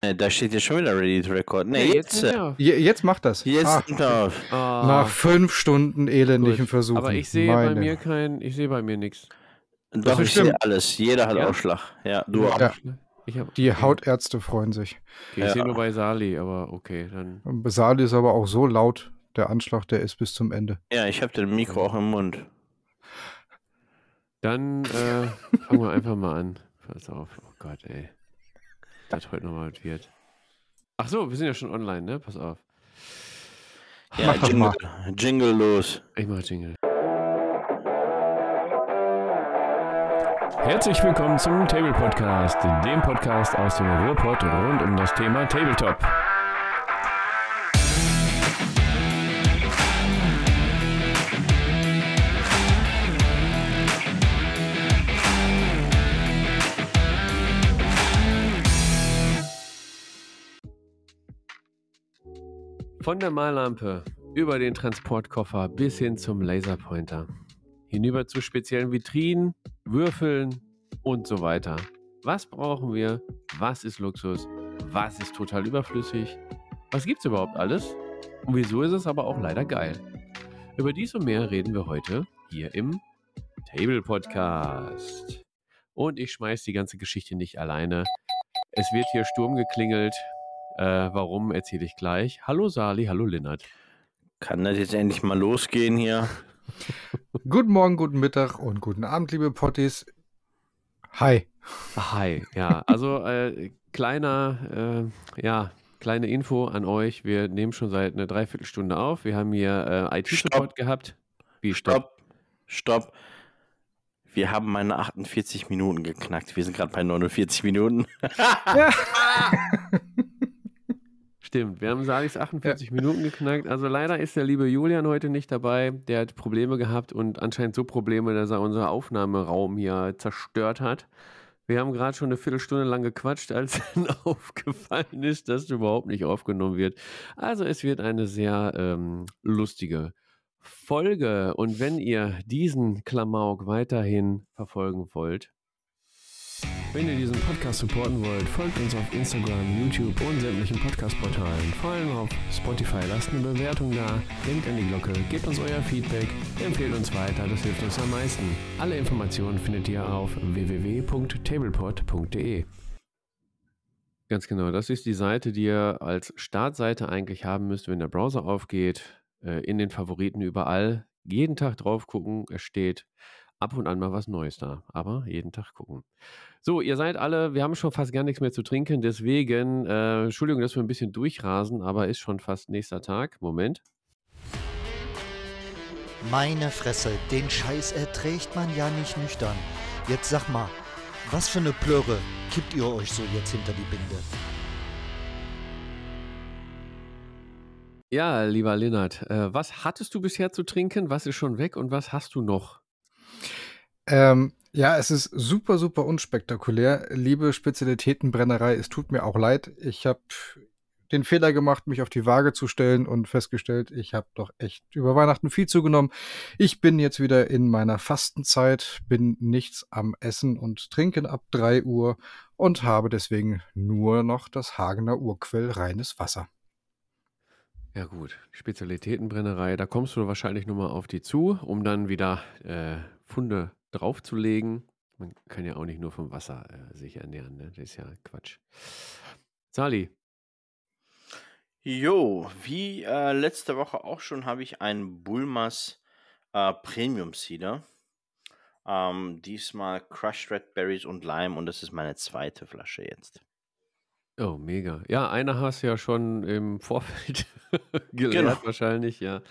Äh, Da steht ja schon wieder Ready to Record. Nee, Nee, jetzt. nicht äh, jetzt macht das. Jetzt er auf. Ah, nach fünf Stunden elendigen gut. Versuchen. Aber ich sehe bei Meine- mir kein, ich sehe bei mir nichts. Doch, ist ich sehe stimmt. alles. Jeder hat Ja? Ausschlag. Ja, du auch. Ja. Ich hab, Die okay. Hautärzte freuen sich. Okay, ich sehe nur bei Sali, aber okay, dann. Besali ist aber auch so laut, der Anschlag, der ist bis zum Ende. Ja, ich habe den Mikro auch im Mund. Dann äh, fangen wir einfach mal an. Pass auf. Oh Gott, ey. Das heute nochmal wird. Ach so, wir sind ja schon online, ne? Pass auf. Ja, Mach Jingle, mal. Jingle los. Ich mach Jingle. Herzlich willkommen zum Table Podcast, dem Podcast aus dem Ruhrpott rund um das Thema Tabletop. Von der Mallampe über den Transportkoffer bis hin zum Laserpointer. Hinüber zu speziellen Vitrinen, Würfeln und so weiter. Was brauchen wir? Was ist Luxus? Was ist total überflüssig? Was gibt's überhaupt alles? Und wieso ist es aber auch leider geil? Über dies und mehr reden wir heute hier im Table Podcast. Und ich schmeiß die ganze Geschichte nicht alleine. Es wird hier Sturm geklingelt. Äh, warum erzähle ich gleich. Hallo Sali, hallo Linnert. Kann das jetzt endlich mal losgehen hier? Guten Morgen, guten Mittag und guten Abend, liebe Potties. Hi. Hi, ja, also äh, kleiner, äh, ja, kleine Info an euch. Wir nehmen schon seit einer Dreiviertelstunde auf. Wir haben hier äh, IT-Support gehabt. Wie stopp? Stopp. Stopp. Wir haben meine 48 Minuten geknackt. Wir sind gerade bei 49 Minuten. Stimmt, wir haben Salis 48 Minuten geknackt. Also leider ist der liebe Julian heute nicht dabei. Der hat Probleme gehabt und anscheinend so Probleme, dass er unseren Aufnahmeraum hier zerstört hat. Wir haben gerade schon eine Viertelstunde lang gequatscht, als dann aufgefallen ist, dass überhaupt nicht aufgenommen wird. Also es wird eine sehr ähm, lustige Folge. Und wenn ihr diesen Klamauk weiterhin verfolgen wollt, wenn ihr diesen Podcast supporten wollt, folgt uns auf Instagram, YouTube und sämtlichen Podcast-Portalen. Vor allem auf Spotify. Lasst eine Bewertung da, denkt an die Glocke, gebt uns euer Feedback, empfehlt uns weiter, das hilft uns am meisten. Alle Informationen findet ihr auf www.tablepod.de. Ganz genau, das ist die Seite, die ihr als Startseite eigentlich haben müsst, wenn der Browser aufgeht. Äh, In den Favoriten überall. Jeden Tag drauf gucken, es steht ab und an mal was Neues da. Aber jeden Tag gucken. So, ihr seid alle, wir haben schon fast gar nichts mehr zu trinken, deswegen, äh, Entschuldigung, dass wir ein bisschen durchrasen, aber ist schon fast nächster Tag. Moment. Meine Fresse, den Scheiß erträgt man ja nicht nüchtern. Jetzt sag mal, was für eine Plörre kippt ihr euch so jetzt hinter die Binde? Ja, lieber Lennart, äh, was hattest du bisher zu trinken? Was ist schon weg und was hast du noch? Ähm, ja, es ist super, super unspektakulär. Liebe Spezialitätenbrennerei, es tut mir auch leid. Ich habe den Fehler gemacht, mich auf die Waage zu stellen und festgestellt, ich habe doch echt über Weihnachten viel zugenommen. Ich bin jetzt wieder in meiner Fastenzeit, bin nichts am Essen und Trinken ab 3 Uhr und habe deswegen nur noch das Hagener Urquell reines Wasser. Ja gut, Spezialitätenbrennerei, da kommst du wahrscheinlich nochmal auf die zu, um dann wieder äh, Funde draufzulegen. Man kann ja auch nicht nur vom Wasser äh, sich ernähren, ne? das ist ja Quatsch. Sali, Jo, wie äh, letzte Woche auch schon, habe ich einen Bulmas äh, Premium Cider. Ähm, diesmal Crushed Red Berries und Lime und das ist meine zweite Flasche jetzt. Oh, mega. Ja, eine hast du ja schon im Vorfeld geleert, Genau. wahrscheinlich, ja.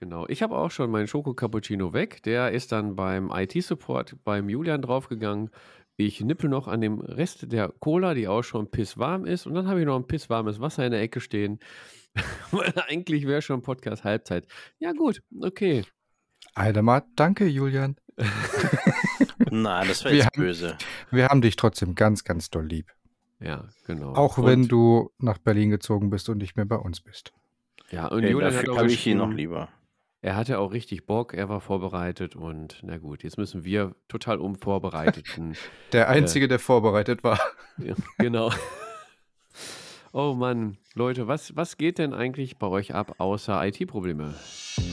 Genau. Ich habe auch schon meinen Schoko Cappuccino weg. Der ist dann beim IT-Support beim Julian draufgegangen. Ich nippel noch an dem Rest der Cola, die auch schon pisswarm ist. Und dann habe ich noch ein pisswarmes Wasser in der Ecke stehen. Weil eigentlich wäre schon Podcast Halbzeit. Ja, gut, okay. Eidemar, danke, Julian. Nein, das wäre jetzt haben- böse. Wir haben dich trotzdem ganz, ganz doll lieb. Ja, genau. Auch Und- wenn du nach Berlin gezogen bist und nicht mehr bei uns bist. Ja, und Ey, Julian hat dafür auch habe ich ihn noch geschrieben, lieber. Er hatte auch richtig Bock, er war vorbereitet und na gut, jetzt müssen wir total unvorbereiteten. Der Einzige, der vorbereitet war. ja, genau. Oh Mann, Leute, was, was geht denn eigentlich bei euch ab, außer IT-Probleme?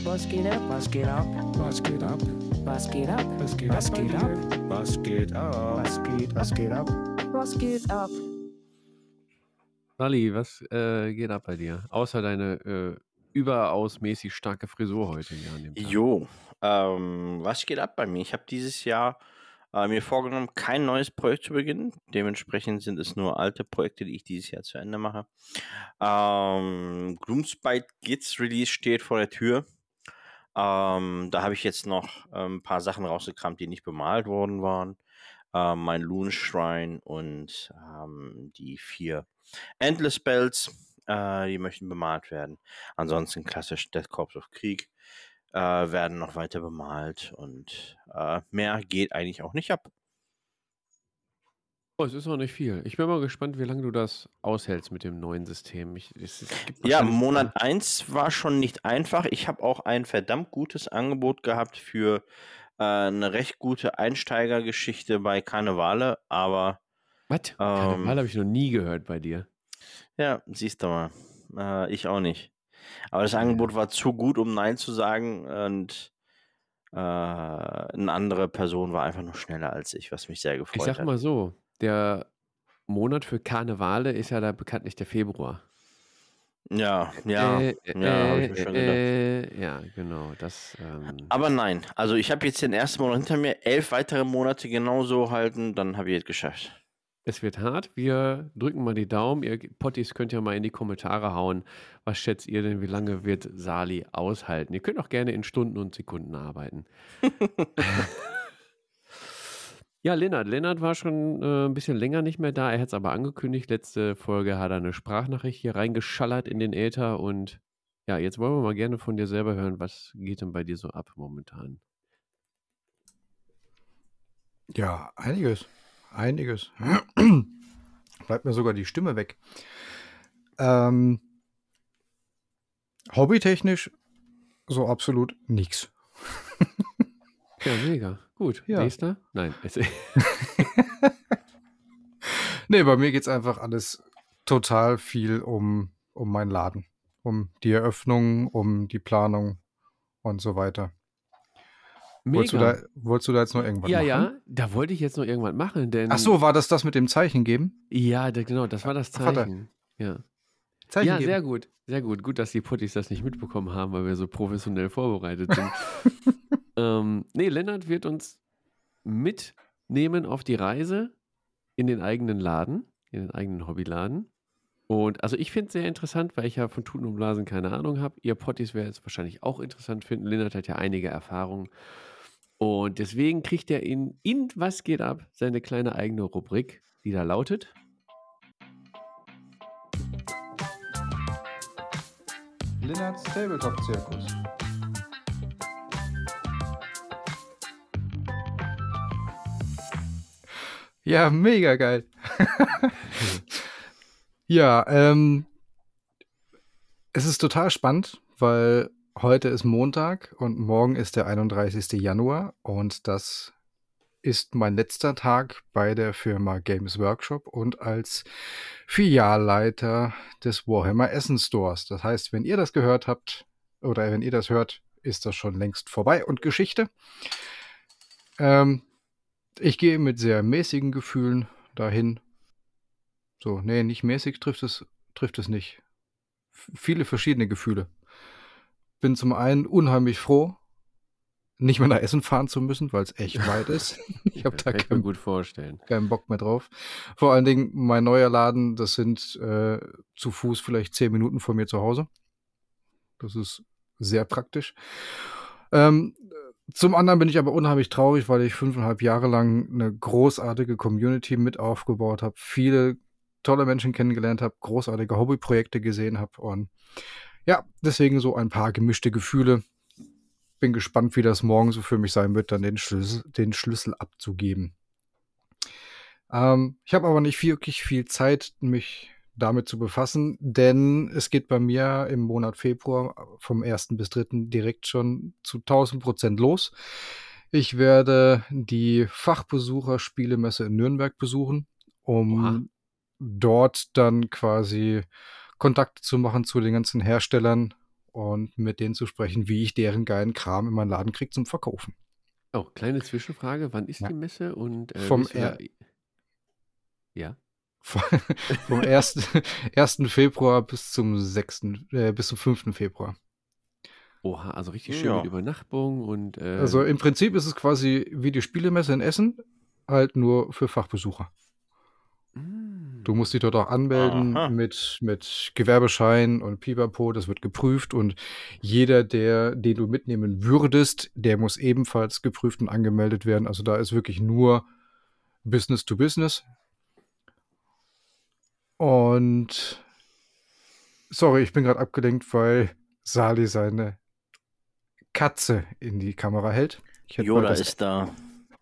Was geht ab? Was geht ab? Was geht ab? Was geht ab? Was geht Was ab? geht bei ab? dir? Was geht ab? Was geht, was geht ab? Was geht ab? Sally, was äh, geht ab bei dir? Außer deine äh, überaus mäßig starke Frisur heute hier an dem Tag. Jo, ähm, was geht ab bei mir? Ich habe dieses Jahr äh, mir vorgenommen, kein neues Projekt zu beginnen. Dementsprechend sind es nur alte Projekte, die ich dieses Jahr zu Ende mache. Ähm, Gloomspite Gits Release steht vor der Tür. Ähm, da habe ich jetzt noch ähm, ein paar Sachen rausgekramt, die nicht bemalt worden waren. Ähm, mein Loon Shrine und ähm, die vier Endless Spells, äh, die möchten bemalt werden. Ansonsten klassisch Death Corps of Krieg äh, werden noch weiter bemalt und äh, mehr geht eigentlich auch nicht ab. Oh, es ist noch nicht viel. Ich bin mal gespannt, wie lange du das aushältst mit dem neuen System. Ich, es, es Ja, Monat 1 war schon nicht einfach. Ich habe auch ein verdammt gutes Angebot gehabt für äh, eine recht gute Einsteigergeschichte bei Karnevale, aber Was? Karneval Ähm, habe ich noch nie gehört bei dir. Ja, siehst du mal, äh, ich auch nicht. Aber das Angebot war zu gut, um Nein zu sagen und äh, eine andere Person war einfach nur schneller als ich, was mich sehr gefreut Ich sag hat. mal so, der Monat für Karnevale ist ja da bekanntlich der Februar. Ja, ja, Äh, ja, habe ich mir schon gedacht. äh, ja, genau. Das, ähm, Aber nein, also ich habe jetzt den ersten Monat hinter mir, elf weitere Monate genauso halten, dann habe ich es geschafft. Es wird hart. Wir drücken mal die Daumen. Ihr Potties könnt ja mal in die Kommentare hauen. Was schätzt ihr denn, wie lange wird Sali aushalten? Ihr könnt auch gerne in Stunden und Sekunden arbeiten. ja, Lennart. Lennart war schon äh, ein bisschen länger nicht mehr da. Er hat es aber angekündigt. Letzte Folge hat er eine Sprachnachricht hier reingeschallert in den Äther. Und ja, jetzt wollen wir mal gerne von dir selber hören, was geht denn bei dir so ab momentan? Ja, einiges. Einiges. Bleibt mir sogar die Stimme weg. Ähm, hobbytechnisch so absolut nichts. Ja, mega. Gut. Ja. Nächster? Nein. Nee, bei mir geht es einfach alles total viel um, um meinen Laden. Um die Eröffnung, um die Planung und so weiter. Wolltest du, da, wolltest du da jetzt noch irgendwas Ja, machen? ja, da wollte ich jetzt noch irgendwas machen, denn. Ach so, war das das mit dem Zeichen geben? Ja, da, genau, das war das Ach. Zeichen. Ja, Zeichen ja geben. sehr gut. Sehr gut. Gut, dass die Puttis das nicht mitbekommen haben, weil wir so professionell vorbereitet sind. ähm, nee, Lennart wird uns mitnehmen auf die Reise in den eigenen Laden, in den eigenen Hobbyladen. Und also ich finde es sehr interessant, weil ich ja von Tuten und Blasen keine Ahnung habe. Ihr Potties werden es wahrscheinlich auch interessant finden. Lennart hat ja einige Erfahrungen. Und deswegen kriegt er in, in Was geht ab seine kleine eigene Rubrik, die da lautet. Linnards Tabletop-Zirkus. Ja, mega geil. ja, ähm, es ist total spannend, weil heute ist Montag und morgen ist der 31. Januar und das ist mein letzter Tag bei der Firma Games Workshop und als Filialleiter des Warhammer Essen Stores. Das heißt, wenn ihr das gehört habt oder wenn ihr das hört, ist das schon längst vorbei und Geschichte. Ähm, ich gehe mit sehr mäßigen Gefühlen dahin. So, nee, nicht mäßig trifft es, trifft es nicht. F viele verschiedene Gefühle. Bin zum einen unheimlich froh, nicht mehr nach Essen fahren zu müssen, weil es echt weit ist. Ich habe da keinen gut vorstellen. keinen Bock mehr drauf. Vor allen Dingen mein neuer Laden, das sind äh, zu Fuß vielleicht zehn Minuten von mir zu Hause. Das ist sehr praktisch. Ähm, zum anderen bin ich aber unheimlich traurig, weil ich fünfeinhalb Jahre lang eine großartige Community mit aufgebaut habe, viele tolle Menschen kennengelernt habe, großartige Hobbyprojekte gesehen habe und ja, deswegen so ein paar gemischte Gefühle. Bin gespannt, wie das morgen so für mich sein wird, dann den Schlüssel, den Schlüssel abzugeben. Ähm, ich habe aber nicht wirklich viel Zeit, mich damit zu befassen, denn es geht bei mir im Monat Februar vom 1. bis 3. direkt schon zu 1000 Prozent los. Ich werde die Fachbesucher Spielemesse in Nürnberg besuchen, um Oha. dort dann quasi Kontakte zu machen zu den ganzen Herstellern und mit denen zu sprechen, wie ich deren geilen Kram in meinen Laden kriege zum Verkaufen. Oh, kleine Zwischenfrage, wann ist Ja. die Messe und äh, Vom da- Ja. Vom 1. 1. Februar bis zum 6. Äh, bis zum 5. Februar. Oha, also richtig schön Ja. mit Übernachtung und äh, Also im Prinzip ist es quasi wie die Spielemesse in Essen, halt nur für Fachbesucher. Du musst dich dort auch anmelden Aha. mit, mit Gewerbeschein und Pipapo, das wird geprüft und jeder, der, den du mitnehmen würdest, der muss ebenfalls geprüft und angemeldet werden. Also da ist wirklich nur Business to Business. Und sorry, ich bin gerade abgelenkt, weil Sali seine Katze in die Kamera hält. Ich hätte mal Yoda das ist da.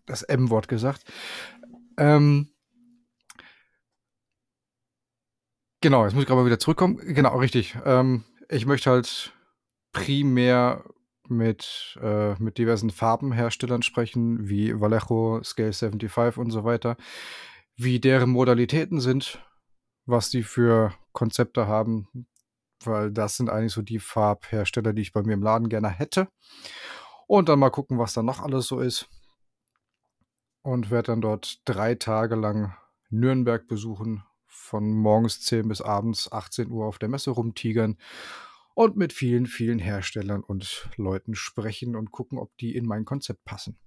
das M-Wort gesagt. Ähm, genau, jetzt muss ich gerade mal wieder zurückkommen. Genau, richtig. Ähm, ich möchte halt primär mit, äh, mit diversen Farbenherstellern sprechen, wie Vallejo, Scale 75 und so weiter, wie deren Modalitäten sind, was die für Konzepte haben, weil das sind eigentlich so die Farbhersteller, die ich bei mir im Laden gerne hätte. Und dann mal gucken, was da noch alles so ist und werde dann dort drei Tage lang Nürnberg besuchen, von morgens 10 bis abends 18 Uhr auf der Messe rumtigern und mit vielen, vielen Herstellern und Leuten sprechen und gucken, ob die in mein Konzept passen.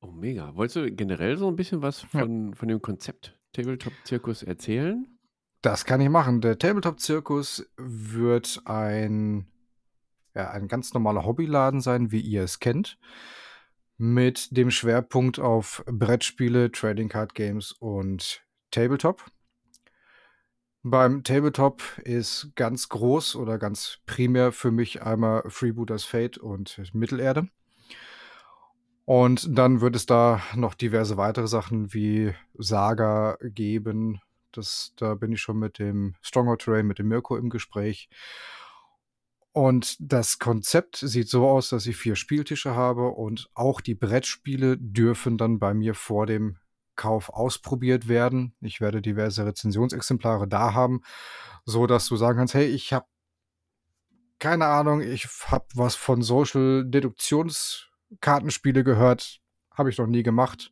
oh mega. Wolltest du generell so ein bisschen was Ja. von, von dem Konzept Tabletop-Zirkus erzählen? Das kann ich machen. Der Tabletop-Zirkus wird ein, ja, ein ganz normaler Hobbyladen sein, wie ihr es kennt, mit dem Schwerpunkt auf Brettspiele, Trading Card Games und Tabletop. Beim Tabletop ist ganz groß oder ganz primär für mich einmal Freebooters Fate und Mittelerde. Und dann wird es da noch diverse weitere Sachen wie Saga geben. Das, da bin ich schon mit dem Stronghold Terrain, mit dem Mirko im Gespräch. Und das Konzept sieht so aus, dass ich vier Spieltische habe und auch die Brettspiele dürfen dann bei mir vor dem Kauf ausprobiert werden. Ich werde diverse Rezensionsexemplare da haben, so dass du sagen kannst, hey, ich habe keine Ahnung, ich habe was von Social Deduktionskartenspiele gehört, habe ich noch nie gemacht.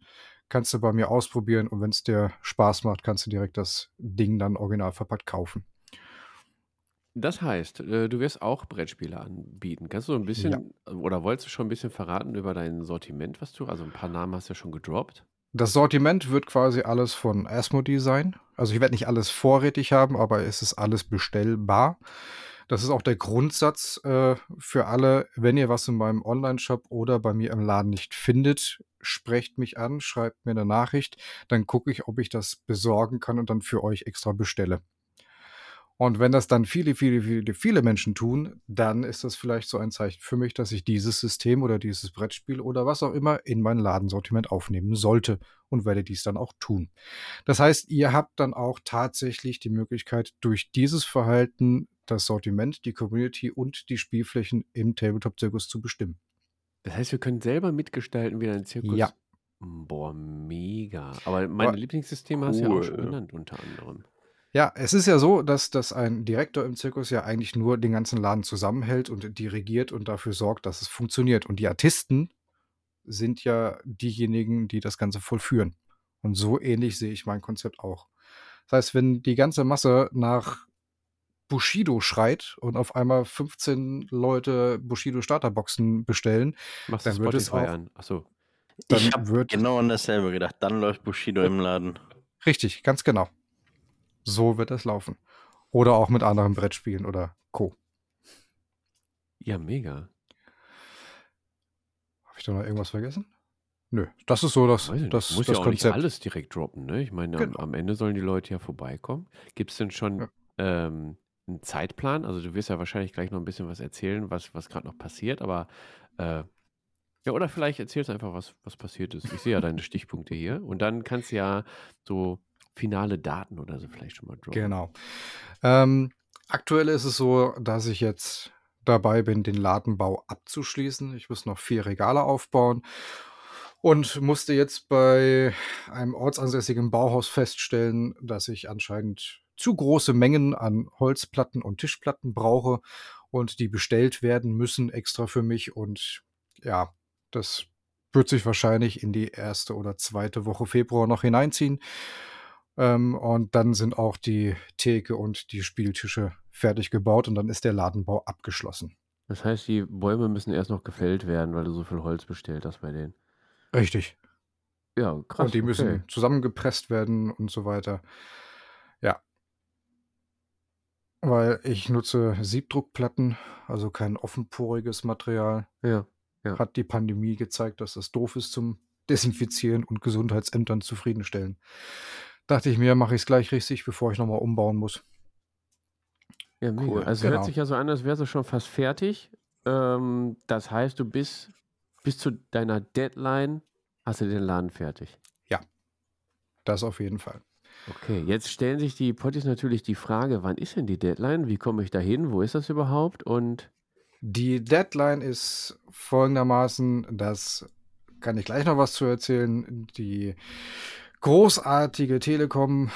Kannst du bei mir ausprobieren und wenn es dir Spaß macht, kannst du direkt das Ding dann original verpackt kaufen. Das heißt, äh, du wirst auch Brettspiele anbieten. Kannst du so ein bisschen, oder wolltest du schon ein bisschen verraten über dein Sortiment, was du, also ein paar Namen hast du ja schon gedroppt? Das Sortiment wird quasi alles von Asmodee sein. Also ich werde nicht alles vorrätig haben, aber es ist alles bestellbar. Das ist auch der Grundsatz äh, für alle. Wenn ihr was in meinem Online-Shop oder bei mir im Laden nicht findet, sprecht mich an, schreibt mir eine Nachricht. Dann gucke ich, ob ich das besorgen kann und dann für euch extra bestelle. Und wenn das dann viele, viele, viele, viele Menschen tun, dann ist das vielleicht so ein Zeichen für mich, dass ich dieses System oder dieses Brettspiel oder was auch immer in mein Ladensortiment aufnehmen sollte und werde dies dann auch tun. Das heißt, ihr habt dann auch tatsächlich die Möglichkeit, durch dieses Verhalten das Sortiment, die Community und die Spielflächen im Tabletop-Zirkus zu bestimmen. Das heißt, wir können selber mitgestalten, wie dein Zirkus. Ja. Boah, mega. Aber meine Aber- Lieblingssysteme hast du ja auch schon Cool. genannt, unter anderem. Ja, es ist ja so, dass, dass ein Direktor im Zirkus ja eigentlich nur den ganzen Laden zusammenhält und dirigiert und dafür sorgt, dass es funktioniert. Und die Artisten sind ja diejenigen, die das Ganze vollführen. Und so ähnlich sehe ich mein Konzept auch. Das heißt, wenn die ganze Masse nach Bushido schreit und auf einmal 15 Leute Bushido Starterboxen bestellen, Machst Dann du wird es auch- an? Achso. dann Ich habe wird genau an dasselbe gedacht. Dann läuft Bushido im Laden. richtig, ganz genau. So wird es laufen. Oder auch mit anderen Brettspielen oder Co. Ja, mega. Habe ich da noch irgendwas vergessen? Nö, das ist so das, nicht. das, Muss das ja auch nicht Konzept. alles direkt droppen, ne? Ich meine, am, Genau. am Ende sollen die Leute ja vorbeikommen. Gibt es denn schon Ja. ähm, einen Zeitplan? Also du wirst ja wahrscheinlich gleich noch ein bisschen was erzählen, was, was gerade noch passiert, aber äh, ja, oder vielleicht erzählst du einfach, was, was passiert ist. Ich sehe ja deine Stichpunkte hier. Und dann kannst du ja so finale Daten oder so vielleicht schon mal droppen. Genau. Ähm, aktuell ist es so, dass ich jetzt dabei bin, den Ladenbau abzuschließen. Ich muss noch vier Regale aufbauen. Und musste jetzt bei einem ortsansässigen Bauhaus feststellen, dass ich anscheinend zu große Mengen an Holzplatten und Tischplatten brauche und die bestellt werden müssen extra für mich. Und ja, das wird sich wahrscheinlich in die erste oder zweite Woche Februar noch hineinziehen. Ähm, und dann sind auch die Theke und die Spieltische fertig gebaut und dann ist der Ladenbau abgeschlossen. Das heißt, die Bäume müssen erst noch gefällt werden, weil du so viel Holz bestellt hast bei denen. Richtig. Ja, krass. und die müssen okay. zusammengepresst werden und so weiter. Ja. Weil ich nutze Siebdruckplatten, also kein offenporiges Material. Ja, ja. Hat die Pandemie gezeigt, dass das doof ist zum Desinfizieren und Gesundheitsämtern zufriedenstellen. Dachte ich mir, mache ich es gleich richtig, bevor ich nochmal umbauen muss. Ja, mega. Cool, Also genau. hört sich ja so an, als wärst du schon fast fertig. Ähm, das heißt, du bist bis zu deiner Deadline hast du den Laden fertig. Das auf jeden Fall. Okay, jetzt stellen sich die Potties natürlich die Frage, wann ist denn die Deadline? Wie komme ich da hin? Wo ist das überhaupt? Und Die Deadline ist folgendermaßen, das kann ich gleich noch was zu erzählen. Die großartige Telekom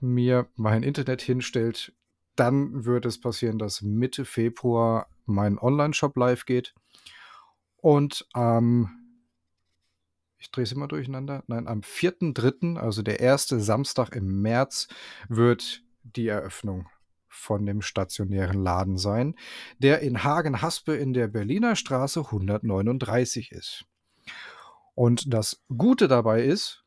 mir mein Internet hinstellt, dann wird es passieren, dass Mitte Februar mein Online-Shop live geht. Und am, ich drehe es immer durcheinander, nein, am 4.3., also der erste Samstag im März, wird die Eröffnung von dem stationären Laden sein, der in Hagen-Haspe in der Berliner Straße 139 ist. Und das Gute dabei ist,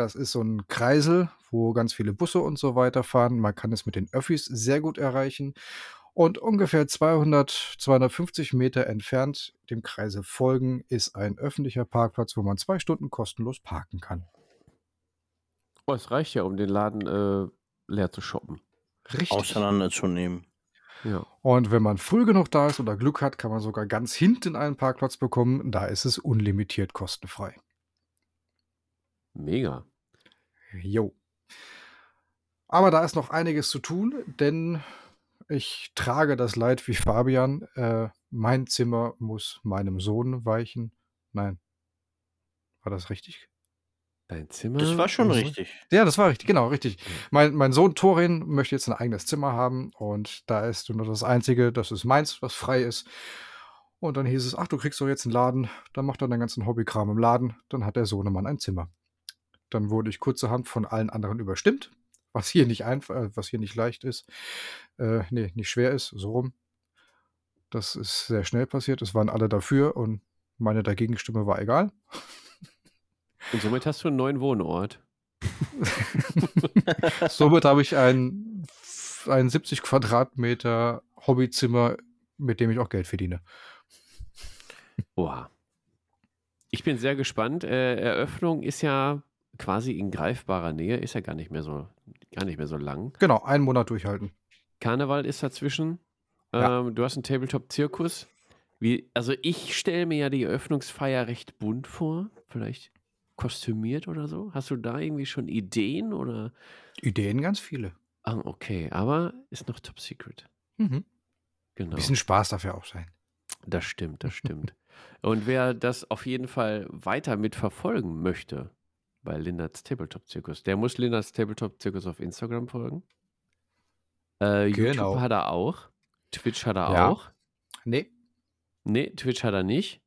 das ist so ein Kreisel, wo ganz viele Busse und so weiter fahren. Man kann es mit den Öffis sehr gut erreichen. Und ungefähr 200, 250 Meter entfernt dem Kreisel folgen ist ein öffentlicher Parkplatz, wo man zwei Stunden kostenlos parken kann. oh, es reicht ja, um den Laden äh, leer zu shoppen. Richtig. auseinanderzunehmen. Ja. Und wenn man früh genug da ist oder Glück hat, kann man sogar ganz hinten einen Parkplatz bekommen. Da ist es unlimitiert kostenfrei. Mega. Jo. Aber da ist noch einiges zu tun, denn ich trage das Leid wie Fabian. Äh, mein Zimmer muss meinem Sohn weichen. Nein. War das richtig? Dein Zimmer. Das war schon Mhm. richtig. Ja, das war richtig, genau, richtig. Mein, mein Sohn Torin möchte jetzt ein eigenes Zimmer haben und da ist nur das Einzige, das ist meins, was frei ist. Und dann hieß es, ach, du kriegst doch jetzt einen Laden, dann macht er den ganzen Hobbykram im Laden, dann hat der Sohnemann ein Zimmer. Dann wurde ich kurzerhand von allen anderen überstimmt, was hier nicht einfach, äh, was hier nicht leicht ist, äh, nee, nicht schwer ist, so rum. Das ist sehr schnell passiert, es waren alle dafür und meine Dagegenstimme war egal. Und somit hast du einen neuen Wohnort. Somit habe ich ein, ein 70 Quadratmeter Hobbyzimmer, mit dem ich auch Geld verdiene. Oha. Ich bin sehr gespannt. Äh, Eröffnung ist ja quasi in greifbarer Nähe, ist ja gar nicht mehr so, gar nicht mehr so lang. Genau, einen Monat durchhalten. Karneval ist dazwischen. Ja. Ähm, du hast einen Tabletop-Zirkus. Also ich stelle mir ja die Eröffnungsfeier recht bunt vor. Vielleicht kostümiert oder so. Hast du da irgendwie schon Ideen oder? Ideen ganz viele. Ah, okay, aber ist noch top secret. Mhm. Genau. Ein bisschen Spaß darf ja auch sein. Das stimmt, das stimmt. Und wer das auf jeden Fall weiter mitverfolgen möchte bei Lindards Tabletop Zirkus, der muss Lindards Tabletop Zirkus auf Instagram folgen. Äh, Genau. YouTube hat er auch. Twitch hat er Ja. auch. Nee. Nee, Twitch hat er nicht.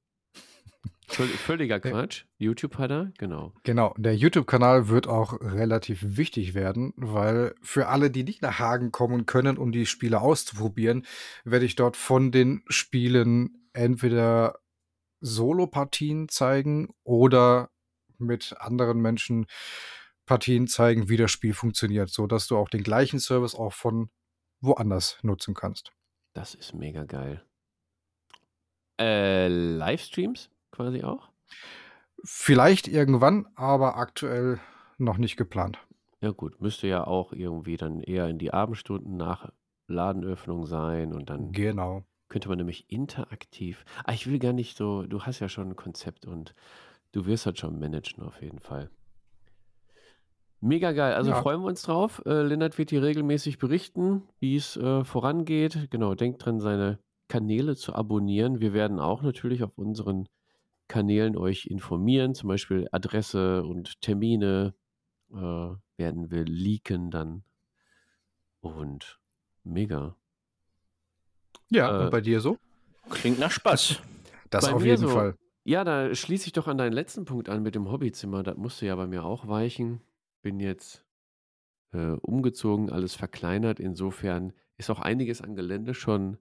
Völ- Völliger. Quatsch. YouTube hat er, genau. Genau, der YouTube-Kanal wird auch relativ wichtig werden, weil für alle, die nicht nach Hagen kommen können, um die Spiele auszuprobieren, werde ich dort von den Spielen entweder Solo-Partien zeigen oder mit anderen Menschen Partien zeigen, wie das Spiel funktioniert, sodass du auch den gleichen Service auch von woanders nutzen kannst. Das ist mega geil. Äh, Livestreams quasi auch? Vielleicht irgendwann, aber aktuell noch nicht geplant. Ja gut, müsste ja auch irgendwie dann eher in die Abendstunden nach Ladenöffnung sein und dann Genau. könnte man nämlich interaktiv. Ah, ich will gar nicht so, du hast ja schon ein Konzept und du wirst das schon managen auf jeden Fall. Mega geil, also Ja. freuen wir uns drauf. Äh, Lennart wird hier regelmäßig berichten, wie es äh, vorangeht. Genau, denkt dran, seine Kanäle zu abonnieren. Wir werden auch natürlich auf unseren Kanälen euch informieren, zum Beispiel Adresse und Termine äh, werden wir leaken dann. Und mega. Ja, Äh, und bei dir so? Klingt nach Spaß. Das bei auf jeden so. Fall. Ja, da schließe ich doch an deinen letzten Punkt an mit dem Hobbyzimmer. Das musste ja bei mir auch weichen. Bin jetzt äh, umgezogen, alles verkleinert. Insofern ist auch einiges an Gelände schon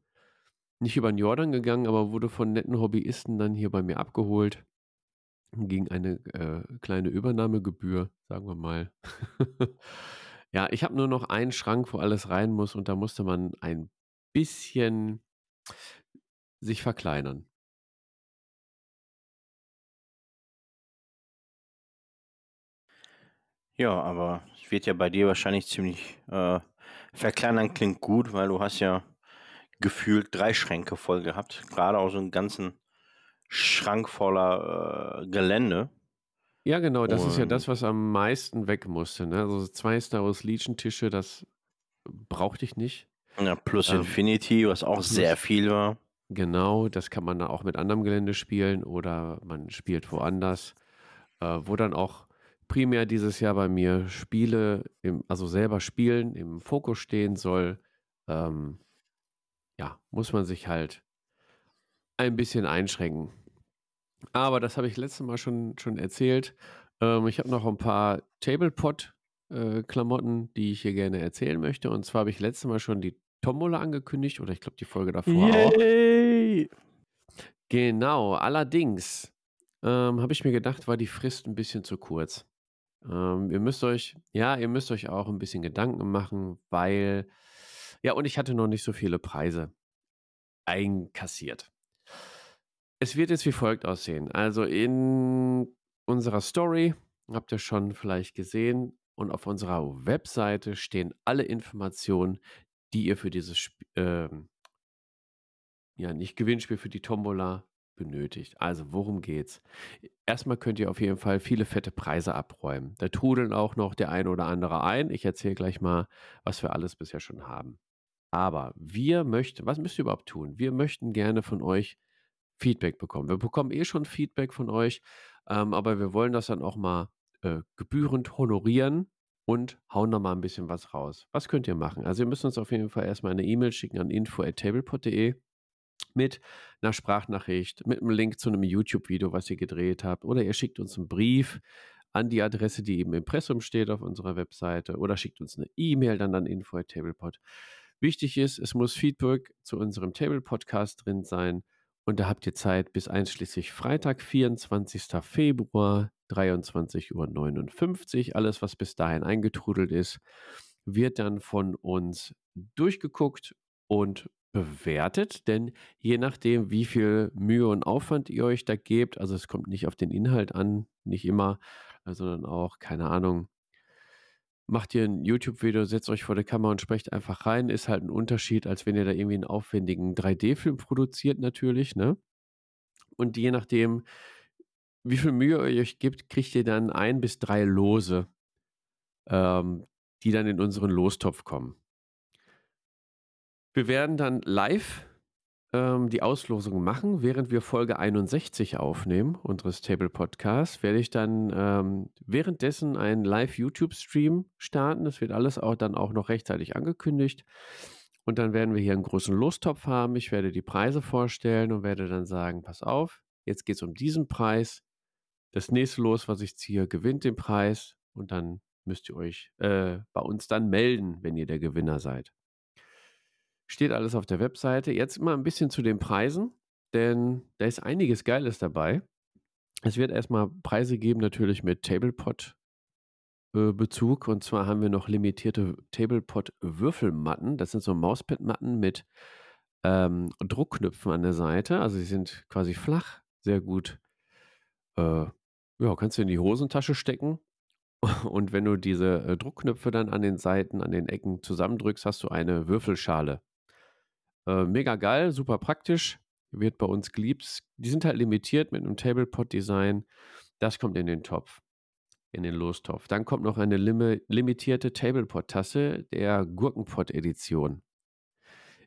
nicht über den Jordan gegangen, aber wurde von netten Hobbyisten dann hier bei mir abgeholt. Gegen eine äh, kleine Übernahmegebühr, sagen wir mal. ja, ich habe nur noch einen Schrank, wo alles rein muss und da musste man ein bisschen sich verkleinern. Ja, aber es wird ja bei dir wahrscheinlich ziemlich äh, verkleinern klingt gut, weil du hast ja gefühlt drei Schränke voll gehabt. Gerade auch so einen ganzen Schrank voller äh, Gelände. Ja, genau, das ist ja Und- das, was am meisten weg musste. Ne? Also zwei Star Wars Legion Tische, das brauchte ich nicht. Ja, plus Ähm, Infinity, was auch sehr viel war. Genau, das kann man dann auch mit anderem Gelände spielen oder man spielt woanders, äh, wo dann auch primär dieses Jahr bei mir Spiele, im, also selber spielen, im Fokus stehen soll. Ähm, ja, muss man sich halt ein bisschen einschränken. Aber das habe ich letztes Mal schon, schon erzählt. Ähm, ich habe noch ein paar Tablepot-Klamotten, die ich hier gerne erzählen möchte. Und zwar habe ich letztes Mal schon die Tombola angekündigt oder ich glaube die Folge davor auch. Yay! Genau, allerdings ähm, habe ich mir gedacht, war die Frist ein bisschen zu kurz. Ähm, ihr müsst euch, ja, ihr müsst euch auch ein bisschen Gedanken machen, weil, ja, und ich hatte noch nicht so viele Preise einkassiert. Es wird jetzt wie folgt aussehen. Also in unserer Story, habt ihr schon vielleicht gesehen, und auf unserer Webseite stehen alle Informationen, die ihr für dieses Spiel, ähm, ja, nicht Gewinnspiel für die Tombola benötigt. Also, worum geht's? Erstmal könnt ihr auf jeden Fall viele fette Preise abräumen. Da trudeln auch noch der ein oder andere ein. Ich erzähle gleich mal, was wir alles bisher schon haben. Aber wir möchten, was müsst ihr überhaupt tun? Wir möchten gerne von euch Feedback bekommen. Wir bekommen eh schon Feedback von euch, ähm, aber wir wollen das dann auch mal äh, gebührend honorieren und hauen da mal ein bisschen was raus. Was könnt ihr machen? Also ihr müsst uns auf jeden Fall erstmal eine E-Mail schicken an info.tablepot.de mit einer Sprachnachricht, mit einem Link zu einem YouTube-Video, was ihr gedreht habt. Oder ihr schickt uns einen Brief an die Adresse, die im Impressum steht auf unserer Webseite. Oder schickt uns eine E-Mail dann an info.tablepot. Wichtig ist, es muss Feedback zu unserem Table-Podcast drin sein. Und da habt ihr Zeit bis einschließlich Freitag, 24. Februar, 23.59 Uhr. Alles, was bis dahin eingetrudelt ist, wird dann von uns durchgeguckt und bewertet, denn je nachdem, wie viel Mühe und Aufwand ihr euch da gebt, also es kommt nicht auf den Inhalt an, nicht immer, äh, sondern auch, keine Ahnung, macht ihr ein YouTube-Video, setzt euch vor der Kamera und sprecht einfach rein, ist halt ein Unterschied, als wenn ihr da irgendwie einen aufwendigen 3D-Film produziert natürlich, ne? Und je nachdem, wie viel Mühe ihr euch gibt, kriegt ihr dann ein bis drei Lose, ähm, die dann in unseren Lostopf kommen. Wir werden dann live ähm, die Auslosung machen, während wir Folge 61 aufnehmen, unseres Table Podcasts, werde ich dann ähm, währenddessen einen Live-YouTube-Stream starten. Das wird alles auch dann auch noch rechtzeitig angekündigt. Und dann werden wir hier einen großen Lostopf haben. Ich werde die Preise vorstellen und werde dann sagen, pass auf, jetzt geht es um diesen Preis. Das nächste Los, was ich ziehe, gewinnt den Preis. Und dann müsst ihr euch äh, bei uns dann melden, wenn ihr der Gewinner seid. Steht alles auf der Webseite. Jetzt mal ein bisschen zu den Preisen, denn da ist einiges Geiles dabei. Es wird erstmal Preise geben, natürlich mit Tablepot-Bezug. Und zwar haben wir noch limitierte Tablepot-Würfelmatten. Das sind so Mauspad-Matten mit ähm, Druckknöpfen an der Seite. Also sie sind quasi flach, sehr gut. Äh, ja, kannst du in die Hosentasche stecken. Und wenn du diese äh, Druckknöpfe dann an den Seiten, an den Ecken zusammendrückst, hast du eine Würfelschale. Äh, mega geil, super praktisch, wird bei uns geliebt. Die sind halt limitiert mit einem Tablepot-Design. Das kommt in den Topf, in den Lostopf. Dann kommt noch eine limi limitierte Tablepot-Tasse der Gurkenpot-Edition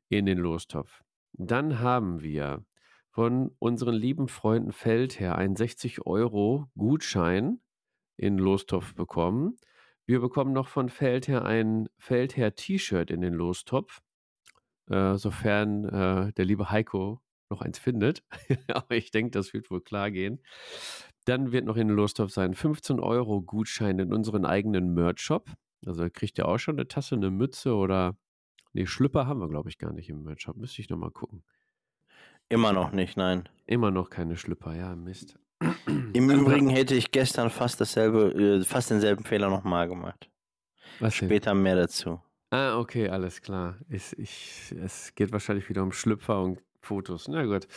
in den Lostopf. Dann haben wir von unseren lieben Freunden Feldherr einen 60 Euro Gutschein in Lostopf bekommen. Wir bekommen noch von Feldherr ein Feldherr T-Shirt in den Lostopf, äh, sofern äh, der liebe Heiko noch eins findet. Aber ich denke, das wird wohl klar gehen. Dann wird noch in den Lostopf sein 15 Euro Gutschein in unseren eigenen Merch-Shop. Also kriegt ihr auch schon eine Tasse, eine Mütze oder Nee, Schlüpper haben wir, glaube ich, gar nicht im Merch-Shop. Müsste ich nochmal gucken. Immer noch nicht, nein. Immer noch keine Schlüpper, ja, Mist. Im Übrigen hätte ich gestern fast dasselbe, äh, fast denselben Fehler nochmal gemacht. Was denn? Später mehr dazu. Ah, okay, alles klar. Ich, ich, es geht wahrscheinlich wieder um Schlüpfer und Fotos. Na gut.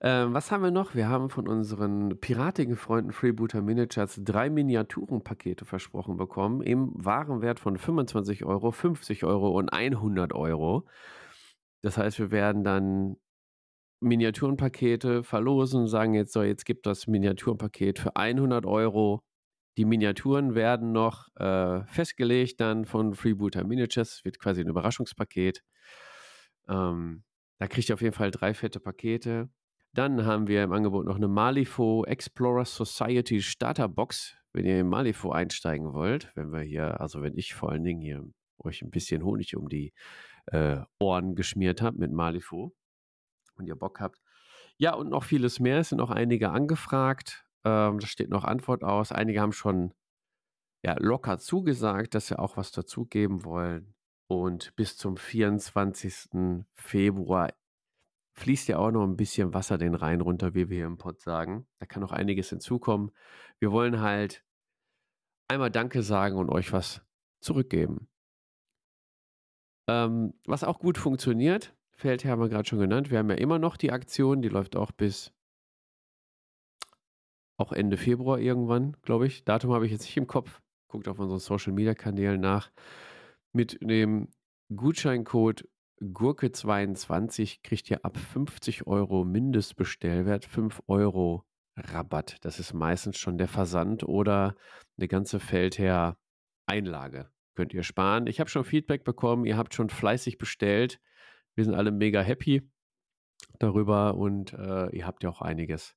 Ähm, was haben wir noch? Wir haben von unseren piratigen Freunden Freebooter Miniatures drei Miniaturenpakete versprochen bekommen im Warenwert von 25 Euro, 50 Euro und 100 Euro. Das heißt, wir werden dann Miniaturenpakete verlosen, sagen jetzt so, jetzt gibt das Miniaturenpaket für 100 Euro. Die Miniaturen werden noch äh, festgelegt dann von Freebooter Miniatures, wird quasi ein Überraschungspaket. Ähm, da kriegt ihr auf jeden Fall drei fette Pakete. Dann haben wir im Angebot noch eine Malifo Explorer Society Starter Box, wenn ihr in Malifo einsteigen wollt. Wenn wir hier, also wenn ich vor allen Dingen hier euch ein bisschen Honig um die äh, Ohren geschmiert habe mit Malifo und ihr Bock habt. Ja, und noch vieles mehr. Es sind noch einige angefragt. Ähm, da steht noch Antwort aus. Einige haben schon ja, locker zugesagt, dass sie auch was dazugeben wollen. Und bis zum 24. Februar fließt ja auch noch ein bisschen Wasser den Rhein runter, wie wir hier im Pott sagen. Da kann noch einiges hinzukommen. Wir wollen halt einmal Danke sagen und euch was zurückgeben. Ähm, was auch gut funktioniert, Feldherr haben wir gerade schon genannt. Wir haben ja immer noch die Aktion, die läuft auch bis auch Ende Februar irgendwann, glaube ich. Datum habe ich jetzt nicht im Kopf. Guckt auf unseren Social Media Kanälen nach mit dem Gutscheincode Gurke22 kriegt ihr ab 50 Euro Mindestbestellwert 5 Euro Rabatt. Das ist meistens schon der Versand oder eine ganze Feldherr Einlage. Könnt ihr sparen. Ich habe schon Feedback bekommen. Ihr habt schon fleißig bestellt. Wir sind alle mega happy darüber und äh, ihr habt ja auch einiges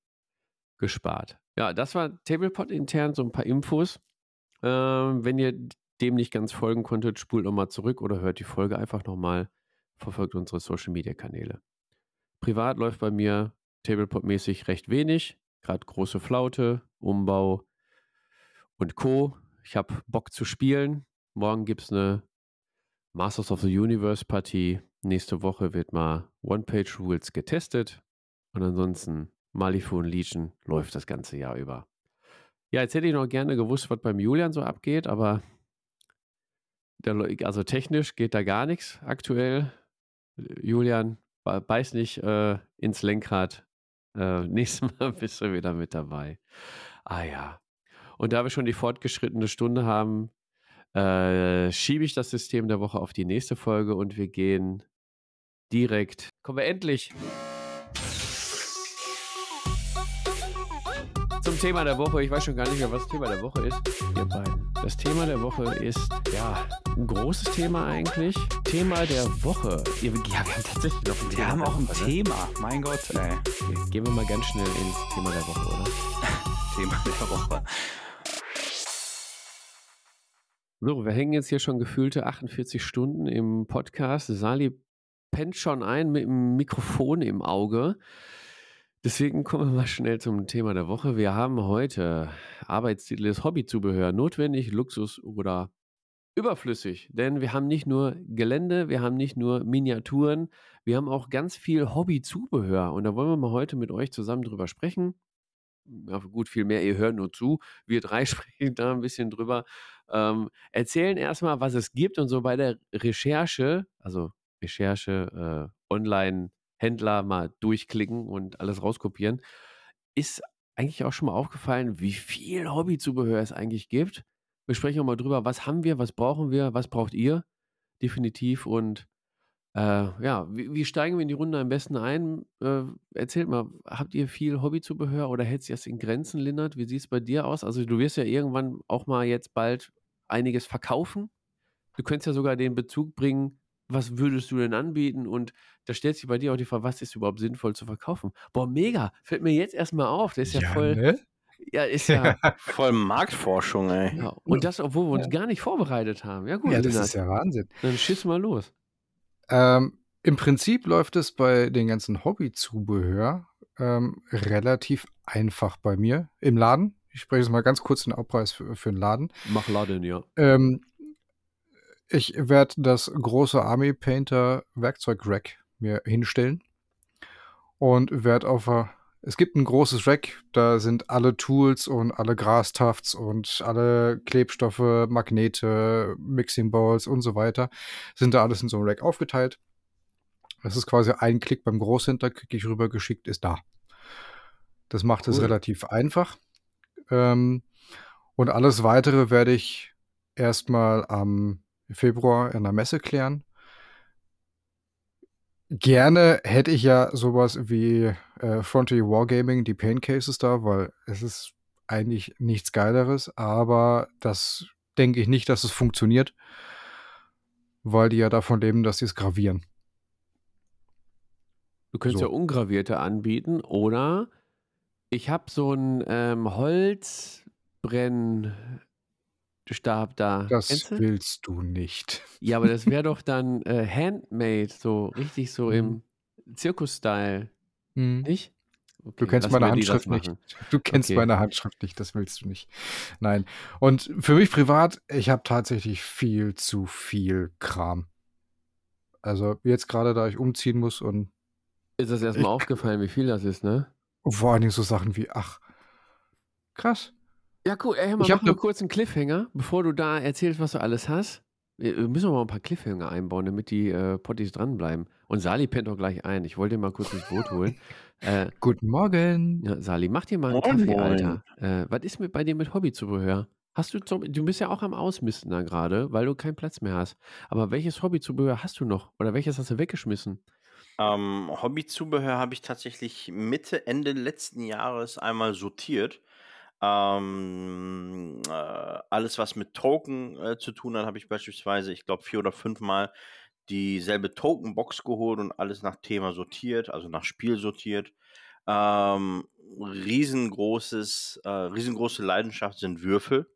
gespart. Ja, das war Tablepot intern, so ein paar Infos. Ähm, wenn ihr dem nicht ganz folgen konntet, spult nochmal zurück oder hört die Folge einfach nochmal. Verfolgt unsere Social Media Kanäle. Privat läuft bei mir Tablepot-mäßig recht wenig. Gerade große Flaute, Umbau und Co. Ich habe Bock zu spielen. Morgen gibt es eine Masters of the Universe Partie. Nächste Woche wird mal One-Page-Rules getestet. Und ansonsten Malifaux und Legion läuft das ganze Jahr über. Ja, jetzt hätte ich noch gerne gewusst, was beim Julian so abgeht, aber also technisch geht da gar nichts aktuell. Julian, beiß nicht äh, ins Lenkrad. Äh, nächstes Mal bist du wieder mit dabei. Ah ja. Und da wir schon die fortgeschrittene Stunde haben, äh, schiebe ich das System der Woche auf die nächste Folge und wir gehen direkt. Kommen wir endlich Thema der Woche. Ich weiß schon gar nicht mehr, was das Thema der Woche ist. Ihr beiden. Das Thema der Woche ist, ja, ein großes Thema eigentlich. Thema der Woche. Ja, wir haben tatsächlich noch ein Wir Thema. haben der auch ein Woche, ne? Thema. Mein Gott, ey. Okay, Gehen wir mal ganz schnell ins Thema der Woche, oder? Thema der Woche. So, wir hängen jetzt hier schon gefühlte 48 Stunden im Podcast. Sali pennt schon ein mit dem Mikrofon im Auge. Deswegen kommen wir mal schnell zum Thema der Woche. Wir haben heute Arbeitstitel ist Hobbyzubehör notwendig, Luxus oder überflüssig. Denn wir haben nicht nur Gelände, wir haben nicht nur Miniaturen, wir haben auch ganz viel Hobbyzubehör. Und da wollen wir mal heute mit euch zusammen drüber sprechen. Ja, gut, viel mehr, ihr hört nur zu. Wir drei sprechen da ein bisschen drüber. Ähm, erzählen erstmal, was es gibt und so bei der Recherche, also Recherche, äh, Online-Händler mal durchklicken und alles rauskopieren, ist eigentlich auch schon mal aufgefallen, wie viel Hobbyzubehör es eigentlich gibt. Wir sprechen auch mal drüber, was haben wir, was brauchen wir, was braucht ihr, definitiv. Und äh, ja, wie, wie steigen wir in die Runde am besten ein? Äh, erzählt mal, habt ihr viel Hobbyzubehör oder hält sich das in Grenzen, Lindert? Wie sieht es bei dir aus? Also du wirst ja irgendwann auch mal jetzt bald einiges verkaufen. Du könntest ja sogar den Bezug bringen, was würdest du denn anbieten? Und da stellt sich bei dir auch die Frage, was ist überhaupt sinnvoll zu verkaufen? Boah, mega. Fällt mir jetzt erstmal auf. Das ist ja, voll. ne? Ja, ist ja. Voll Marktforschung, ey. ja. Und das, obwohl wir uns gar nicht vorbereitet haben. Ja, gut, Ja, das Lennart, ist ja Wahnsinn. dann schiss mal los. Ähm, Im Prinzip läuft es bei den ganzen Hobbyzubehör ähm, relativ einfach bei mir im Laden. Ich spreche jetzt mal ganz kurz den Aufpreis für, für den Laden. Mach Laden, ja. Ähm, ich werde das große Army Painter Werkzeug-Rack mir hinstellen und werde auf es gibt ein großes Rack, da sind alle Tools und alle Grastufts und alle Klebstoffe, Magnete, Mixing Bowls und so weiter sind da alles in so einem Rack aufgeteilt. Das ist quasi ein Klick beim Großhändler, kriege ich rübergeschickt, ist da. Das macht es Cool. relativ einfach. Ähm, und alles weitere werde ich erstmal am Februar in der Messe klären. Gerne hätte ich ja sowas wie äh, Frontier Wargaming, die Pain Cases da, weil es ist eigentlich nichts Geileres, aber das denke ich nicht, dass es funktioniert, weil die ja davon leben, dass sie es gravieren. Du könntest So. ja ungravierte anbieten oder ich habe so einen ähm, Holzbrennstab da. Das Kennst du? willst du nicht. Ja, aber das wäre doch dann äh, handmade, so richtig so im Zirkus-Style, Hm. nicht? Du Okay, kennst lassen meine Handschrift nicht. Du kennst Okay. meine Handschrift nicht, das willst du nicht. Nein. Und für mich privat, ich habe tatsächlich viel zu viel Kram. Also jetzt gerade, da ich umziehen muss und Ist das erstmal aufgefallen, wie viel das ist, ne? vor allen Dingen so Sachen wie, ach, krass. Ja, cool. Ey, hör mal, Ich hab mach mal ne- kurz einen Cliffhanger, bevor du da erzählst, was du alles hast. Wir wir müssen aber mal ein paar Cliffhanger einbauen, damit die äh, Potties dranbleiben. Und Sali pennt auch gleich ein. Ich wollte ihn mal kurz ins Boot holen. äh, Guten Morgen. ja, Sali, mach dir mal einen Moin, Kaffee. Alter. Äh, was ist mit, bei dir mit Hobbyzubehör? Hast du, zum, du bist ja auch am Ausmisten da gerade, weil du keinen Platz mehr hast. Aber welches Hobbyzubehör hast du noch? Oder welches hast du weggeschmissen? Ähm, Hobbyzubehör habe ich tatsächlich Mitte, Ende letzten Jahres einmal sortiert. Ähm, äh, alles, was mit Token äh, zu tun hat, habe ich beispielsweise, ich glaube, vier oder fünfmal dieselbe Tokenbox geholt und alles nach Thema sortiert, also nach Spiel sortiert. Ähm, riesengroßes, äh, riesengroße Leidenschaft sind Würfel.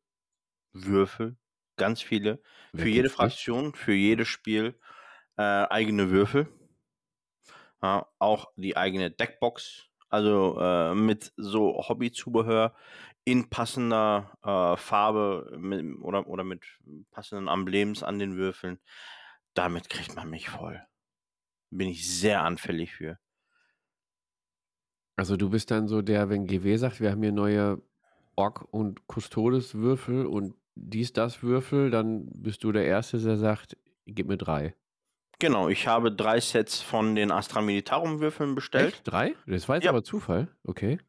Würfel, ganz viele. Wer Für jede? Fraktion, für jedes Spiel äh, eigene Würfel. Ja, auch die eigene Deckbox. Also äh, mit so Hobbyzubehör in passender äh, Farbe mit, oder, oder mit passenden Emblems an den Würfeln. Damit kriegt man mich voll. Bin ich sehr anfällig für. Also du bist dann so der, wenn GW sagt, wir haben hier neue Ork- und Custodes-Würfel und dies, das Würfel, dann bist du der Erste, der sagt, gib mir drei. Genau, ich habe drei Sets von den Astra Militarum Würfeln bestellt. Echt? Drei? Das war jetzt Ja. aber Zufall. Okay.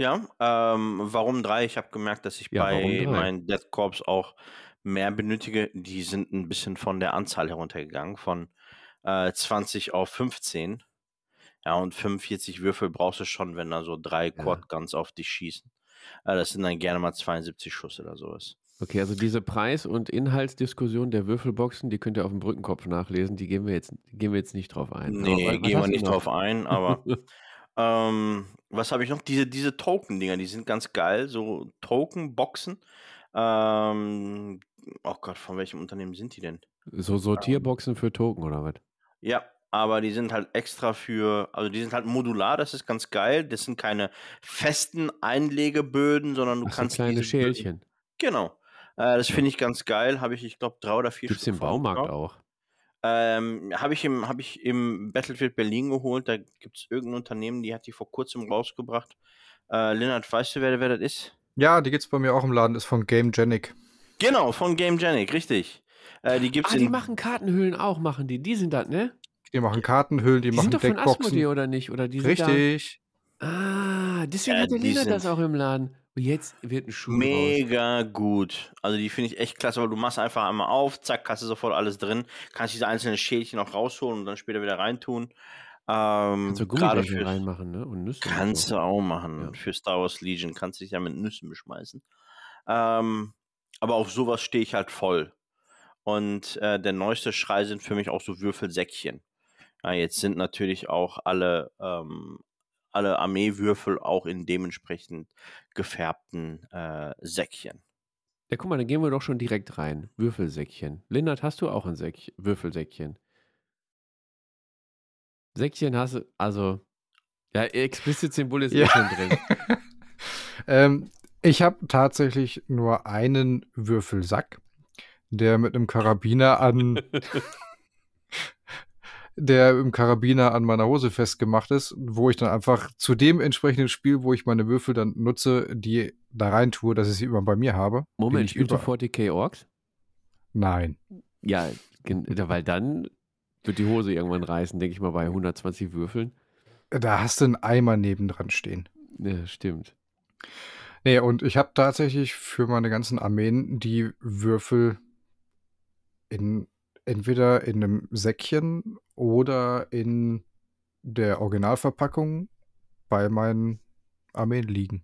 Ja, ähm, warum drei? Ich habe gemerkt, dass ich Ja, warum bei drei? meinen Death Corps auch mehr benötige. Die sind ein bisschen von der Anzahl heruntergegangen, von äh, 20 auf 15. Ja, und 45 Würfel brauchst du schon, wenn da so drei Ja. Quad Guns auf dich schießen. Äh, das sind dann gerne mal 72 Schuss oder sowas. Okay, also diese Preis- und Inhaltsdiskussion der Würfelboxen, die könnt ihr auf dem Brückenkopf nachlesen. Die gehen wir jetzt, gehen wir jetzt nicht drauf ein. Aber Nee, wa- was gehen wir hast du nicht noch? drauf ein, aber ähm, was habe ich noch? Diese, diese Token-Dinger, die sind ganz geil. So Token-Boxen. Ähm, oh Gott, von welchem Unternehmen sind die denn? So Sortierboxen für Token oder was? Ja, aber die sind halt extra für, also die sind halt modular, das ist ganz geil. Das sind keine festen Einlegeböden, sondern du Ach, so kannst kleine diese Böden- Schälchen. Genau. Äh, das finde ich ganz geil. Habe ich, ich glaube, drei oder vier Gibt es im Baumarkt auch. Ähm, habe ich, im, hab ich im Battlefield Berlin geholt. Da gibt es irgendein Unternehmen, die hat die vor kurzem rausgebracht. Äh, Lennart, weißt du, wer, wer das ist? Ja, die gibt's bei mir auch im Laden, ist von Game Genic. Genau, von Game Genic, richtig. Äh, die gibt's Ah, die in. machen Kartenhüllen auch, machen die. Die sind das, ne? Die machen Kartenhüllen, die, Die, machen sind doch von Deckboxen. Asmodee, oder nicht? Oder die sind da- Richtig. Ah, deswegen Ja, hat der Lennart das auch im Laden. Und jetzt wird ein Schuh. Mega gut. Also die finde ich echt klasse, weil du machst einfach einmal auf, zack, hast du sofort alles drin, kannst diese einzelnen Schälchen noch rausholen und dann später wieder reintun. Ähm, Kannst du gerade Gummibärchen für, reinmachen, ne? Und Nüsse. kannst du auch machen. Ja. Für Star Wars Legion kannst du dich ja mit Nüssen beschmeißen. Ähm, aber auf sowas stehe ich halt voll. Und äh, der neueste Schrei sind für mich auch so Würfelsäckchen. Ja, jetzt sind natürlich auch alle, ähm, alle Armeewürfel auch in dementsprechend gefärbten äh, Säckchen. Ja, guck mal, dann gehen wir doch schon direkt rein. Würfelsäckchen. Lindert, hast du auch ein Säck Würfelsäckchen? Säckchen hast du, also, ja, Explicit-Symbol ist ja. Ja. schon drin. Ähm, ich habe tatsächlich nur einen Würfelsack, der mit einem Karabiner an der im Karabiner an meiner Hose festgemacht ist, wo ich dann einfach zu dem entsprechenden Spiel, wo ich meine Würfel dann nutze, die da rein tue, dass ich sie immer bei mir habe. Moment, ich spielst du über- 40k Orks? Nein. Ja, weil dann wird die Hose irgendwann reißen, denke ich mal, bei 120 Würfeln. Da hast du einen Eimer nebendran stehen. Ja, stimmt. Nee, und ich habe tatsächlich für meine ganzen Armeen die Würfel in entweder in einem Säckchen oder in der Originalverpackung bei meinen Armeen liegen.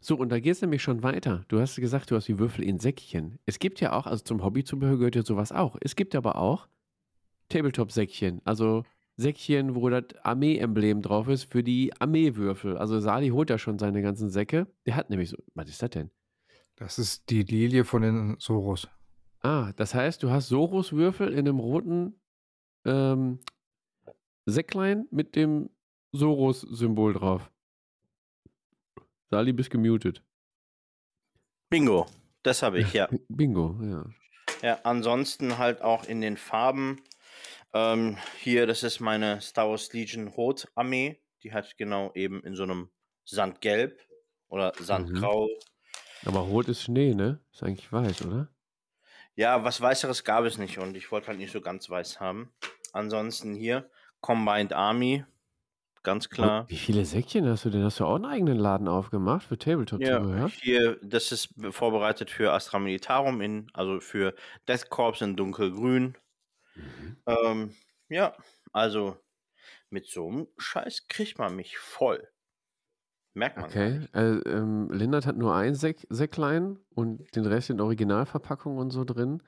So, und da geht es nämlich schon weiter. Du hast gesagt, du hast die Würfel in Säckchen. Es gibt ja auch, also zum Hobbyzubehör gehört ja sowas auch. Es gibt aber auch Tabletop-Säckchen. Also Säckchen, wo das Armee-Emblem drauf ist für die Armeewürfel. Also Sali holt ja schon seine ganzen Säcke. Der hat nämlich so, was ist das denn? Das ist die Lilie von den Soros. Ah, das heißt, du hast Soros-Würfel in einem roten ähm, Säcklein mit dem Soros-Symbol drauf. Sali, bist gemutet. Bingo, das habe ich, ja. Bingo, ja. Ja, ansonsten halt auch in den Farben. Ähm, hier, das ist meine Star Wars Legion Rot Armee. Die hat genau eben in so einem Sandgelb oder Sandgrau. Aber rot ist Schnee, ne? Ist eigentlich weiß, oder? Ja, was Weißeres gab es nicht und ich wollte halt nicht so ganz weiß haben. Ansonsten hier Combined Army, ganz klar. Wie viele Säckchen hast du denn? Hast du auch einen eigenen Laden aufgemacht für Ja, Tabletop-Zubehör? hier, das ist vorbereitet für Astra Militarum, in, also für Death Corps in dunkelgrün. Mhm. Ähm, ja, also mit so einem Scheiß kriegt man mich voll. Merkt man. Okay. Äh, ähm, Lindert hat nur ein Säck Säcklein und den Rest in Originalverpackung und so drin.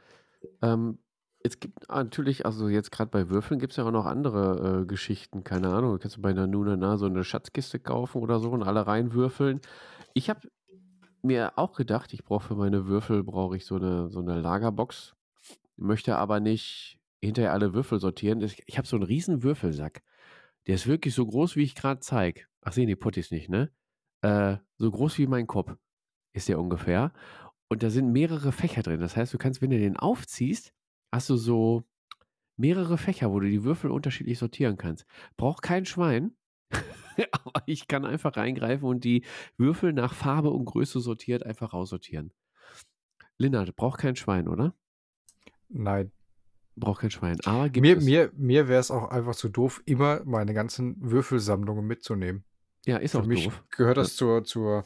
Ähm, es gibt natürlich, also jetzt gerade bei Würfeln gibt es ja auch noch andere äh, Geschichten. Keine Ahnung, du kannst du bei Nanunana so eine Schatzkiste kaufen oder so und alle reinwürfeln. Ich habe mir auch gedacht, ich brauche für meine Würfel brauche ich so eine, so eine Lagerbox. Möchte aber nicht hinterher alle Würfel sortieren. Ich, ich habe so einen riesen Würfelsack. Der ist wirklich so groß, wie ich gerade zeige. Ach, sehen die Potties nicht, ne? Äh, so groß wie mein Kopf ist der ungefähr. Und da sind mehrere Fächer drin. Das heißt, du kannst, wenn du den aufziehst, hast du so mehrere Fächer, wo du die Würfel unterschiedlich sortieren kannst. Braucht kein Schwein. Aber ich kann einfach reingreifen und die Würfel nach Farbe und Größe sortiert einfach raussortieren. Linda, braucht kein Schwein, oder? Nein. Braucht kein Schwein. Aber gibt Mir, es. mir, mir wäre es auch einfach zu doof, immer meine ganzen Würfelsammlungen mitzunehmen. Ja, ist Für auch mich doof. gehört das zur, zur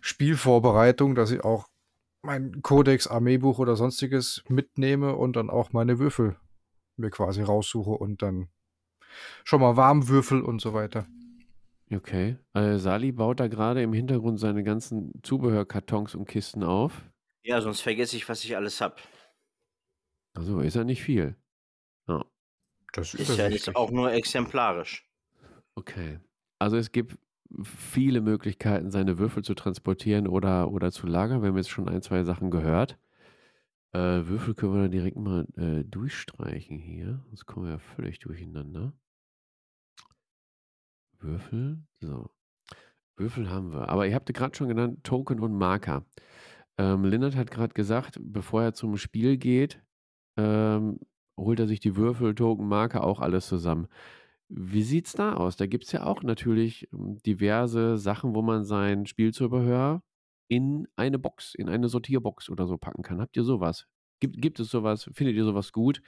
Spielvorbereitung, dass ich auch mein Codex, Armeebuch oder sonstiges mitnehme und dann auch meine Würfel mir quasi raussuche und dann schon mal warm würfel und so weiter. Okay. Äh, Sali baut da gerade im Hintergrund seine ganzen Zubehörkartons und Kisten auf. Ja, sonst vergesse ich, was ich alles habe. Also ist ja nicht viel. Ja, Das Ist ja jetzt auch nur exemplarisch. okay. Also es gibt viele Möglichkeiten, seine Würfel zu transportieren oder, oder zu lagern. Wir haben jetzt schon ein, zwei Sachen gehört. Äh, Würfel können wir dann direkt mal äh, durchstreichen hier. Sonst kommen wir ja völlig durcheinander. Würfel, so. Würfel haben wir. Aber ihr habt gerade schon genannt, Token und Marker. Ähm, Lindert hat gerade gesagt, bevor er zum Spiel geht, ähm, holt er sich die Würfel, Token, Marker, auch alles zusammen. Wie sieht's da aus? Da gibt es ja auch natürlich ähm, diverse Sachen, wo man sein Spielzubehör in eine Box, in eine Sortierbox oder so packen kann. Habt ihr sowas? Gibt, gibt es sowas? Findet ihr sowas gut?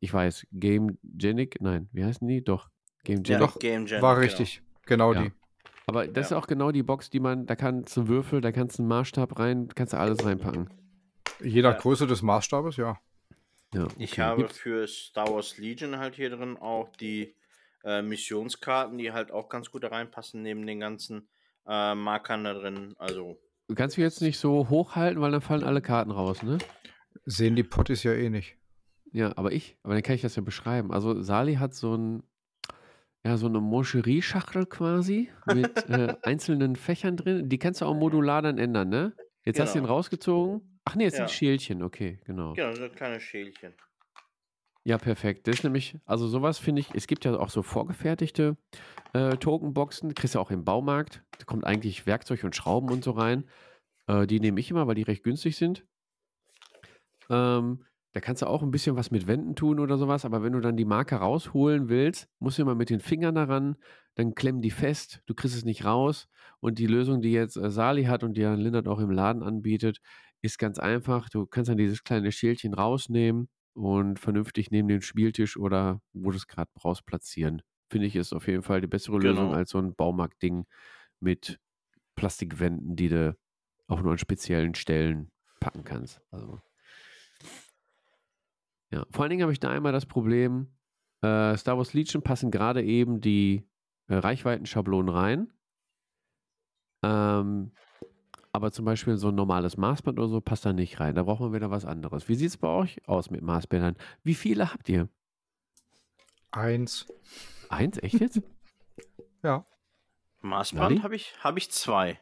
Ich weiß, Game Genic, nein, wie heißen die? Doch, Game Ja, Genic. Doch, Game Jam, War genau. richtig. Genau, Ja. die. Aber das Ja. ist auch genau die Box, die man, da kannst du Würfel, da kannst du einen Maßstab rein, kannst du alles reinpacken. Je nach Ja. Größe des Maßstabes, ja. Ja, Ich okay. habe Gibt's- für Star Wars Legion halt hier drin auch die äh, Missionskarten, die halt auch ganz gut da reinpassen, neben den ganzen äh, Markern da drin. Also, Kannst du jetzt nicht so hochhalten, weil dann fallen alle Karten raus, ne? Sehen die Potties ja eh nicht. Ja, aber ich, aber dann kann ich das ja beschreiben. Also Sali hat so ein, ja, so eine Moncherie-Schachtel quasi mit äh, einzelnen Fächern drin. Die kannst du auch modular dann ändern, ne? Jetzt hast du ihn Genau. rausgezogen. Ach nee, jetzt Ja. sind Schälchen, okay, genau. Genau, so kleine Schälchen. Ja, perfekt. Das ist nämlich, also sowas finde ich, es gibt ja auch so vorgefertigte äh, Tokenboxen, kriegst du auch im Baumarkt. Da kommt eigentlich Werkzeug und Schrauben und so rein. Äh, die nehme ich immer, weil die recht günstig sind. Ähm, da kannst du auch ein bisschen was mit Wänden tun oder sowas, aber wenn du dann die Marke rausholen willst, musst du immer mit den Fingern daran, dann klemmen die fest, du kriegst es nicht raus. Und die Lösung, die jetzt äh, Sali hat und die Jan Lindert auch im Laden anbietet, ist ganz einfach. Du kannst dann dieses kleine Schälchen rausnehmen und vernünftig neben den Spieltisch oder wo du es gerade brauchst platzieren. Finde ich, ist auf jeden Fall die bessere Lösung Genau. als so ein Baumarktding mit Plastikwänden, die du auch nur an speziellen Stellen packen kannst. Also. Ja, vor allen Dingen habe ich da einmal das Problem, äh, Star Wars Legion passen gerade eben die äh, Reichweitenschablonen rein. Ähm, aber zum Beispiel so ein normales Maßband oder so passt da nicht rein. Da braucht man wieder was anderes. Wie sieht es bei euch aus mit Maßbändern? Wie viele habt ihr? Eins. Eins? Echt jetzt? Ja. Maßband habe ich, hab ich zwei.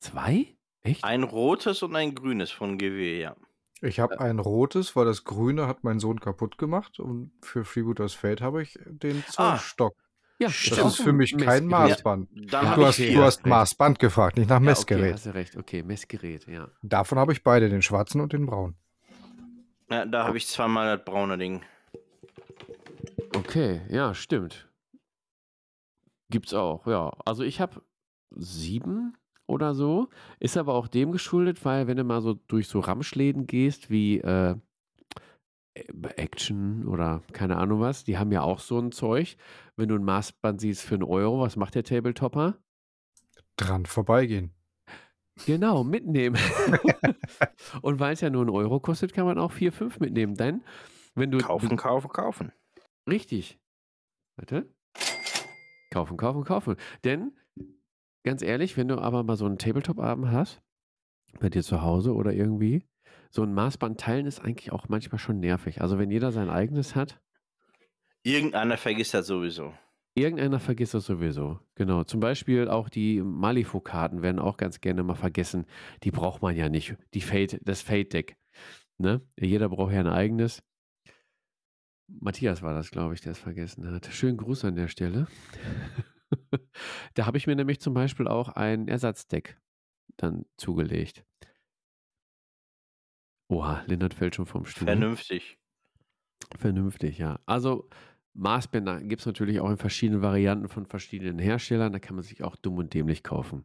Zwei? Echt? Ein rotes und ein grünes von GW, ja. Ich habe ein rotes, weil das grüne hat mein Sohn kaputt gemacht. Und für Freebooters Fate habe ich den Ah, Zollstock. Ja, das stimmt. ist für mich kein Messgerät. Maßband. Ja, Du hast, du hast Recht. Maßband gefragt, nicht nach Ja, okay, Messgerät. hast du recht. Okay, Messgerät, ja. Davon habe ich beide, den schwarzen und den braunen. Ja, da habe ich zweimal das braune Ding. Okay, ja, stimmt. Gibt's auch, ja. Also ich habe sieben oder so. Ist aber auch dem geschuldet, weil wenn du mal so durch so Ramschläden gehst wie äh, Action oder keine Ahnung was, die haben ja auch so ein Zeug. Wenn du ein Maßband siehst für einen Euro, was macht der Tabletopper? Dran vorbeigehen. Genau, mitnehmen. Und weil es ja nur einen Euro kostet, kann man auch vier, fünf mitnehmen. Denn wenn du Kaufen, kaufen, kaufen. Richtig. Warte. Kaufen, kaufen, kaufen. Denn, ganz ehrlich, wenn du aber mal so einen Tabletop-Abend hast, bei dir zu Hause oder irgendwie, so ein Maßband teilen ist eigentlich auch manchmal schon nervig. Also wenn jeder sein eigenes hat, Irgendeiner vergisst das sowieso. irgendeiner vergisst das sowieso. Genau. Zum Beispiel auch die Malifaux-Karten werden auch ganz gerne mal vergessen. Die braucht man ja nicht. Die Fate, das Fate-Deck. Ne? Jeder braucht ja ein eigenes. Matthias war das, glaube ich, der es vergessen hat. Schönen Gruß an der Stelle. da habe ich mir nämlich zum Beispiel auch ein Ersatzdeck dann zugelegt. Oha, Lindert fällt schon vom Stuhl. Vernünftig. Vernünftig, ja. Also Maßbänder gibt es natürlich auch in verschiedenen Varianten von verschiedenen Herstellern. Da kann man sich auch dumm und dämlich kaufen.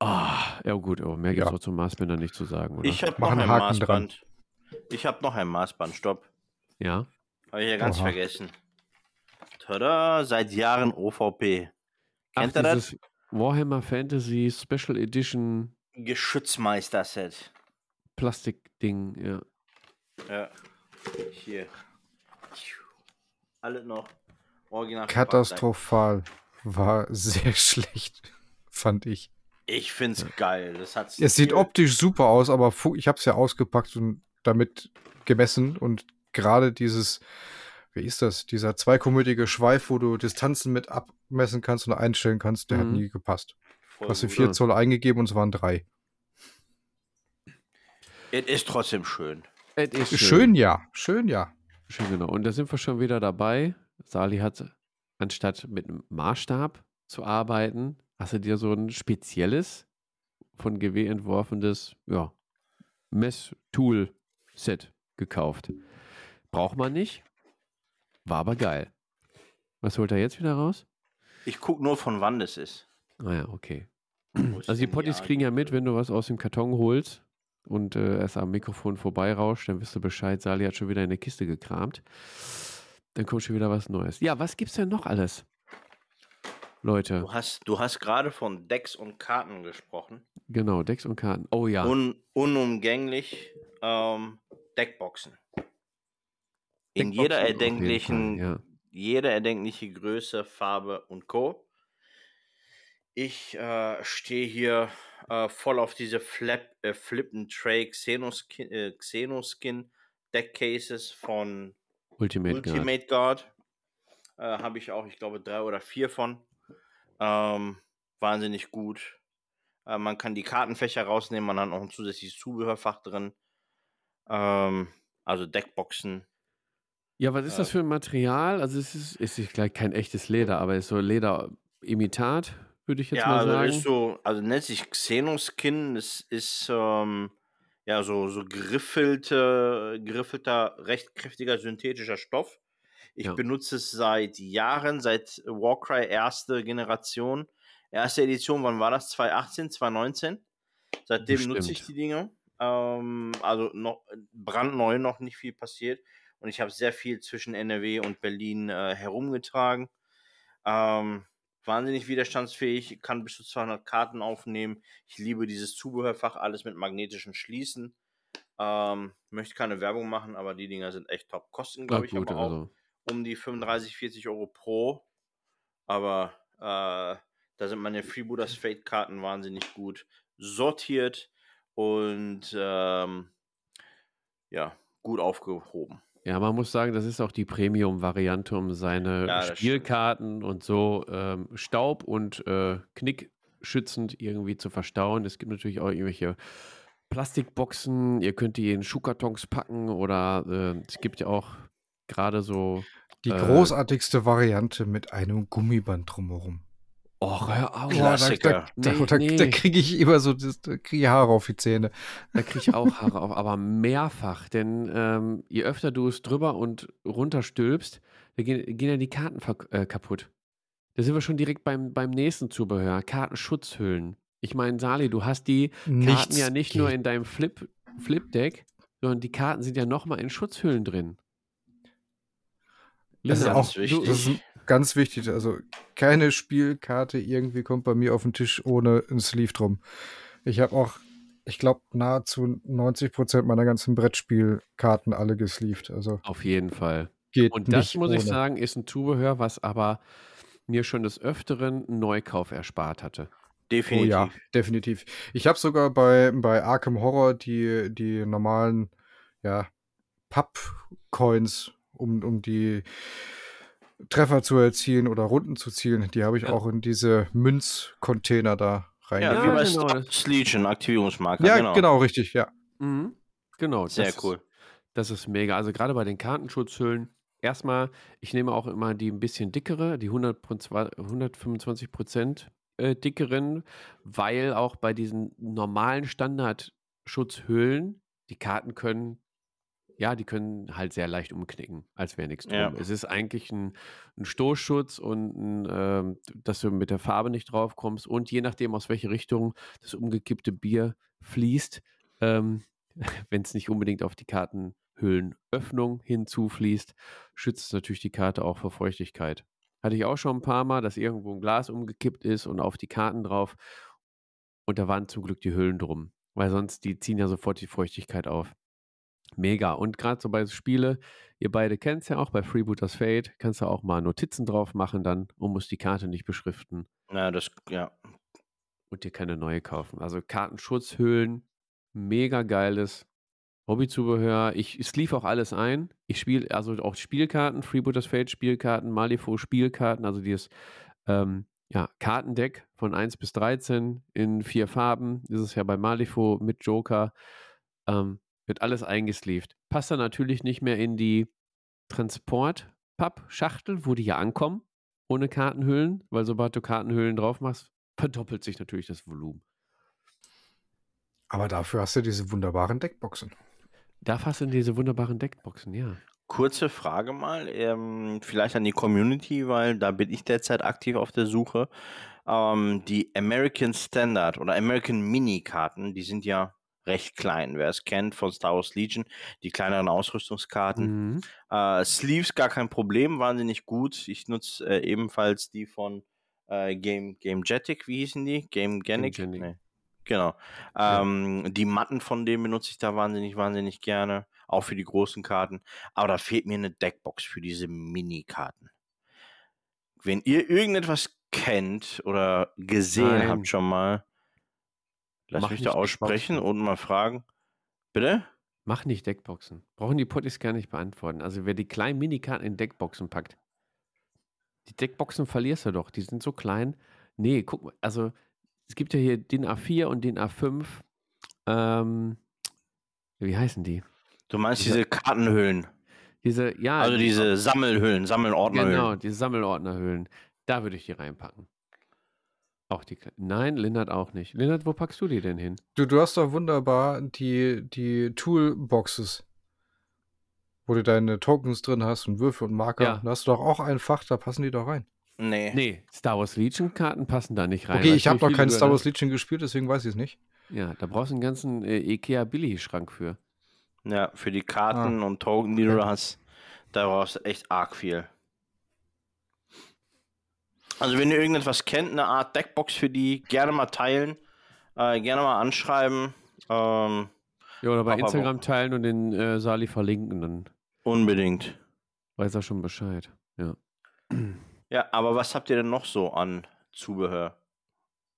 Ah, ja gut, aber mehr gibt es Ja. auch zum Maßbänder nicht zu sagen, oder? Ich habe noch einen ein Haken dran. Maßband. Ich habe noch ein Maßband, stopp. ja. Habe ich ja ganz Oha. vergessen. Tada, seit Jahren OVP. Ach, Kennt ihr das? Warhammer Fantasy Special Edition Geschützmeister-Set. Plastikding, ja. Ja. Hier. Alle noch. Original. Katastrophal. War sehr schlecht, fand ich. Ich find's geil. Das hat's Es sieht optisch super aus, aber ich habe es ja ausgepackt und damit gemessen und gerade dieses, wie ist das, dieser zweikomödige Schweif, wo du Distanzen mit abmessen kannst und einstellen kannst, der hat Mhm. nie gepasst. voll Du hast die gut. 4 Zoll eingegeben und es waren drei. Es ist trotzdem schön. Es ist Schön, ja. Schön, ja. Schön, genau. Und da sind wir schon wieder dabei. Sali hat, anstatt mit einem Maßstab zu arbeiten, hast du dir so ein spezielles, von GW entworfenes, ja, Messtool-Set gekauft. Braucht man nicht, war aber geil. Was holt er jetzt wieder raus? Ich guck nur von wann das ist. Naja, okay. Wo ist Also die Potties kriegen ja mit, wenn du was aus dem Karton holst und äh, erst am Mikrofon vorbeirauscht, dann wisst du Bescheid, Sali hat schon wieder in der Kiste gekramt. Dann kommt schon wieder was Neues. Ja, was gibt's denn noch alles? Leute, Du hast, du hast gerade von Decks und Karten gesprochen. genau, Decks und Karten. Oh ja, Un, unumgänglich ähm, Deckboxen. In Deckboxen jeder erdenklichen, ja. jede erdenkliche Größe, Farbe und Co. Ich äh, stehe hier äh, voll auf diese Flap, äh, Flip and Tray Xenoskin, äh, Xenoskin Deckcases von Ultimate, Guard. Ultimate Guard. Äh, Habe ich auch, ich glaube, drei oder vier von. Ähm, wahnsinnig gut. Äh, man kann die Kartenfächer rausnehmen, man hat noch ein zusätzliches Zubehörfach drin. Ähm, also Deckboxen. Ja, was ist das für ein Material? Also es ist, es ist gleich kein echtes Leder, aber es ist so Lederimitat, würde ich jetzt ja, mal also sagen. ist so, also nennt sich Xenoskin. Es ist ähm, ja so, so geriffelte, geriffelter, recht kräftiger synthetischer Stoff. Ich Ja. benutze es seit Jahren, seit Warcry erste Generation. Erste Edition, wann war das? 2018, 2019? Seitdem nutze ich Bestimmt. die Dinge. Ähm, also noch brandneu, noch nicht viel passiert. Und ich habe sehr viel zwischen NRW und Berlin äh, herumgetragen. Ähm, wahnsinnig widerstandsfähig, kann bis zu 200 Karten aufnehmen. Ich liebe dieses Zubehörfach, alles mit magnetischen Schließen. Ähm, möchte keine Werbung machen, aber die Dinger sind echt top. Kosten, glaube ich, gut, aber auch also. um die 35, 40 Euro pro. Aber äh, da sind meine Freebooters Fate Karten wahnsinnig gut sortiert und ähm, ja, gut aufgehoben. Ja, man muss sagen, das ist auch die Premium-Variante, um seine Ja, das stimmt. Spielkarten und so ähm, Staub und äh, Knick irgendwie zu verstauen. Es gibt natürlich auch irgendwelche Plastikboxen, ihr könnt die in Schuhkartons packen oder äh, es gibt ja auch gerade so. Die Äh, großartigste Variante mit einem Gummiband drumherum. Och, hör auf. Boah, da, da, Klassiker. da, Nee, da, nee. da kriege ich immer so, das, da kriege ich Haare auf die Zähne. Da kriege ich auch Haare auf, aber mehrfach. Denn ähm, je öfter du es drüber und runter stülpst, da gehen, gehen ja die Karten äh, kaputt. Da sind wir schon direkt beim, beim nächsten Zubehör. Kartenschutzhüllen. Ich meine, Sali, du hast die Karten Nichts ja nicht nur geht. in deinem Flip, Flip-Deck, sondern die Karten sind ja nochmal in Schutzhüllen drin. Das ist Lisa, auch du- wichtig. das ist ganz wichtig. Also keine Spielkarte irgendwie kommt bei mir auf den Tisch ohne ein Sleeve drum. Ich habe auch, ich glaube, nahezu 90 Prozent meiner ganzen Brettspielkarten alle gesleeved. Also Auf jeden Fall. geht Und das muss ohne. ich sagen, ist ein Zubehör, was aber mir schon des Öfteren einen Neukauf erspart hatte. Oh Definitiv. ja, definitiv. Ich habe sogar bei, bei Arkham Horror die, die normalen ja, Papp-Coins, um, um die Treffer zu erzielen oder Runden zu zielen, die habe ich Ja. auch in diese Münzcontainer da Ja, reingegeben. wie Ja, bei genau, Wars Legion, Aktivierungsmarker. Ja, genau. richtig, ja. Mhm. Genau. Sehr das cool. Ist, das ist mega. Also gerade bei den Kartenschutzhüllen. Erstmal, ich nehme auch immer die ein bisschen dickere, die 100, 125 Prozent äh, dickeren, weil auch bei diesen normalen Standardschutzhüllen die Karten können, ja, die können halt sehr leicht umknicken, als wäre nichts drum. Ja. Es ist eigentlich ein, ein Stoßschutz und ein, ähm, dass du mit der Farbe nicht drauf kommst und je nachdem, aus welche Richtung das umgekippte Bier fließt, ähm, wenn es nicht unbedingt auf die Kartenhüllenöffnung hinzufließt, schützt es natürlich die Karte auch vor Feuchtigkeit. Hatte ich auch schon ein paar Mal, dass irgendwo ein Glas umgekippt ist und auf die Karten drauf. Und da waren zum Glück die Hüllen drum, weil sonst die ziehen ja sofort die Feuchtigkeit auf. Mega. Und gerade so bei Spiele, ihr beide kennt es ja auch, bei Freebooters Fate kannst du auch mal Notizen drauf machen dann und musst die Karte nicht beschriften Ja, das, ja. und dir keine neue kaufen. Also Kartenschutzhüllen, mega geiles Hobbyzubehör. Ich sleeve auch alles ein. Ich spiele also auch Spielkarten, Freebooters Fate Spielkarten, Malifaux Spielkarten, also dieses ähm, ja, Kartendeck von 1 bis 13 in vier Farben. Das ist ja bei Malifaux mit Joker. Ähm, wird alles eingesleeved. Passt dann natürlich nicht mehr in die Transport-Papp-Schachtel, wo die ja ankommen, ohne Kartenhüllen, weil sobald du Kartenhüllen drauf machst, verdoppelt sich natürlich das Volumen. Aber dafür hast du diese wunderbaren Deckboxen. Da hast du diese wunderbaren Deckboxen, ja. Kurze Frage mal, ähm, vielleicht an die Community, weil da bin ich derzeit aktiv auf der Suche. Ähm, die American Standard oder American Mini-Karten, die sind ja recht klein. Wer es kennt von Star Wars Legion, die kleineren Ausrüstungskarten. Mhm. Äh, Sleeves gar kein Problem, wahnsinnig gut. Ich nutze äh, ebenfalls die von äh, Game Gamegetic, wie hießen die? Game Genic? Gamegenic. Nee. Genau. Ja. Ähm, Die Matten von denen benutze ich da wahnsinnig, wahnsinnig gerne. Auch für die großen Karten. Aber da fehlt mir eine Deckbox für diese Mini-Karten. Wenn ihr irgendetwas kennt oder gesehen Nein. habt schon mal, lasst Mach mich da aussprechen Deckboxen. und mal fragen. Bitte? Mach nicht Deckboxen. Brauchen die Potties gar nicht beantworten. Also wer die kleinen Minikarten in Deckboxen packt, die Deckboxen verlierst du doch. Die sind so klein. Nee, guck mal. Also es gibt ja hier den A4 und den A5. Ähm, wie heißen die? Du meinst Diese- diese Kartenhüllen. Diese, ja, Also die- diese Sammelhüllen, Sammelordnerhüllen. Genau, diese Sammelordnerhöhlen. Da würde ich die reinpacken. Auch die. kle- Nein, Lindert auch nicht. Lindert, wo packst du die denn hin? Du, du hast doch wunderbar die, die Toolboxes, wo du deine Tokens drin hast und Würfel und Marker. Ja. Da hast du doch auch ein Fach, da passen die doch rein. Nee. Nee, Star Wars Legion Karten passen da nicht rein. okay, ich habe noch keinen du Star Wars Legion gespielt, deswegen weiß ich es nicht. Ja, da brauchst du einen ganzen äh, Ikea Billy-Schrank für. Ja, für die Karten und Token, die du da hast, da brauchst du echt arg viel. Also wenn ihr irgendetwas kennt, eine Art Deckbox für die, gerne mal teilen, äh, gerne mal anschreiben. Ähm, Ja, oder bei Instagram teilen und den äh, Sali verlinken, dann unbedingt. weiß er schon Bescheid. Ja. Ja, aber was habt ihr denn noch so an Zubehör?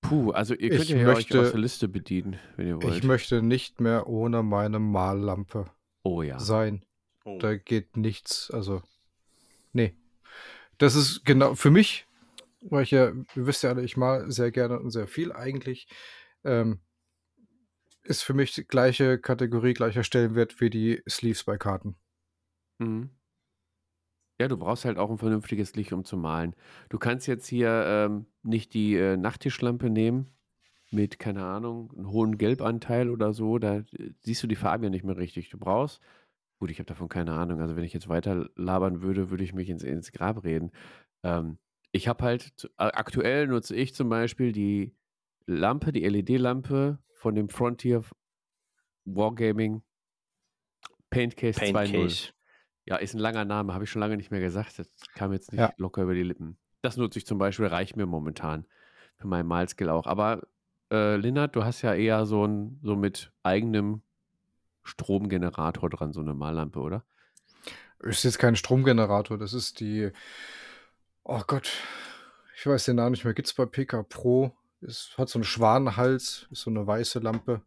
Puh, also ihr Ich könnt ja hier möchte- euch aus der Liste bedienen, wenn ihr wollt. Ich möchte nicht mehr ohne meine Mallampe oh ja. sein. Oh. Da geht nichts. Also, nee. Das ist genau für mich, weil ich ja, ihr wisst ja alle, ich mal sehr gerne und sehr viel eigentlich, ähm, ist für mich die gleiche Kategorie, gleicher Stellenwert wie die Sleeves bei Karten. Mhm. Ja, du brauchst halt auch ein vernünftiges Licht, um zu malen. Du kannst jetzt hier ähm, nicht die äh, Nachttischlampe nehmen mit, keine Ahnung, einem hohen Gelbanteil oder so. Da äh, siehst du die Farben ja nicht mehr richtig. Du brauchst, gut, ich habe davon keine Ahnung. Also wenn ich jetzt weiter labern würde, würde ich mich ins, ins Grab reden. Ähm, ich habe halt, aktuell nutze ich zum Beispiel die Lampe, die LED-Lampe von dem Frontier Wargaming Paintcase 2.0. Paintcase. Ja, ist ein langer Name, habe ich schon lange nicht mehr gesagt. Das kam jetzt nicht Ja. locker über die Lippen. Das nutze ich zum Beispiel, reicht mir momentan für meinen Malskill auch. Aber äh, Linnert, du hast ja eher so ein, so mit eigenem Stromgenerator dran, so eine Mallampe, oder? Ist jetzt kein Stromgenerator, das ist die, oh Gott, ich weiß den Namen nicht mehr, gibt es bei PK Pro, ist, hat so einen Schwanenhals, ist so eine weiße Lampe.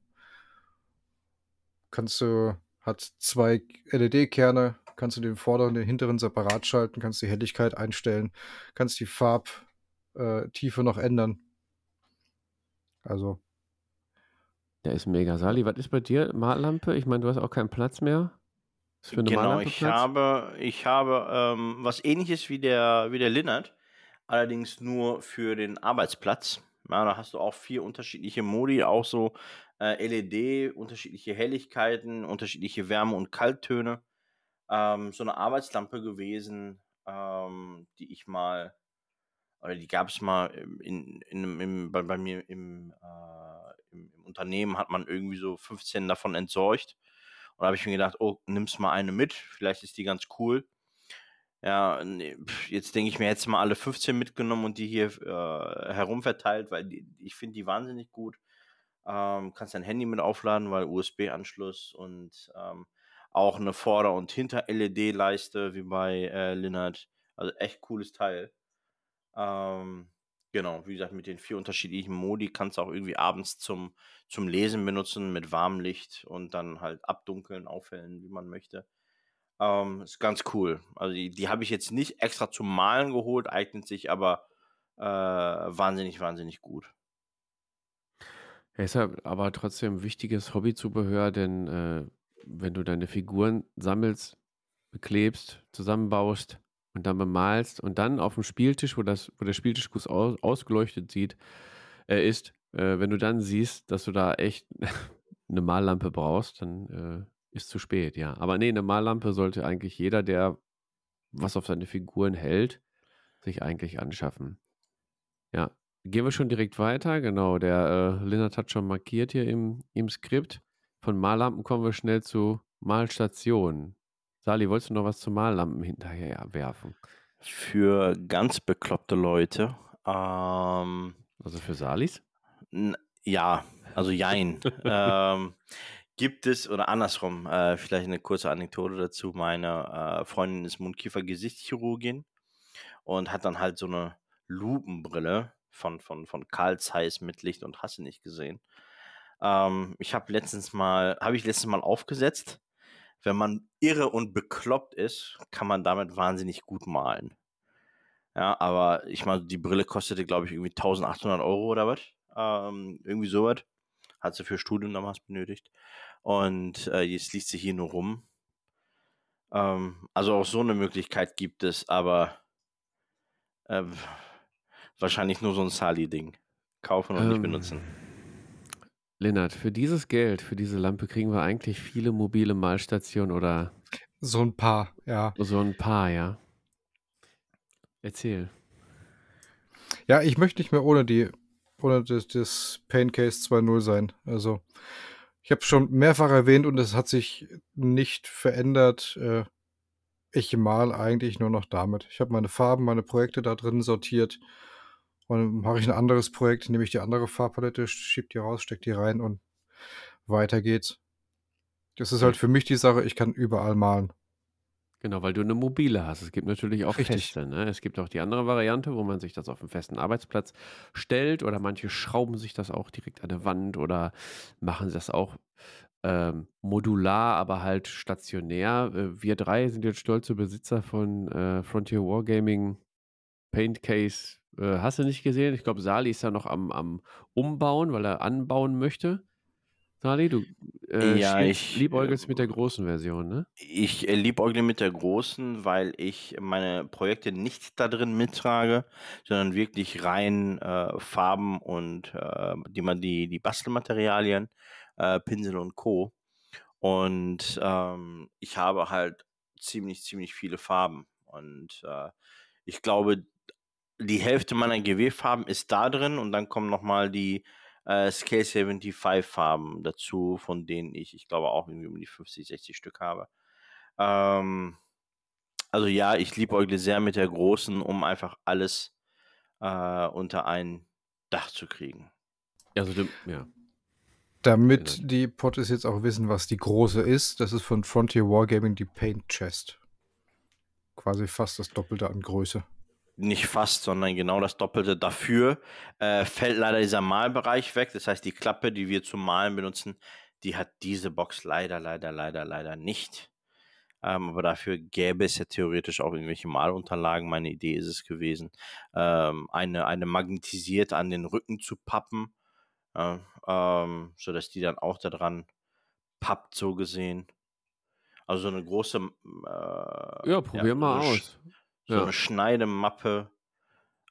Kannst du, hat zwei LED-Kerne, kannst du den vorderen und den hinteren separat schalten, kannst die Helligkeit einstellen, kannst die Farbtiefe noch ändern. Also, Der ist mega. Sali, was ist bei dir? Mallampe? Ich meine, du hast auch keinen Platz mehr. Für eine Genau, ich habe, ich habe ähm, was ähnliches wie der, wie der Linnert, allerdings nur für den Arbeitsplatz. Ja, da hast du auch vier unterschiedliche Modi, auch so äh, LED, unterschiedliche Helligkeiten, unterschiedliche Wärme- und Kalttöne. Ähm, so eine Arbeitslampe gewesen, ähm, die ich mal, oder die gab es mal in, in, im, bei, bei mir im, äh, im, im Unternehmen, hat man irgendwie so 15 davon entsorgt. Und da habe ich mir gedacht, oh, nimmst mal eine mit, vielleicht ist die ganz cool. Ja, jetzt denke ich mir, jetzt mal alle 15 mitgenommen und die hier äh, herumverteilt, weil die, ich finde die wahnsinnig gut. Ähm, kannst dein Handy mit aufladen, weil USB-Anschluss und ähm, auch eine Vorder- und Hinter-LED-Leiste wie bei äh, Linnert. Also echt cooles Teil. Ähm, genau, wie gesagt, mit den vier unterschiedlichen Modi kannst du auch irgendwie abends zum, zum Lesen benutzen mit warmem Licht und dann halt abdunkeln, aufhellen, wie man möchte. Ähm, ist ganz cool. Also die, die habe ich jetzt nicht extra zum Malen geholt, eignet sich aber äh, wahnsinnig, wahnsinnig gut. Ja, ist aber trotzdem wichtiges Hobbyzubehör, denn äh, wenn du deine Figuren sammelst, beklebst, zusammenbaust und dann bemalst und dann auf dem Spieltisch, wo, das, wo der Spieltischguss aus, ausgeleuchtet sieht, äh, ist, äh, wenn du dann siehst, dass du da echt eine Mallampe brauchst, dann äh, ist zu spät, ja. Aber nee, eine Mallampe sollte eigentlich jeder, der was auf seine Figuren hält, sich eigentlich anschaffen. Ja, Gehen wir schon direkt weiter. Genau, der äh, Lennart hat schon markiert hier im, im Skript. Von Mallampen kommen wir schnell zu Malstationen. Sali, wolltest du noch was zu Mallampen hinterher werfen? Für ganz bekloppte Leute, ähm, Also für Salis? Ja, also jein. ähm, gibt es, oder andersrum, äh, vielleicht eine kurze Anekdote dazu. Meine äh, Freundin ist Mundkiefer-Gesichtschirurgin und hat dann halt so eine Lupenbrille von, von, von Carl Zeiss mit Licht und Hasse nicht gesehen. Ähm, ich habe letztens mal, habe ich letztens mal aufgesetzt wenn man irre und bekloppt ist, kann man damit wahnsinnig gut malen. Ja, aber ich meine, die Brille kostete, glaube ich, irgendwie 1800 Euro oder was. Ähm, irgendwie sowas. Hat sie für Studium damals benötigt. Und äh, jetzt liegt sie hier nur rum. Ähm, also auch so eine Möglichkeit gibt es, aber äh, wahrscheinlich nur so ein Sali-Ding. Kaufen und nicht Ähm, benutzen. Lennart, für dieses Geld, für diese Lampe kriegen wir eigentlich viele mobile Malstationen oder So ein paar, ja. so ein paar, ja. Erzähl. Ja, ich möchte nicht mehr ohne die, ohne das, das Pain Case 2.0 sein. Also, ich habe schon mehrfach erwähnt und es hat sich nicht verändert. Äh, ich mal eigentlich nur noch damit. Ich habe meine Farben, meine Projekte da drin sortiert. Und dann mache ich ein anderes Projekt, nehme ich die andere Farbpalette, schieb die raus, steck die rein und weiter geht's. Das ist halt für mich die Sache, ich kann überall malen. Genau, weil du eine mobile hast. Es gibt natürlich auch Richtig. feste. Ne? Es gibt auch die andere Variante, wo man sich das auf einen festen Arbeitsplatz stellt oder manche schrauben sich das auch direkt an der Wand oder machen das auch ähm, modular, aber halt stationär. Äh, wir drei sind jetzt stolze Besitzer von äh, Frontier Wargaming Paint Case. Äh, hast du nicht gesehen? Ich glaube, Sali ist ja noch am, am Umbauen, weil er anbauen möchte. Sali, du äh, Ja, ich, liebäugelst äh, mit der großen Version, ne? Ich äh, liebäugle mit der großen, weil ich meine Projekte nicht da drin mittrage, sondern wirklich rein äh, Farben und äh, die, die, die Bastelmaterialien, äh, Pinsel und Co. Und ähm, ich habe halt ziemlich, ziemlich viele Farben. Und ich glaube, die Hälfte meiner GW-Farben ist da drin und dann kommen nochmal die äh, Scale 75 Farben dazu, von denen ich, ich glaube, auch irgendwie um die 50, 60 Stück habe. Ähm, also ja, ich liebäugle sehr mit der großen, um einfach alles äh, unter ein Dach zu kriegen. Also, du, ja. Damit Genau. die Potties jetzt auch wissen, was die große ist, das ist von Frontier Wargaming die Paint Chest. Quasi fast das Doppelte an Größe. Nicht fast, sondern genau das Doppelte. Dafür äh, fällt leider dieser Malbereich weg. Das heißt, die Klappe, die wir zum Malen benutzen, die hat diese Box leider, leider, leider, leider nicht. Ähm, aber dafür gäbe es ja theoretisch auch irgendwelche Malunterlagen. Meine Idee ist es gewesen, ähm, eine, eine magnetisiert an den Rücken zu pappen, äh, ähm, sodass die dann auch daran pappt, so gesehen. Also so eine große. Äh, Ja, probier mal eine Sch- aus. So Ja. eine Schneidemappe,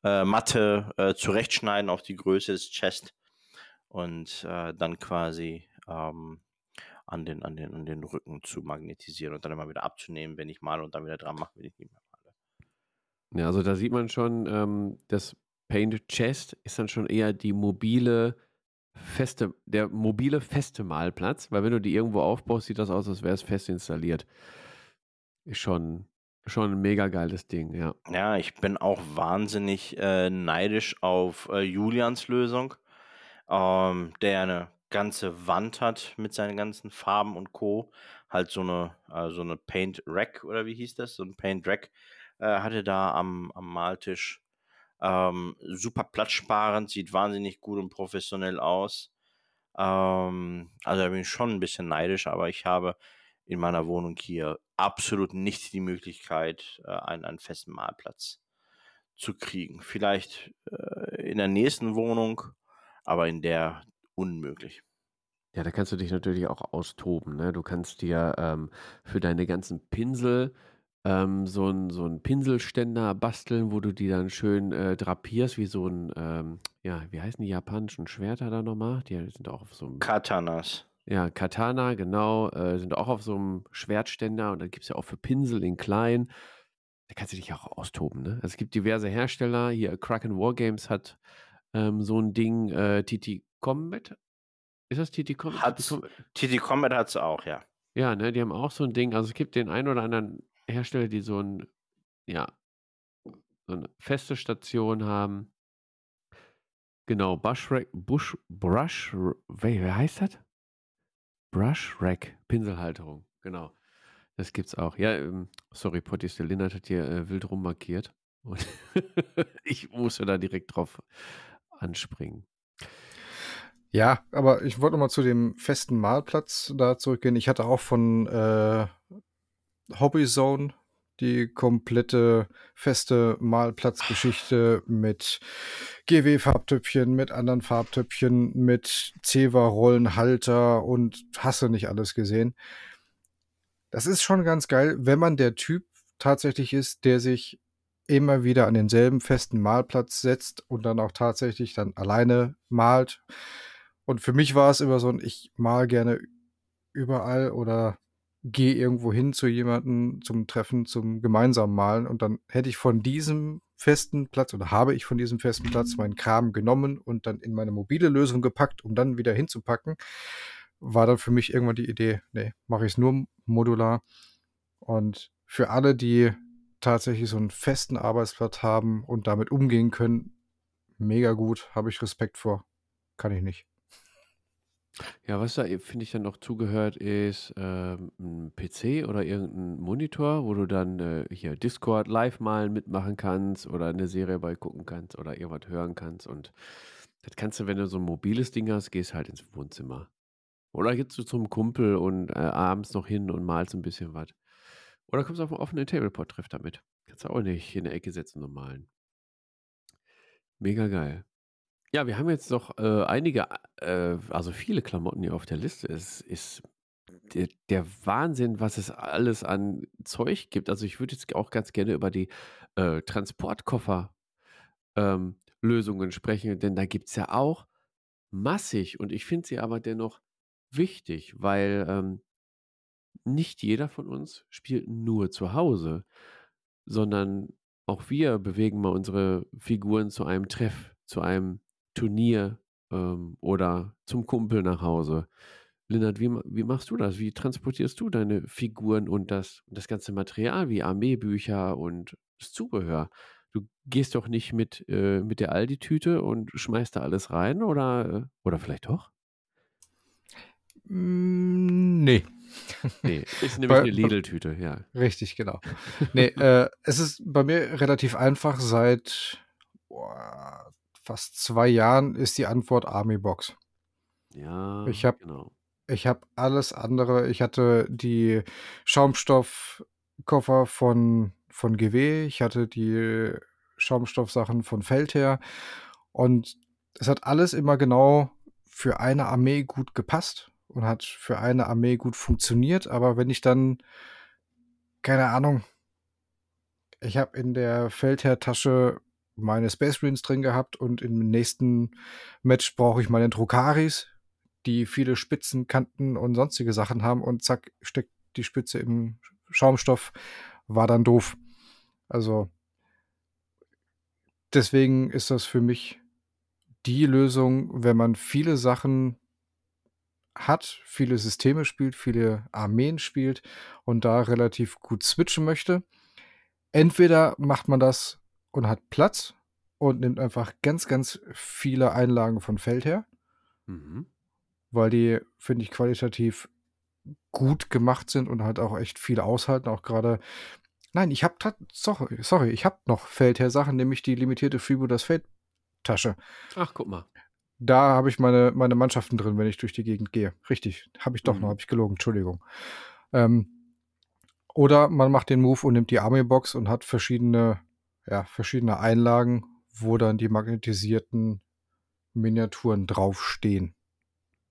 äh, Matte äh, zurechtschneiden auf die Größe des Chest und äh, dann quasi ähm, an, den, an, den, an den Rücken zu magnetisieren und dann immer wieder abzunehmen, wenn ich male und dann wieder dran mache, wenn ich nicht mehr male. Ja, also da sieht man schon, ähm, das Paint Chest ist dann schon eher die mobile feste, der mobile feste Malplatz, weil wenn du die irgendwo aufbaust, sieht das aus, als wäre es fest installiert. Ist schon, schon ein mega geiles Ding, ja. Ja, ich bin auch wahnsinnig äh, neidisch auf äh, Julians Lösung, ähm, der eine ganze Wand hat mit seinen ganzen Farben und Co. Halt so eine, äh, so eine Paint Rack oder wie hieß das? So ein Paint Rack äh, hatte da am, am Maltisch. Ähm, super platzsparend, sieht wahnsinnig gut und professionell aus. Ähm, also da bin ich schon ein bisschen neidisch, aber ich habe in meiner Wohnung hier absolut nicht die Möglichkeit, äh, einen, einen festen Malplatz zu kriegen. Vielleicht äh, in der nächsten Wohnung, aber in der unmöglich. Ja, da kannst du dich natürlich auch austoben. Ne? Du kannst dir ähm, für deine ganzen Pinsel ähm, so einen so Pinselständer basteln, wo du die dann schön äh, drapierst, wie so ein, ähm, ja, wie heißen die japanischen Schwerter da nochmal? Die sind auch auf so einem, Katanas. Ja, Katana, genau, äh, sind auch auf so einem Schwertständer und dann gibt es ja auch für Pinsel in klein. Da kannst du dich auch austoben. Ne? Es gibt diverse Hersteller. Hier, Kraken Wargames hat ähm, so ein Ding, äh, TT Combat. Ist das TT Com- TT Hat's. Combat? TT Combat hat es auch, ja. Ja, ne, die haben auch so ein Ding. Also es gibt den einen oder anderen Hersteller, die so ein, ja, so eine feste Station haben. Genau, Bush Rack, Bush, Brush, wie heißt das? Brush Rack, Pinselhalterung, genau. Das gibt's auch. Ja, ähm, sorry, Potty Lennart hat hier äh, wild rummarkiert. Und ich musste da direkt drauf anspringen. Ja, aber ich wollte noch mal zu dem festen Malplatz da zurückgehen. Ich hatte auch von äh, Hobbyzone die komplette feste Malplatzgeschichte mit GW-Farbtöpfchen, mit anderen Farbtöpfchen, mit Ceva-Rollenhalter und hasse nicht alles gesehen. Das ist schon ganz geil, wenn man der Typ tatsächlich ist, der sich immer wieder an denselben festen Malplatz setzt und dann auch tatsächlich dann alleine malt. Und für mich war es immer so ein, ich mal gerne überall oder gehe irgendwo hin zu jemandem zum Treffen, zum gemeinsamen Malen und dann hätte ich von diesem festen Platz oder habe ich von diesem festen Platz meinen Kram genommen und dann in meine mobile Lösung gepackt, um dann wieder hinzupacken, war dann für mich irgendwann die Idee, nee, mache ich es nur modular. Und für alle, die tatsächlich so einen festen Arbeitsplatz haben und damit umgehen können, mega gut, habe ich Respekt vor. Kann ich nicht. Ja, was da e finde ich dann noch zugehört, ist, ähm, 'n PC oder irgendein Monitor, wo du dann, äh, hier Discord live mal mitmachen kannst oder eine Serie bei gucken kannst oder irgendwas hören kannst und das kannst du, wenn du so ein mobiles Ding hast, gehst halt ins Wohnzimmer. Oder gehst du zum Kumpel und, äh, abends noch hin und malst ein bisschen was. Oder kommst auf 'n offenen Tabletop-Treff damit. Kannst du auch nicht in der Ecke sitzen und malen. Mega geil. Ja, wir haben jetzt noch äh, einige, äh, also viele Klamotten hier auf der Liste. Es ist der, der Wahnsinn, was es alles an Zeug gibt. Also ich würde jetzt auch ganz gerne über die äh, Transportkoffer ähm, Lösungen sprechen, denn da gibt es ja auch massig und ich finde sie aber dennoch wichtig, weil ähm, nicht jeder von uns spielt nur zu Hause, sondern auch wir bewegen mal unsere Figuren zu einem Treff, zu einem Turnier ähm, oder zum Kumpel nach Hause. Lennart, wie, wie machst du das? Wie transportierst du deine Figuren und das, das ganze Material wie Armeebücher und das Zubehör? Du gehst doch nicht mit, äh, mit der Aldi-Tüte und schmeißt da alles rein oder, äh, oder vielleicht doch? Mm, nee. Nee, ist nämlich eine Lidl-Tüte, ja. Richtig, genau. Nee, äh, es ist bei mir relativ einfach. Seit boah, fast zwei Jahren ist die Antwort Army Box. Ja, Ich habe genau. ich habe alles andere. Ich hatte die Schaumstoffkoffer von, von GW, ich hatte die Schaumstoffsachen von Feldherr und es hat alles immer genau für eine Armee gut gepasst und hat für eine Armee gut funktioniert. Aber wenn ich dann, keine Ahnung, ich habe in der Feldherr-Tasche meine Space Marines drin gehabt und im nächsten Match brauche ich meine Drukaris, die viele Spitzen, Kanten und sonstige Sachen haben und zack, steckt die Spitze im Schaumstoff, war dann doof. Also deswegen ist das für mich die Lösung, wenn man viele Sachen hat, viele Systeme spielt, viele Armeen spielt und da relativ gut switchen möchte. Entweder macht man das und hat Platz und nimmt einfach ganz, ganz viele Einlagen von Feldherr, Mhm. weil die, finde ich, qualitativ gut gemacht sind und halt auch echt viel aushalten. Auch gerade, nein, ich habe, sorry, sorry, ich habe noch Feldherr-Sachen, nämlich die limitierte Freebooters Feld-Tasche. Ach, guck mal. Da habe ich meine, meine Mannschaften drin, wenn ich durch die Gegend gehe. Richtig, habe ich doch noch, Mhm. habe ich gelogen, Entschuldigung. Ähm, oder man macht den Move und nimmt die Army-Box und hat verschiedene, ja, verschiedene Einlagen, wo dann die magnetisierten Miniaturen draufstehen.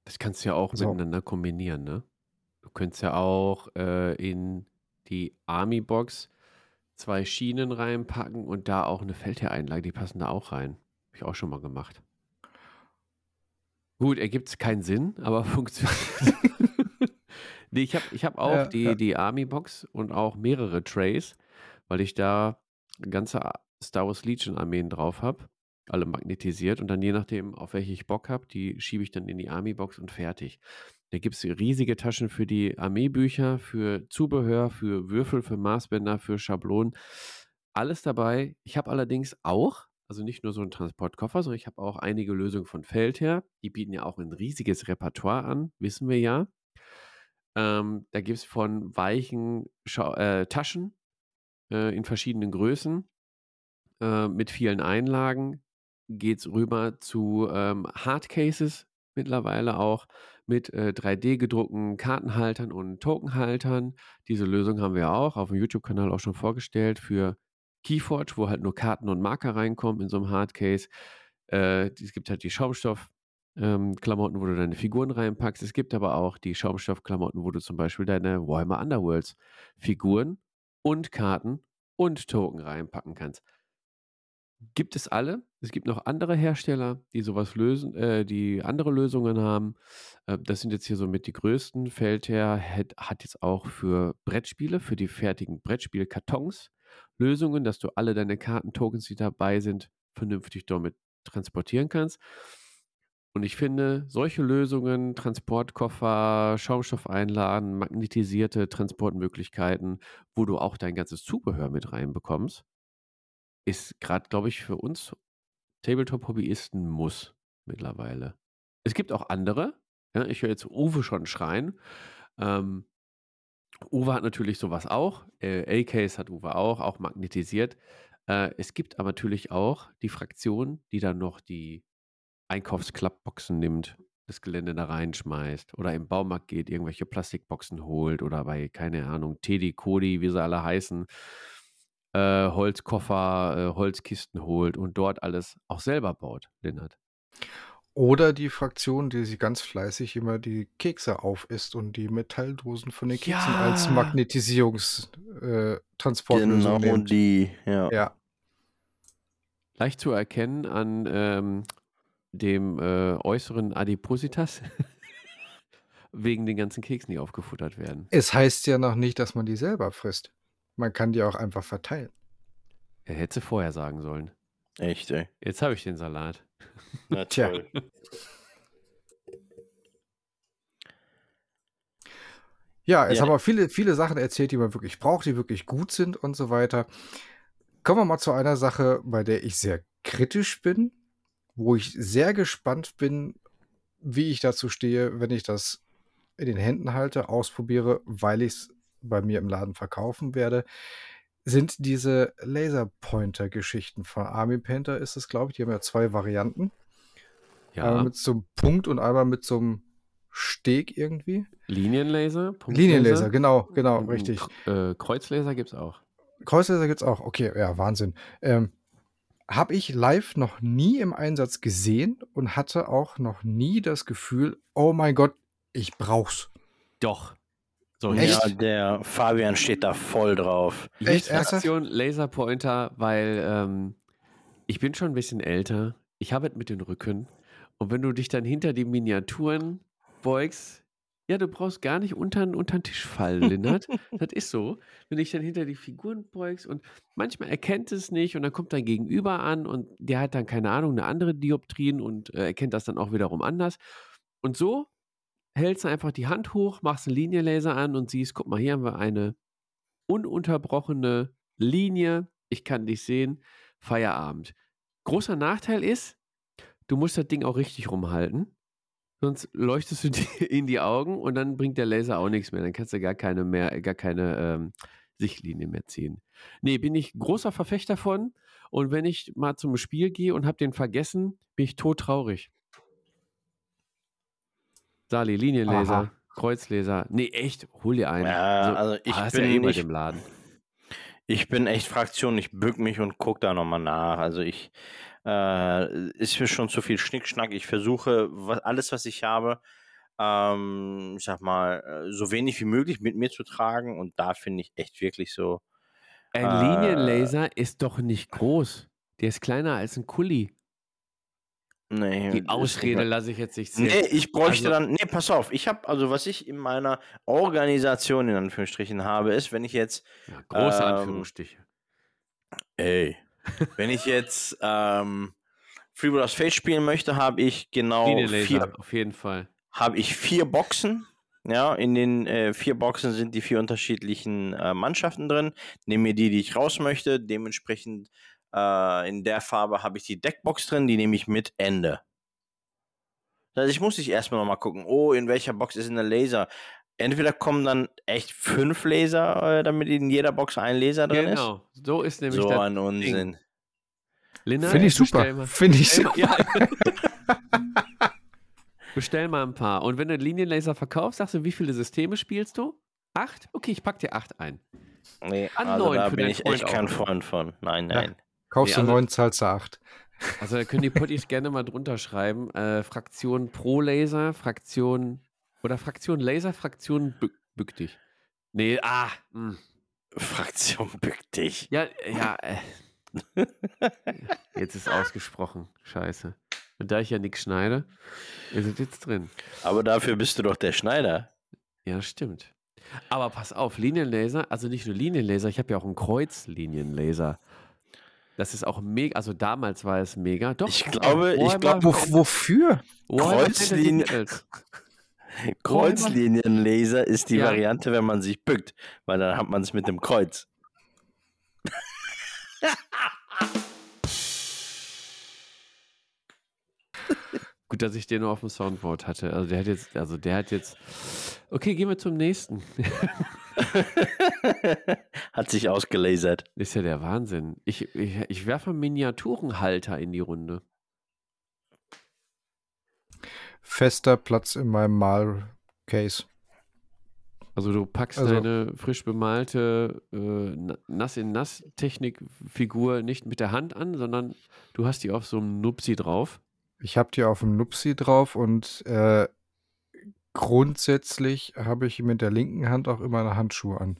Das kannst du ja auch So. miteinander kombinieren, ne? Du könntest ja auch äh, in die Army-Box zwei Schienen reinpacken und da auch eine Feldherreinlage, die passen da auch rein. Habe ich auch schon mal gemacht. Gut, ergibt keinen Sinn, aber funktioniert. nee, ich habe ich hab auch Ja, die, ja. die Army-Box und auch mehrere Trays, weil ich da ganze Star Wars Legion-Armeen drauf habe. Alle magnetisiert und dann je nachdem, auf welche ich Bock habe, die schiebe ich dann in die Army-Box und fertig. Da gibt es riesige Taschen für die Armeebücher, für Zubehör, für Würfel, für Maßbänder, für Schablonen. Alles dabei. Ich habe allerdings auch, also nicht nur so einen Transportkoffer, sondern ich habe auch einige Lösungen von Feldherr. Die bieten ja auch ein riesiges Repertoire an, wissen wir ja. Ähm, da gibt es von weichen Schau äh, Taschen äh, in verschiedenen Größen äh, mit vielen Einlagen geht es rüber zu ähm, Hardcases mittlerweile auch mit äh, 3D gedruckten Kartenhaltern und Tokenhaltern. Diese Lösung haben wir auch auf dem YouTube-Kanal auch schon vorgestellt für Keyforge, wo halt nur Karten und Marker reinkommen in so einem Hardcase. Äh, es gibt halt die Schaumstoff-Klamotten, wo du deine Figuren reinpackst. Es gibt aber auch die Schaumstoff-Klamotten, wo du zum Beispiel deine Warhammer Underworlds-Figuren und Karten und Token reinpacken kannst. Gibt es alle. Es gibt noch andere Hersteller, die sowas lösen, äh, die andere Lösungen haben. Äh, das sind jetzt hier so mit die größten. Feldherr hat, hat jetzt auch für Brettspiele, für die fertigen Brettspielkartons Lösungen, dass du alle deine Kartentokens, die dabei sind, vernünftig damit transportieren kannst. Und ich finde, solche Lösungen, Transportkoffer, Schaumstoff einladen, magnetisierte Transportmöglichkeiten, wo du auch dein ganzes Zubehör mit reinbekommst, ist gerade, glaube ich, für uns Tabletop-Hobbyisten Muss mittlerweile. Es gibt auch andere. Ja, ich höre jetzt Uwe schon schreien. Ähm, Uwe hat natürlich sowas auch. Äh, A-Case hat Uwe auch, auch magnetisiert. Äh, es gibt aber natürlich auch die Fraktion, die dann noch die Einkaufsklappboxen nimmt, das Gelände da reinschmeißt oder im Baumarkt geht, irgendwelche Plastikboxen holt oder bei, keine Ahnung, Teddy, Cody, wie sie alle heißen, äh, Holzkoffer, äh, Holzkisten holt und dort alles auch selber baut, Lennart. Oder die Fraktion, die sich ganz fleißig immer die Kekse aufisst und die Metalldosen von den Keksen Ja. als Magnetisierungstransportlösung Genau nimmt. die, ja. Ja, Leicht zu erkennen an ähm, dem äh, äußeren Adipositas, wegen den ganzen Keksen, die aufgefuttert werden. es heißt ja noch nicht, dass man die selber frisst. Man kann die auch einfach verteilen. Er hätte vorher sagen sollen. Echt, ey. Jetzt habe ich den Salat. Na Tja. toll. Ja, jetzt Ja. haben wir viele, viele Sachen erzählt, die man wirklich braucht, die wirklich gut sind und so weiter. Kommen wir mal zu einer Sache, bei der ich sehr kritisch bin, wo ich sehr gespannt bin, wie ich dazu stehe, wenn ich das in den Händen halte, ausprobiere, weil ich es bei mir im Laden verkaufen werde, sind diese Laserpointer-Geschichten von Army Painter ist es, glaube ich. Die haben ja zwei Varianten. Einmal Ja, mit so einem Punkt und einmal mit so einem Steg irgendwie. Linienlaser, Punktlaser. Linienlaser, genau, genau, richtig. K- Äh, Kreuzlaser gibt es auch. Kreuzlaser gibt's auch. Okay, ja, Wahnsinn. Ähm, Habe ich live noch nie im Einsatz gesehen und hatte auch noch nie das Gefühl, oh mein Gott, ich brauch's. Doch. So, Echt? Ja, der Fabian steht da voll drauf. Echt? Lichtfraktion Laserpointer, weil ähm, ich bin schon ein bisschen älter. Ich habe es mit den Rücken. Und wenn du dich dann hinter die Miniaturen beugst, ja, du brauchst gar nicht unter, unter den Tisch fallen, Lennart. das ist so. Wenn du dich dann hinter die Figuren beugst und manchmal erkennt es nicht und dann kommt dein Gegenüber an und der hat dann, keine Ahnung, eine andere Dioptrien und äh, erkennt das dann auch wiederum anders. Und so hältst du einfach die Hand hoch, machst einen Linienlaser an und siehst, guck mal, hier haben wir eine ununterbrochene Linie. Ich kann dich sehen. Feierabend. Großer Nachteil ist, du musst das Ding auch richtig rumhalten. Sonst leuchtest du dir in die Augen und dann bringt der Laser auch nichts mehr. Dann kannst du gar keine mehr, gar keine ähm, Sichtlinie mehr ziehen. Nee, bin ich großer Verfechter von. Und wenn ich mal zum Spiel gehe und habe den vergessen, bin ich todtraurig. Sali, Linienlaser, Aha. Kreuzlaser. Nee, echt, hol dir einen. Ja, So, also ich hast bin ja eh bei dem Laden. Ich bin echt Fraktion, ich bück mich und guck da nochmal nach. Also ich, äh, ist mir schon zu viel Schnickschnack. Ich versuche, was, alles, was ich habe, ähm, ich sag mal, äh, so wenig wie möglich mit mir zu tragen. Und da finde ich echt wirklich so, Ein Äh, Linienlaser ist doch nicht groß. Der ist kleiner als ein Kuli. nee. Die Ausrede lasse ich jetzt nicht sehen. Nee, ich bräuchte Also- dann, nee, pass auf, ich habe, also was ich in meiner Organisation in Anführungsstrichen habe, ist, wenn ich jetzt Ja, große ähm, Anführungsstriche. Ey, wenn ich jetzt ähm, Freebooters Fate spielen möchte, habe ich genau vier, auf jeden Fall. habe ich vier Boxen. Ja, in den äh, vier Boxen sind die vier unterschiedlichen äh, Mannschaften drin. Nehme mir die, die ich raus möchte. Dementsprechend äh, in der Farbe habe ich die Deckbox drin, die nehme ich mit Ende. Also ich muss nicht erstmal nochmal gucken, oh, in welcher Box ist denn der Laser? Entweder kommen dann echt fünf Laser, äh, damit in jeder Box ein Laser drin Genau, so ist ist. nämlich So das ein Unsinn. Finde ich bestell super. mal- Finde ich bestell mal- super. Ja. Bestell mal ein paar. Und wenn du Linienlaser verkaufst, sagst du, wie viele Systeme spielst du? Acht? Okay, ich pack dir acht ein. Nee, An also neun da bin ich Freund echt kein. Freund von. Nein, Ja. nein. Kaufst Nee, du also- neun, zahlst du acht. Also da können die Puttis gerne mal drunter schreiben. Äh, Fraktion Pro Laser, Fraktion oder Fraktion Laser, Fraktion bück, bück dich. Nee, ah. Mh. Fraktion bück dich. Ja, ja. Äh. Jetzt ist ausgesprochen. Scheiße. Und da ich ja nichts schneide, ist es jetzt drin. Aber dafür bist du doch der Schneider. Ja, stimmt. Aber pass auf, Linienlaser, also nicht nur Linienlaser, ich habe ja auch einen Kreuzlinienlaser. Das ist auch mega, also damals war es mega. Doch, Ich glaube- ich glaube, Wo, wofür? Kreuzlinien-. Kreuzlinienlaser ist die Ja. Variante, wenn man sich bückt, weil dann hat man es mit dem Kreuz. Gut, dass ich den nur auf dem Soundboard hatte. Also der hat jetzt, also der hat jetzt. Okay, gehen wir zum nächsten. hat sich ausgelasert. ist ja der Wahnsinn. Ich, ich, ich werfe Miniaturenhalter in die Runde. Fester Platz in meinem Malcase. Also du packst Also- deine frisch bemalte äh, Na- nass in nass Technikfigur nicht mit der Hand an, sondern du hast die auf so einem Nupsi drauf. Ich habe die auf dem Nupsi drauf und äh, grundsätzlich habe ich mit der linken Hand auch immer eine Handschuhe an.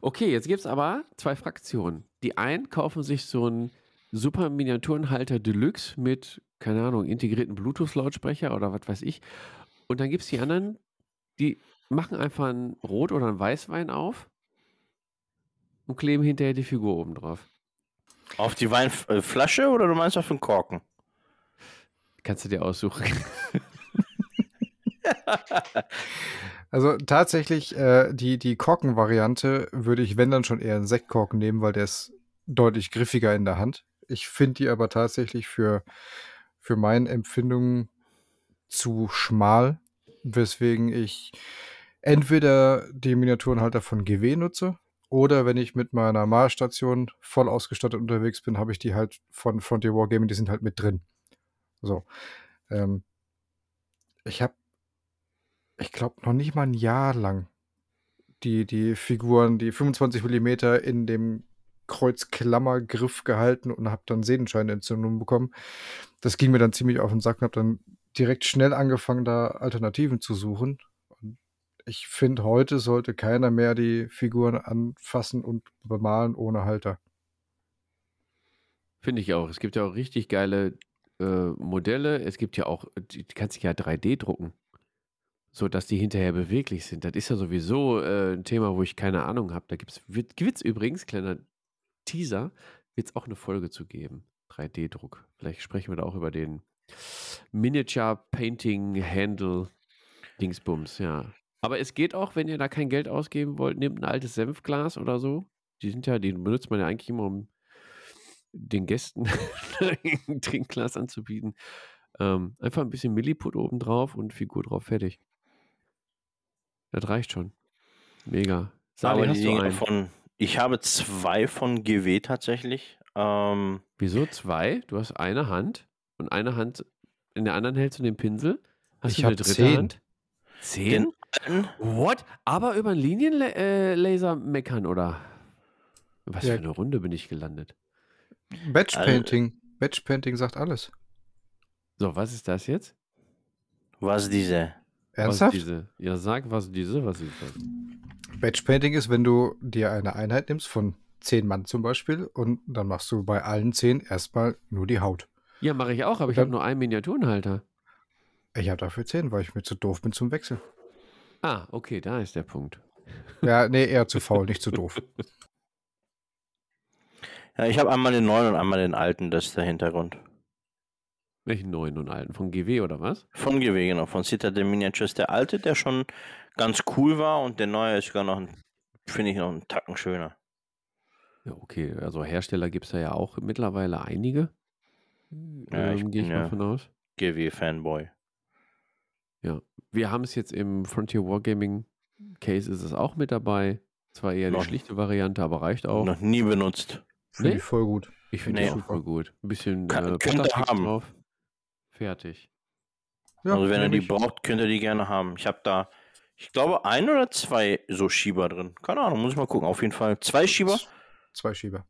Okay, jetzt gibt es aber zwei Fraktionen. Die einen kaufen sich so einen super Miniaturenhalter Deluxe mit, keine Ahnung, integrierten Bluetooth-Lautsprecher oder was weiß ich. Und dann gibt es die anderen, die machen einfach einen Rot- oder einen Weißwein auf und kleben hinterher die Figur oben drauf. Auf die Weinflasche oder du meinst auf den Korken? Kannst du dir aussuchen. Also tatsächlich, äh, die, die Korken-Variante würde ich, wenn dann schon eher einen Sektkorken nehmen, weil der ist deutlich griffiger in der Hand. Ich finde die aber tatsächlich für, für meine Empfindungen zu schmal, weswegen ich entweder die Miniaturenhalter von GW nutze oder wenn ich mit meiner Malstation voll ausgestattet unterwegs bin, habe ich die halt von Frontier Wargaming, die sind halt mit drin. So. Ähm, ich habe ich glaube, noch nicht mal ein Jahr lang die, die Figuren, die 25 mm in dem Kreuzklammergriff gehalten und habe dann Sehnenscheinentzündung bekommen. Das ging mir dann ziemlich auf den Sack und habe dann direkt schnell angefangen, da Alternativen zu suchen. Und ich finde, heute sollte keiner mehr die Figuren anfassen und bemalen ohne Halter. Finde ich auch. Es gibt ja auch richtig geile äh, Modelle. Es gibt ja auch, die kannst du ja 3D drucken. So dass die hinterher beweglich sind. Das ist ja sowieso äh, ein Thema, wo ich keine Ahnung habe. Da wird es übrigens, kleiner Teaser, wird es auch eine Folge zu geben. 3D-Druck. Vielleicht sprechen wir da auch über den Miniature Painting Handle Dingsbums, ja. Aber es geht auch, wenn ihr da kein Geld ausgeben wollt, nehmt ein altes Senfglas oder so. Die sind ja, die benutzt man ja eigentlich immer, um den Gästen ein Trinkglas anzubieten. Ähm, einfach ein bisschen Milliput oben drauf und Figur drauf, fertig. Das reicht schon. Mega. Sali, hast du einen? von. Ich habe zwei von GW tatsächlich. Ähm, Wieso zwei? Du hast eine Hand und eine Hand, in der anderen hältst du den Pinsel. Hast Ich du eine dritte zehn. Hand? Zehn? den, What? Aber über einen Linienlaser meckern, oder? Was Ja. für eine Runde bin ich gelandet? Batch Also- Painting. Batch Painting sagt alles. So, was ist das jetzt? was diese? Ernsthaft? Was ist diese? Ja, sag, was diese, was ist das? Batch Painting ist, wenn du dir eine Einheit nimmst von zehn Mann zum Beispiel und dann machst du bei allen zehn erstmal nur die Haut. Ja, mache ich auch, aber ich habe nur einen Miniaturenhalter. Ich habe dafür zehn, weil ich mir zu doof bin zum Wechseln. Ah, okay, da ist der Punkt. Ja, nee, eher zu faul, nicht zu doof. Ja, ich habe einmal den neuen und einmal den alten, das ist der Hintergrund. Welchen neuen und alten? Von GW oder was? Von GW, genau. Von Citadel Miniatures. Der alte, der schon ganz cool war und der neue ist sogar noch, ein- finde ich, noch einen Tacken schöner. Ja, okay. Also Hersteller gibt es ja auch mittlerweile einige. Ja, ich ähm, Gehe ich mal ja- von aus. GW-Fanboy. Wir haben es jetzt im Frontier Wargaming Case ist es auch mit dabei. Zwar eher die Noch- schlichte Variante, aber reicht auch. Noch nie benutzt. Finde Nee? ich voll gut. Ich finde Nee. die auch voll gut. Ein bisschen Kann- äh, Butterfix haben. drauf. Fertig. Ja, also wenn ihr die braucht, könnt ihr die gerne haben. Ich habe da, ich glaube, ein oder zwei so Schieber drin. Keine Ahnung, muss ich mal gucken. Auf jeden Fall zwei Schieber. Zwei Schieber.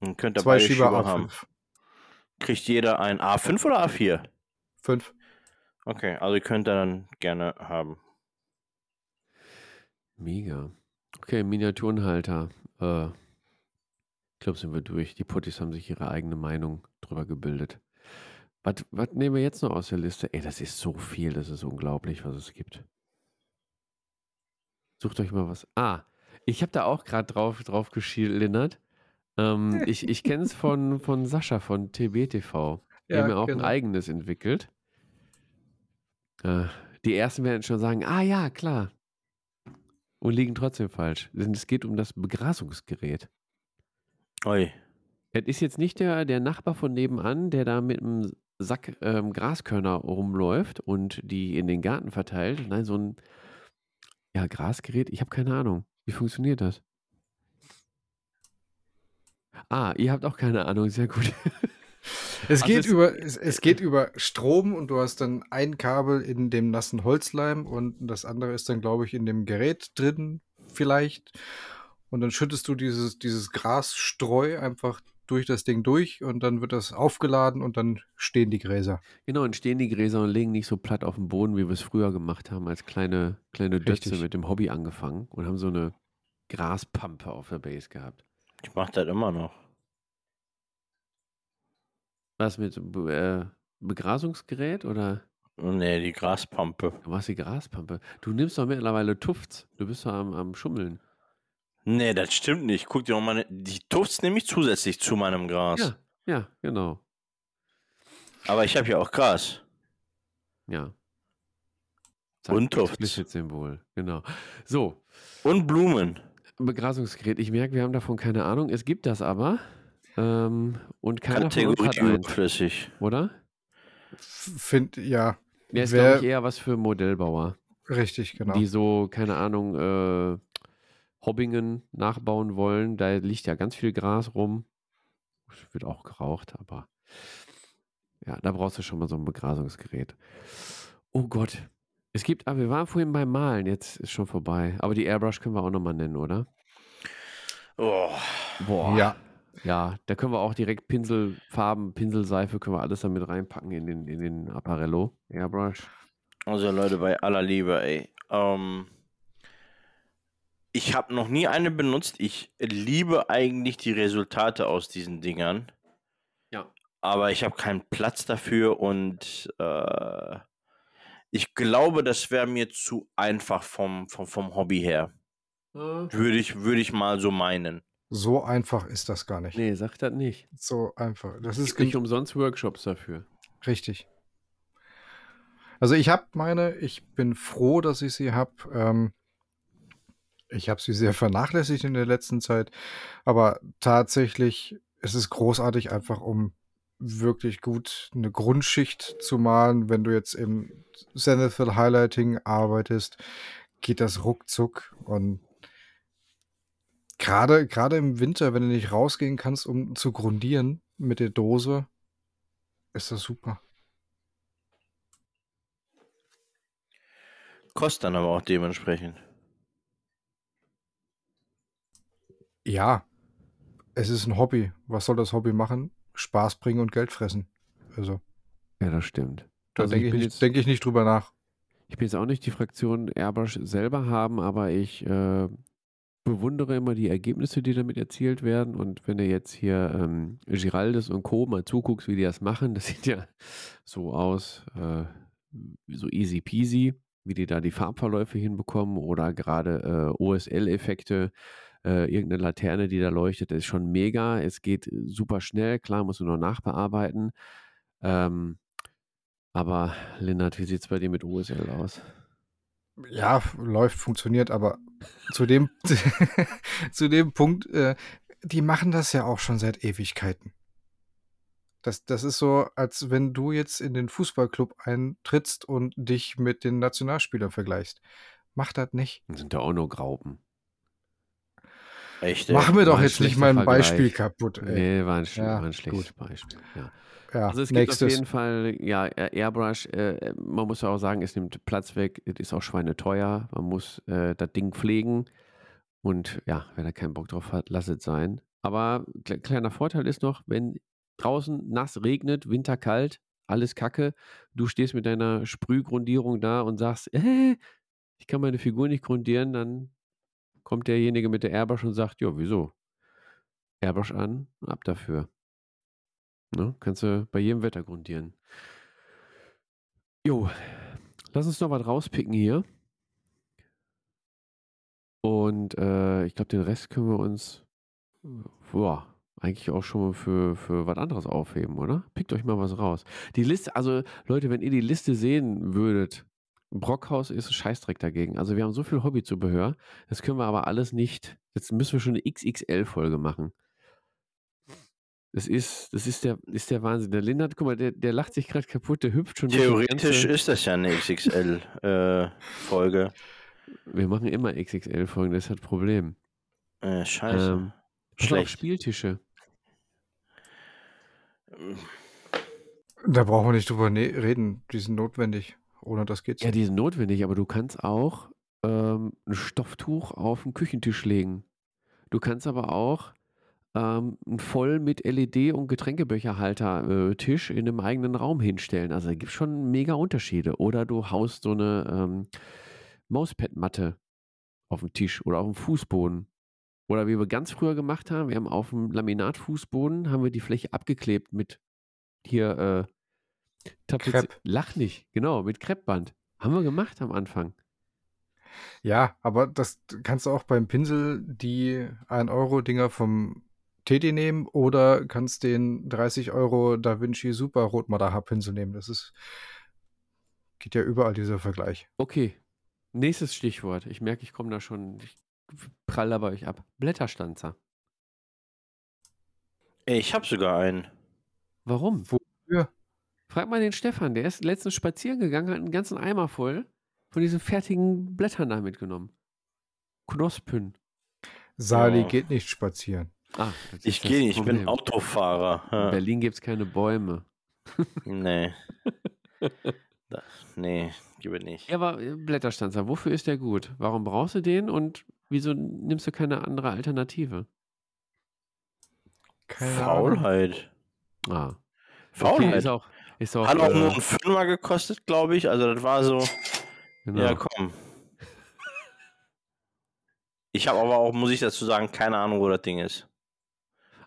Dann könnt ihr Zwei beide Schieber, Schieber, haben. A5. Kriegt jeder ein A5 oder A4? Fünf. Okay, also ihr könnt ihr dann gerne haben. Mega. Okay, Miniaturenhalter. Äh, ich glaube, sind wir durch. Die Puttis haben sich ihre eigene Meinung drüber gebildet. Was, was nehmen wir jetzt noch aus der Liste? Ey, das ist so viel, das ist unglaublich, was es gibt. Sucht euch mal was. Ah, ich habe da auch gerade drauf, drauf geschildert. Ähm, ich ich kenne es von, von Sascha von TBTV. Die Ja, haben ja auch genau. ein eigenes entwickelt. Äh, die ersten werden schon sagen, ah ja, klar. Und liegen trotzdem falsch. Denn es geht um das Begrasungsgerät. Oi. Es ist jetzt nicht der, der Nachbar von nebenan, der da mit einem Sack ähm, Graskörner rumläuft und die in den Garten verteilt. Nein, so ein ja, Grasgerät. Ich habe keine Ahnung. Wie funktioniert das? Ah, ihr habt auch keine Ahnung. Sehr gut. Es Also geht, es- über, es, es geht über Strom und du hast dann ein Kabel in dem nassen Holzleim und das andere ist dann, glaube ich, in dem Gerät drin vielleicht. Und dann schüttest du dieses, dieses Grasstreu einfach durch das Ding durch und dann wird das aufgeladen und dann stehen die Gräser. Genau, und stehen die Gräser und liegen nicht so platt auf dem Boden, wie wir es früher gemacht haben, als kleine, kleine Dötze mit dem Hobby angefangen und haben so eine Graspampe auf der Base gehabt. Ich mach das immer noch. Was mit äh, Begrasungsgerät oder Nee, die Graspampe. du machst die Graspampe? Du nimmst doch mittlerweile Tufts. Du bist doch am, am Schummeln. Nee, das stimmt nicht. Guck dir doch mal, die Tufts nehme ich zusätzlich zu meinem Gras. Ja, ja, genau. Aber ich habe ja auch Gras. Ja. Und Tufts. Explicit-Symbol, genau. So, Und Blumen. Begrasungsgerät. Ich merke, wir haben davon keine Ahnung. Es gibt das aber. Ähm, und keiner von uns Kategorie hat eins, überflüssig. oder? Find, ja, Der ist, glaube ich, eher was für Modellbauer, richtig, genau. die so, keine Ahnung, äh, Hobbingen nachbauen wollen. Da liegt ja ganz viel Gras rum. Wird auch geraucht, aber ja, da brauchst du schon mal so ein Begrasungsgerät. Oh Gott. Es gibt, aber wir waren vorhin beim Malen, jetzt ist schon vorbei. Aber die Airbrush können wir auch nochmal nennen, oder? Oh, Boah. Ja, Ja, da können wir auch direkt Pinselfarben, Pinselseife, können wir alles damit reinpacken in den, in den Apparello Airbrush. also Leute, bei aller Liebe, ey. Ähm, ich habe noch nie eine benutzt. Ich liebe eigentlich die Resultate aus diesen Dingern. Ja. Aber ich habe keinen Platz dafür und äh, ich glaube, das wäre mir zu einfach vom, vom, vom Hobby her. Würde ich, würde ich mal so meinen. so einfach ist das gar nicht. Nee, sag das nicht. So einfach. Das ist Es gibt nicht umsonst Workshops dafür. Richtig. Also ich habe meine, ich bin froh, dass ich sie habe. Ähm, ich habe sie sehr vernachlässigt in der letzten Zeit, aber tatsächlich ist es großartig, einfach um wirklich gut eine Grundschicht zu malen. Wenn du jetzt im Zenithal Highlighting arbeitest, geht das ruckzuck und gerade gerade im Winter, wenn du nicht rausgehen kannst, um zu grundieren mit der Dose, ist das super. Kostet dann aber auch dementsprechend. Ja, es ist ein Hobby. Was soll das Hobby machen? Spaß bringen und Geld fressen. Also, Ja, das stimmt. da Also denke ich ich, denk ich nicht drüber nach. Ich bin jetzt auch nicht die Fraktion Airbrush selber haben, aber ich äh, bewundere immer die Ergebnisse, die damit erzielt werden. Und wenn du jetzt hier ähm, Giraldes und Co. mal zuguckst, wie die das machen, das sieht ja so aus, äh, so easy peasy, wie die da die Farbverläufe hinbekommen oder gerade äh, OSL-Effekte, äh, irgendeine Laterne, die da leuchtet, ist schon mega. Es geht super schnell, klar, musst du noch nachbearbeiten. Ähm, aber Lennart, wie sieht es bei dir mit OSL aus? Ja, läuft, funktioniert, aber zu dem, zu dem Punkt, äh, die machen das ja auch schon seit Ewigkeiten. Das, das ist so, als wenn du jetzt in den Fußballclub eintrittst und dich mit den Nationalspielern vergleichst. Mach das nicht. Sind da auch nur Graupen. Echt? Mach mir doch jetzt nicht mein Beispiel Vergleich. kaputt, ey. Nee, war ein, Ja, war ein schlechtes gut. Beispiel. Ja. Ja, Also es gibt auf nächstes. jeden Fall, ja, Air- Airbrush, äh, man muss ja auch sagen, es nimmt Platz weg, es ist auch schweineteuer, man muss äh, das Ding pflegen und ja, wer da keinen Bock drauf hat, lass es sein. Aber kle- kleiner Vorteil ist noch, wenn draußen nass regnet, winterkalt, alles kacke, du stehst mit deiner Sprühgrundierung da und sagst, äh, ich kann meine Figur nicht grundieren, dann kommt derjenige mit der Airbrush und sagt, ja, wieso? Airbrush an, ab dafür. Ne? Kannst du bei jedem Wetter grundieren. Jo, lass uns noch was rauspicken hier. Und äh, ich glaube, den Rest können wir uns boah, eigentlich auch schon mal für, für was anderes aufheben, oder? Pickt euch mal was raus. Die Liste, also Leute, wenn ihr die Liste sehen würdet, Brockhaus ist Scheißdreck dagegen. Also wir haben so viel Hobbyzubehör, das können wir aber alles nicht. Jetzt müssen wir schon eine XXL-Folge machen. Das ist, das ist der, ist der Wahnsinn. Der Lindert, guck mal, der, der lacht sich gerade kaputt, der hüpft schon Theoretisch ganze- ist das ja eine XXL-Folge. Wir machen immer XXL-Folgen, das ist das Problem. äh, scheiße. Ähm, Schlecht. Spieltische. Da brauchen wir nicht drüber ne reden. Die sind notwendig. Ohne das geht's Ja, nicht. die sind notwendig, aber du kannst auch ähm, ein Stofftuch auf den Küchentisch legen. Du kannst aber auch ähm, einen voll mit LED- und Getränkebecherhalter äh, Tisch in einem eigenen Raum hinstellen. Also da gibt es schon mega Unterschiede. Oder du haust so eine ähm, Mauspad-Matte auf den Tisch oder auf den Fußboden. Oder wie wir ganz früher gemacht haben, wir haben auf dem Laminatfußboden haben wir die Fläche abgeklebt mit hier äh, Tapezi- Krepp. Lach nicht, genau, mit Kreppband. Haben wir gemacht am Anfang. Ja, aber das kannst du auch beim Pinsel die 1-Euro-Dinger vom Teddy nehmen oder kannst den 30 Euro Da Vinci Super Rotmaler Pinsel nehmen. Das ist geht ja überall dieser Vergleich. Okay, nächstes Stichwort. Ich merke, ich komme da schon, ich prall da bei euch ab. Blätterstanzer. Ich habe sogar einen. Warum? Wofür? Frag mal den Stefan, der ist letztens spazieren gegangen, hat einen ganzen Eimer voll von diesen fertigen Blättern da mitgenommen. Knospen. Sali Ja. geht nicht spazieren. Ah, das Ich das gehe nicht, ich bin. Autofahrer. In. Berlin gibt es keine Bäume. Nee. Da, nee, gebe nicht. Ja, aber Blätterstanzer, wofür ist der gut? Warum brauchst du den und wieso nimmst du keine andere Alternative? Keine. Faulheit. Ah. Okay, Faulheit. ist auch, ist auch, Hat auch äh, nur einen Fünfer gekostet, glaube ich. Also das war so, genau. ja komm. Ich habe aber auch, muss ich dazu sagen, keine Ahnung, wo das Ding ist.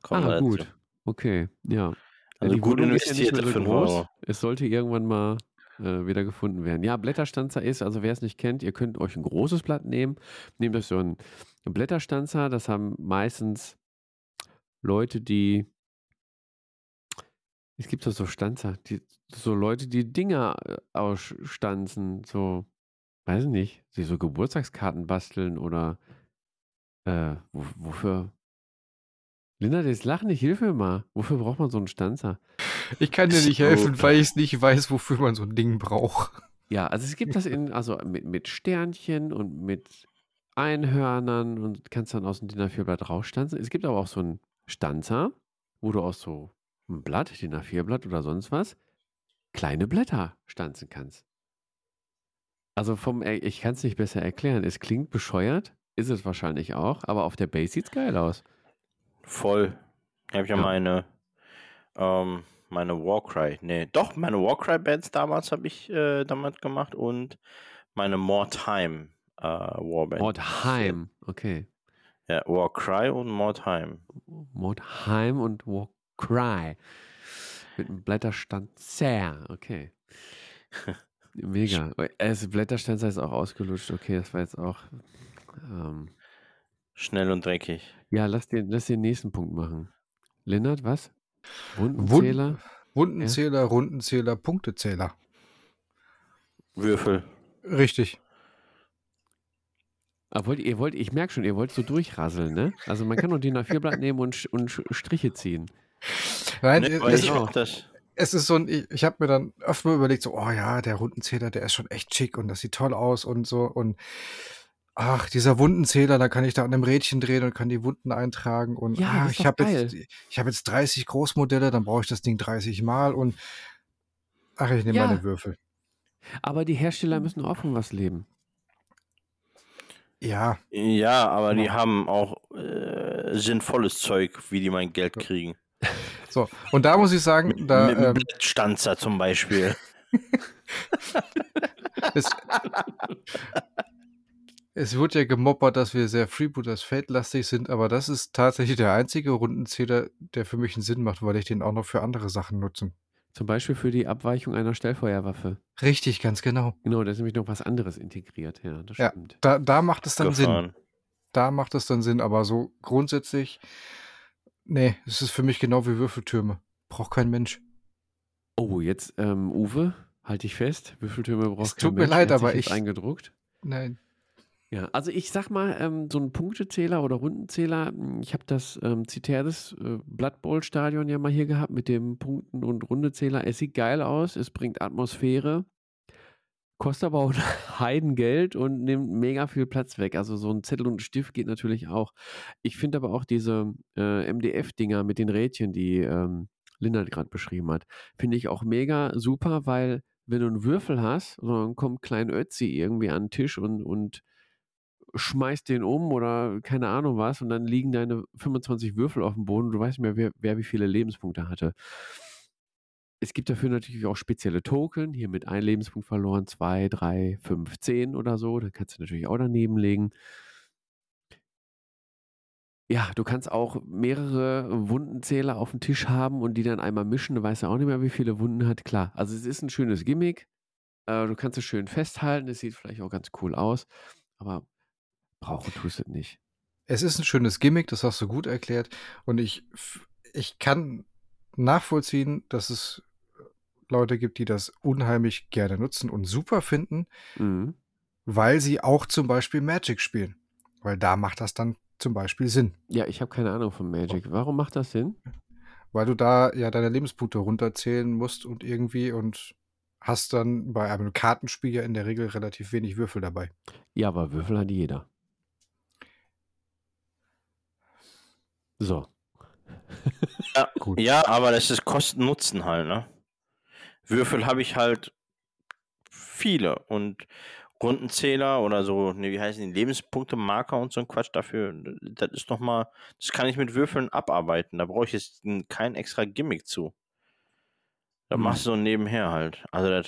Kommen ah, dazu. gut. Okay, ja. Also die gut Wohnung ist ja nicht investierte mehr so 5 groß. Euro. Es sollte irgendwann mal äh, wieder gefunden werden. Ja, Blätterstanzer ist, also wer es nicht kennt, ihr könnt euch ein großes Blatt nehmen. Nehmt euch so einen Blätterstanzer. Das haben meistens Leute, die. Es gibt doch so Stanzer, die, so Leute, die Dinger äh, ausstanzen, so, weiß ich nicht, die so Geburtstagskarten basteln oder äh, wo, wofür. Linda, das Lachen nicht, hilf mir mal. Wofür braucht man so einen Stanzer? Ich kann dir nicht So. helfen, weil ich nicht weiß, wofür man so ein Ding braucht. Ja, also es gibt das in, also mit, mit Sternchen und mit Einhörnern und kannst dann aus dem DIN A4-Blatt rausstanzen. Es gibt aber auch so einen Stanzer, wo du aus so einem Blatt, DIN A4-Blatt oder sonst was, kleine Blätter stanzen kannst. Also vom, äh, ich kann es nicht besser erklären. Es klingt bescheuert, ist es wahrscheinlich auch, aber auf der Base sieht es geil aus. Voll. Ich habe ja, Ja. meine, ähm, meine Warcry, nee, doch, meine Warcry-Bands damals habe ich äh, damit gemacht und meine More Time äh, Warband. Mordheim, okay. Ja, Warcry und More Time. Mordheim und Warcry. Mit einem Blätterstanzer, okay. Mega. Es Blätterstanzer ist auch ausgelutscht, okay, das war jetzt auch. Ähm, Schnell und dreckig. ja, lass den, lass den nächsten Punkt machen. Lennart, was? Wund- Wundenzähler? Wundenzähler, Rundenzähler, Punktezähler. Würfel. Richtig. Ah, wollt, ihr wollt, ich merke schon, ihr wollt so durchrasseln, ne? Also man kann doch DIN A4-Blatt nehmen und, Sch- und Sch- Striche ziehen. Nein, Nee, es, es, ich auch. das. es ist so ein, ich, ich habe mir dann öfter mal überlegt, so, oh ja, der Rundenzähler, der ist schon echt schick und das sieht toll aus und so. Und ach, dieser Wundenzähler, da kann ich da an dem Rädchen drehen und kann die Wunden eintragen und Ja, ist ich habe jetzt, ich habe jetzt 30 Großmodelle, dann brauche ich das Ding 30 Mal und ach, ich nehme Ja. meine Würfel. Aber die Hersteller müssen auch von was leben. Ja, Ja, aber die Genau. haben auch äh, sinnvolles Zeug, wie die mein Geld kriegen. So. Und da muss ich sagen, da Mit einem ähm, Blattstanzer zum Beispiel. es, es wird ja gemoppert, dass wir sehr Freebooters feldlastig sind, aber das ist tatsächlich der einzige Rundenzähler, der für mich einen Sinn macht, weil ich den auch noch für andere Sachen nutze. Zum Beispiel für die Abweichung einer Stellfeuerwaffe. Richtig, ganz genau. Genau, da ist nämlich noch was anderes integriert. Ja, das Ja. stimmt. Da, da macht es dann Sinn. Gefahren. Da macht es dann Sinn, aber so grundsätzlich, nee, es ist für mich genau wie Würfeltürme. Braucht kein Mensch. Oh, jetzt, ähm, Uwe, halte ich fest. Würfeltürme braucht Es kein tut mir Mensch, leid, aber ich- eingedruckt. Nein. Ja, also ich sag mal, ähm, so ein Punktezähler oder Rundenzähler, mh, ich habe das ähm, Citerdes äh, Blood Bowl Stadion ja mal hier gehabt mit dem Punkten- und Rundezähler. Es sieht geil aus, es bringt Atmosphäre, kostet aber auch Heidengeld und nimmt mega viel Platz weg. Also so ein Zettel und ein Stift geht natürlich auch. Ich finde aber auch diese äh, MDF-Dinger mit den Rädchen, die ähm, Linda gerade beschrieben hat, finde ich auch mega super, weil wenn du einen Würfel hast, dann kommt Klein Ötzi irgendwie an den Tisch und, und schmeißt den um oder keine Ahnung was und dann liegen deine 25 Würfel auf dem Boden und du weißt nicht mehr, wer, wer wie viele Lebenspunkte hatte. Es gibt dafür natürlich auch spezielle Token, hier mit ein Lebenspunkt verloren, zwei, drei, fünf, zehn oder so. Dann kannst du natürlich auch daneben legen. Ja, du kannst auch mehrere Wundenzähler auf dem Tisch haben und die dann einmal mischen. Du weißt ja auch nicht mehr, wie viele Wunden hat. Klar, also es ist ein schönes Gimmick. Äh, du kannst es schön festhalten. Es sieht vielleicht auch ganz cool aus. Aber brauchen tust du es nicht. Es ist ein schönes Gimmick, das hast du gut erklärt. Und ich, ich kann nachvollziehen, dass es Leute gibt, die das unheimlich gerne nutzen und super finden, Mhm. weil sie auch zum Beispiel Magic spielen. Weil da macht das dann zum Beispiel Sinn. Ja, ich habe keine Ahnung von Magic. Warum macht das Sinn? Weil du da ja deine Lebenspunkte runterzählen musst und irgendwie und hast dann bei einem Kartenspiel ja in der Regel relativ wenig Würfel dabei. Ja, aber Würfel hat jeder. So. Ja, Gut. ja, aber das ist Kosten-Nutzen halt, ne? Würfel habe ich halt viele und Rundenzähler oder so, ne, wie heißen die, Lebenspunkte-Marker und so ein Quatsch dafür, das ist noch mal, das kann ich mit Würfeln abarbeiten, da brauche ich jetzt kein extra Gimmick zu. Da Hm. machst du so nebenher halt. Also das,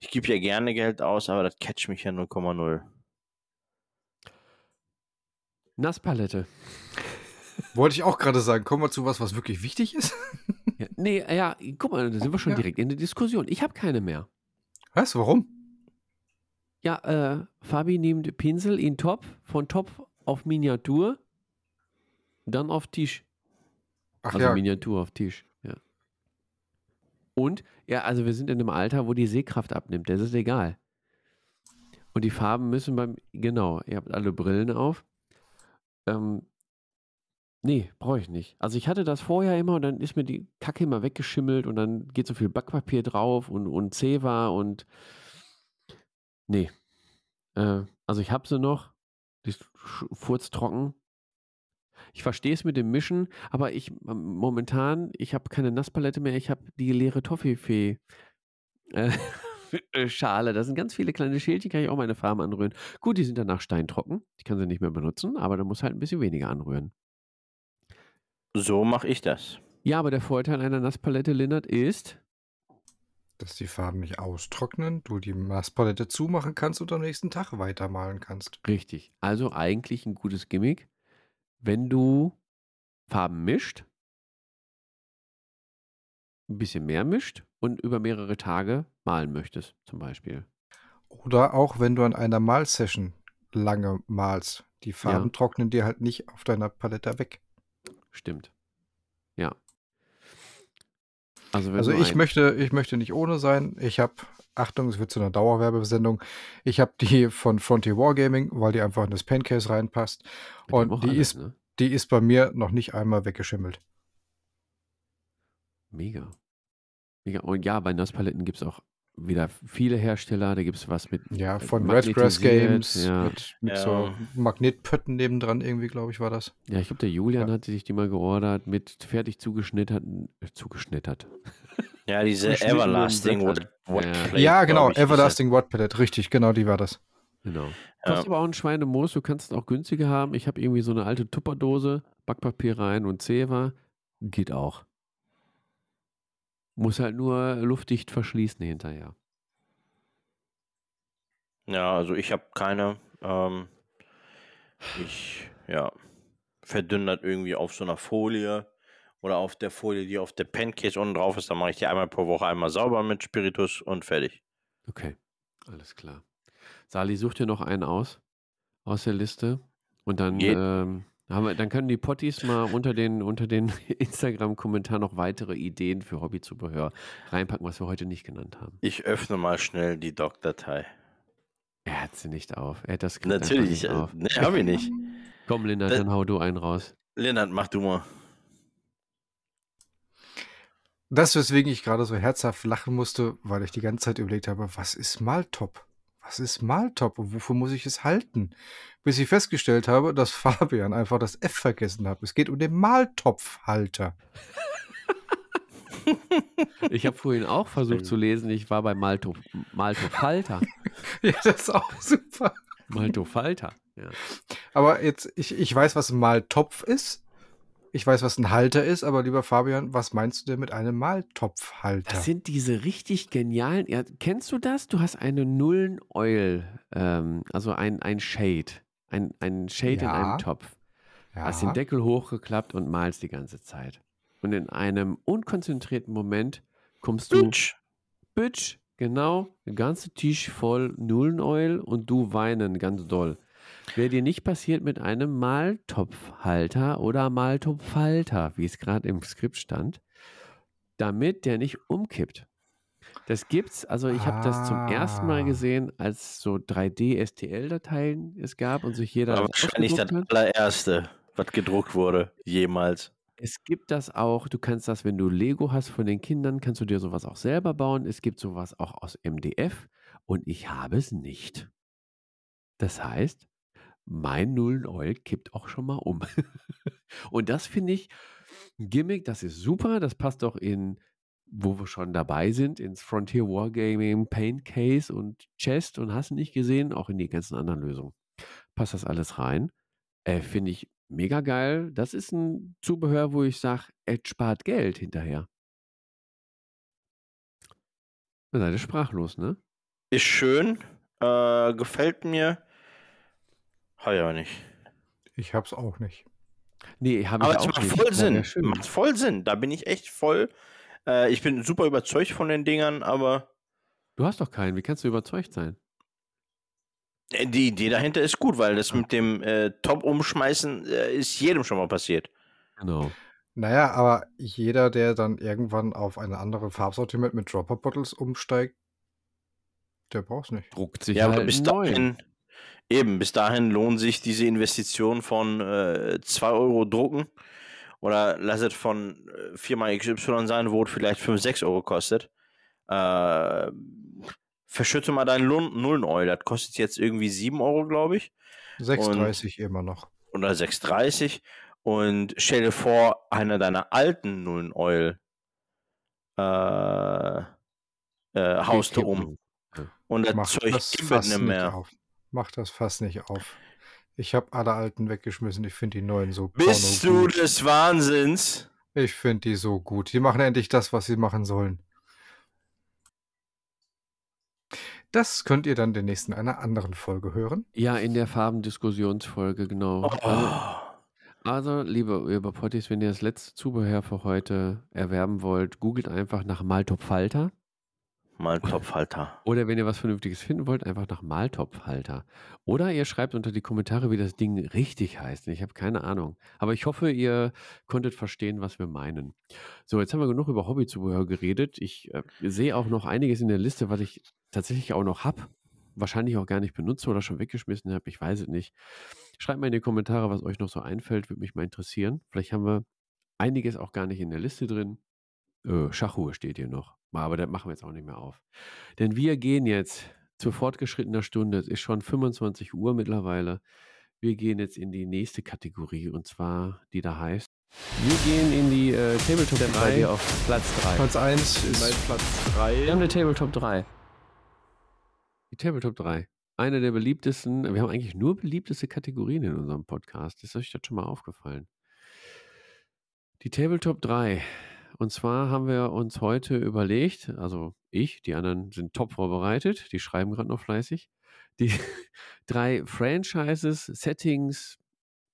ich gebe ja gerne Geld aus, aber das catcht mich ja 0,0. Nasspalette. Wollte ich auch gerade sagen, kommen wir zu was, was wirklich wichtig ist? Ja, nee, ja, guck mal, da sind wir schon Ja. direkt in der Diskussion. Ich habe keine mehr. Was? Warum? Ja, äh, Fabi nimmt Pinsel in Topf, von Topf auf Miniatur, dann auf Tisch. Ach also ja, Miniatur auf Tisch, ja. Und, ja, also wir sind in einem Alter, wo die Sehkraft abnimmt, das ist egal. Und die Farben müssen beim, genau, ihr habt alle Brillen auf. Ähm, nee, brauche ich nicht. Also ich hatte das vorher immer und dann ist mir die Kacke immer weggeschimmelt und dann geht so viel Backpapier drauf und, und Zewa und nee. Äh, also ich habe sie noch, die ist furztrocken. Ich verstehe es mit dem Mischen, aber ich ähm, momentan, ich habe keine Nasspalette mehr, ich habe die leere Toffifee. Äh, Schale. Da sind ganz viele kleine Schälchen, kann ich auch meine Farben anrühren. Gut, die sind danach steintrocken. Ich kann sie nicht mehr benutzen, aber dann muss halt ein bisschen weniger anrühren. So mache ich das. Ja, aber der Vorteil einer Nasspalette, Lindert, ist, dass die Farben nicht austrocknen, du die Nasspalette zumachen kannst und am nächsten Tag weitermalen kannst. richtig. Also eigentlich ein gutes Gimmick, wenn du Farben mischt, ein bisschen mehr mischt und über mehrere Tage malen möchtest, zum Beispiel. Oder auch wenn du an einer Malsession lange malst. Die Farben Ja. trocknen dir halt nicht auf deiner Palette weg. Stimmt. Ja. Also, wenn Also ich ein- möchte, ich möchte nicht ohne sein. Ich habe, Achtung, es wird zu einer Dauerwerbesendung. Ich habe die von Frontier Wargaming, weil die einfach in das Pencase reinpasst. mit und die alles, ist- ne? Die ist bei mir noch nicht einmal weggeschimmelt. Mega. Mega. Und ja, bei Nasspaletten gibt es auch wieder viele Hersteller. Da gibt es was mit Ja, von Redgrass Games Ja, mit, mit Ja. so Magnetpötten nebendran irgendwie, glaube ich, war das. ja ich glaube, der Julian Ja. hatte sich die mal geordert mit fertig zugeschnitterten, äh, zugeschnittert. Ja, diese Everlasting Blättern. What, Ja. Plate, ja, genau, ich. Everlasting Watt Palette, richtig, genau, die war das. Genau. Ja. Kostet aber auch ein Schweinemoos. Du kannst es auch günstiger haben. Ich habe irgendwie so eine alte Tupperdose, Backpapier rein und Zewa. Geht auch. Muss halt nur luftdicht verschließen hinterher. Ja, also ich habe keine. Ähm, ich, ja, verdünnt irgendwie auf so einer Folie oder auf der Folie, die auf der Pancase unten drauf ist. Dann mache ich die einmal pro Woche einmal sauber mit Spiritus und fertig. Okay, alles klar. Sali, such dir noch einen aus, aus der Liste. Und dann, ähm, haben wir, dann können die Potties mal unter den, unter den Instagram-Kommentaren noch weitere Ideen für Hobbyzubehör reinpacken, was wir heute nicht genannt haben. Ich öffne mal schnell die Doc-Datei. Er hat sie nicht auf. Er hat das Natürlich, nicht äh, auf. ne, habe ich nicht. Komm, Linda, Das- dann hau du einen raus. Lennart, mach du mal. Das, weswegen ich gerade so herzhaft lachen musste, weil ich die ganze Zeit überlegt habe, was ist Maltop? Was ist Maltop und wofür muss ich es halten? Bis ich festgestellt habe, dass Fabian einfach das F vergessen hat. Es geht um den Maltopfhalter. Ich habe vorhin auch versucht zu lesen. Ich war bei Malto, Malto Falter. Ja, das ist auch super. Malto Falter. Ja. Aber jetzt, ich, ich weiß, was Maltopf ist. Ich weiß, was ein Halter ist, aber lieber Fabian, was meinst du denn mit einem Maltopfhalter? Das sind diese richtig genialen. Ja, kennst du das? Du hast eine Nullen-Oil, ähm, also ein, ein Shade. Ein, ein Shade in Ja. einem Topf. ja. Hast den Deckel hochgeklappt und malst die ganze Zeit. Und in einem unkonzentrierten Moment kommst du. Bitch. Bitch, genau, der ganze Tisch voll Nullen-Oil und du weinen ganz doll. Wäre dir nicht passiert mit einem Maltopfhalter oder Maltopfhalter, wie es gerade im Skript stand, damit der nicht umkippt. Das gibt's, also ich habe das zum ersten Mal Ah. gesehen, als so 3D-STL-Dateien es gab und sich jeder Aber wahrscheinlich das allererste, was gedruckt wurde, jemals. Es gibt das auch, du kannst das, wenn du Lego hast von den Kindern, kannst du dir sowas auch selber bauen. Es gibt sowas auch aus MDF und ich habe es nicht. Das heißt, mein Nullen-Oil kippt auch schon mal um. und das finde ich ein Gimmick, das ist super. Das passt auch in, wo wir schon dabei sind, ins Frontier Wargaming Paint Case und Chest und hast nicht gesehen, auch in die ganzen anderen Lösungen. Passt das alles rein. Äh, finde ich mega geil. Das ist ein Zubehör, wo ich sage, es spart Geld hinterher. Seid ihr sprachlos, ne? Ist schön, äh, gefällt mir. Habe ich aber nicht. Ich hab's auch nicht. Nee, habe Aber ich es auch macht nicht. voll Ja, Sinn. schön. Macht voll Sinn. Da bin ich echt voll. Äh, ich bin super überzeugt von den Dingern, aber Du hast doch keinen. Wie kannst du überzeugt sein? äh, die Idee dahinter ist gut, weil das mit dem äh, Top-Umschmeißen äh, ist jedem schon mal passiert. Genau. Naja, aber jeder, der dann irgendwann auf eine andere Farbsortiment mit Dropper-Bottles umsteigt, der braucht's nicht. Druckt sich Ja, aber halt bis einen neuen. dahin, eben, bis dahin lohnt sich diese Investition von äh, 2 Euro drucken oder lass es von äh, Firma XY sein, wo es vielleicht 5, 6 Euro kostet. Äh, verschütte mal deinen Lun- Nullen-Oil, das kostet jetzt irgendwie 7 Euro, glaube ich, 6,30 immer noch. oder 6,30 und stell dir vor, einer deiner alten Nullen-Oil äh, äh, haust du um und das Zeug gibt nicht nicht mehr. auf. Mach das Fass nicht auf. Ich habe alle alten weggeschmissen. Ich finde die neuen so Bist du des Wahnsinns? Ich finde die so gut. Die machen endlich das, was sie machen sollen. Das könnt ihr dann demnächst in einer anderen Folge hören. Ja, in der Farbendiskussionsfolge, genau. Also, Oh. also, liebe liebe Potties, wenn ihr das letzte Zubehör für heute erwerben wollt, googelt einfach nach Maltopfhalter. Mal Topfhalter. Oder wenn ihr was Vernünftiges finden wollt, einfach nach Maltopfhalter. Oder ihr schreibt unter die Kommentare, wie das Ding richtig heißt. Ich habe keine Ahnung. Aber ich hoffe, ihr konntet verstehen, was wir meinen. So, jetzt haben wir genug über Hobbyzubehör geredet. Ich äh, sehe auch noch einiges in der Liste, was ich tatsächlich auch noch habe. Wahrscheinlich auch gar nicht benutze oder schon weggeschmissen habe. Ich weiß es nicht. Schreibt mal in die Kommentare, was euch noch so einfällt. Würde mich mal interessieren. Vielleicht haben wir einiges auch gar nicht in der Liste drin. Äh, Schachuhr steht hier noch. Aber das machen wir jetzt auch nicht mehr auf. Denn wir gehen jetzt zu fortgeschrittener Stunde. Es ist schon 25 Uhr mittlerweile. Wir gehen jetzt in die nächste Kategorie und zwar, die da heißt. Wir gehen in die äh, Tabletop Denn bei 3. dir auf Platz 3. Platz 1 ist Mein Platz Wir haben 3. eine Tabletop 3. Die Tabletop 3. Eine der beliebtesten, wir haben eigentlich nur beliebteste Kategorien in unserem Podcast. Ist euch das schon mal aufgefallen? Die Tabletop 3. Und zwar haben wir uns heute überlegt, also ich, die anderen sind top vorbereitet, die schreiben gerade noch fleißig, die drei Franchises, Settings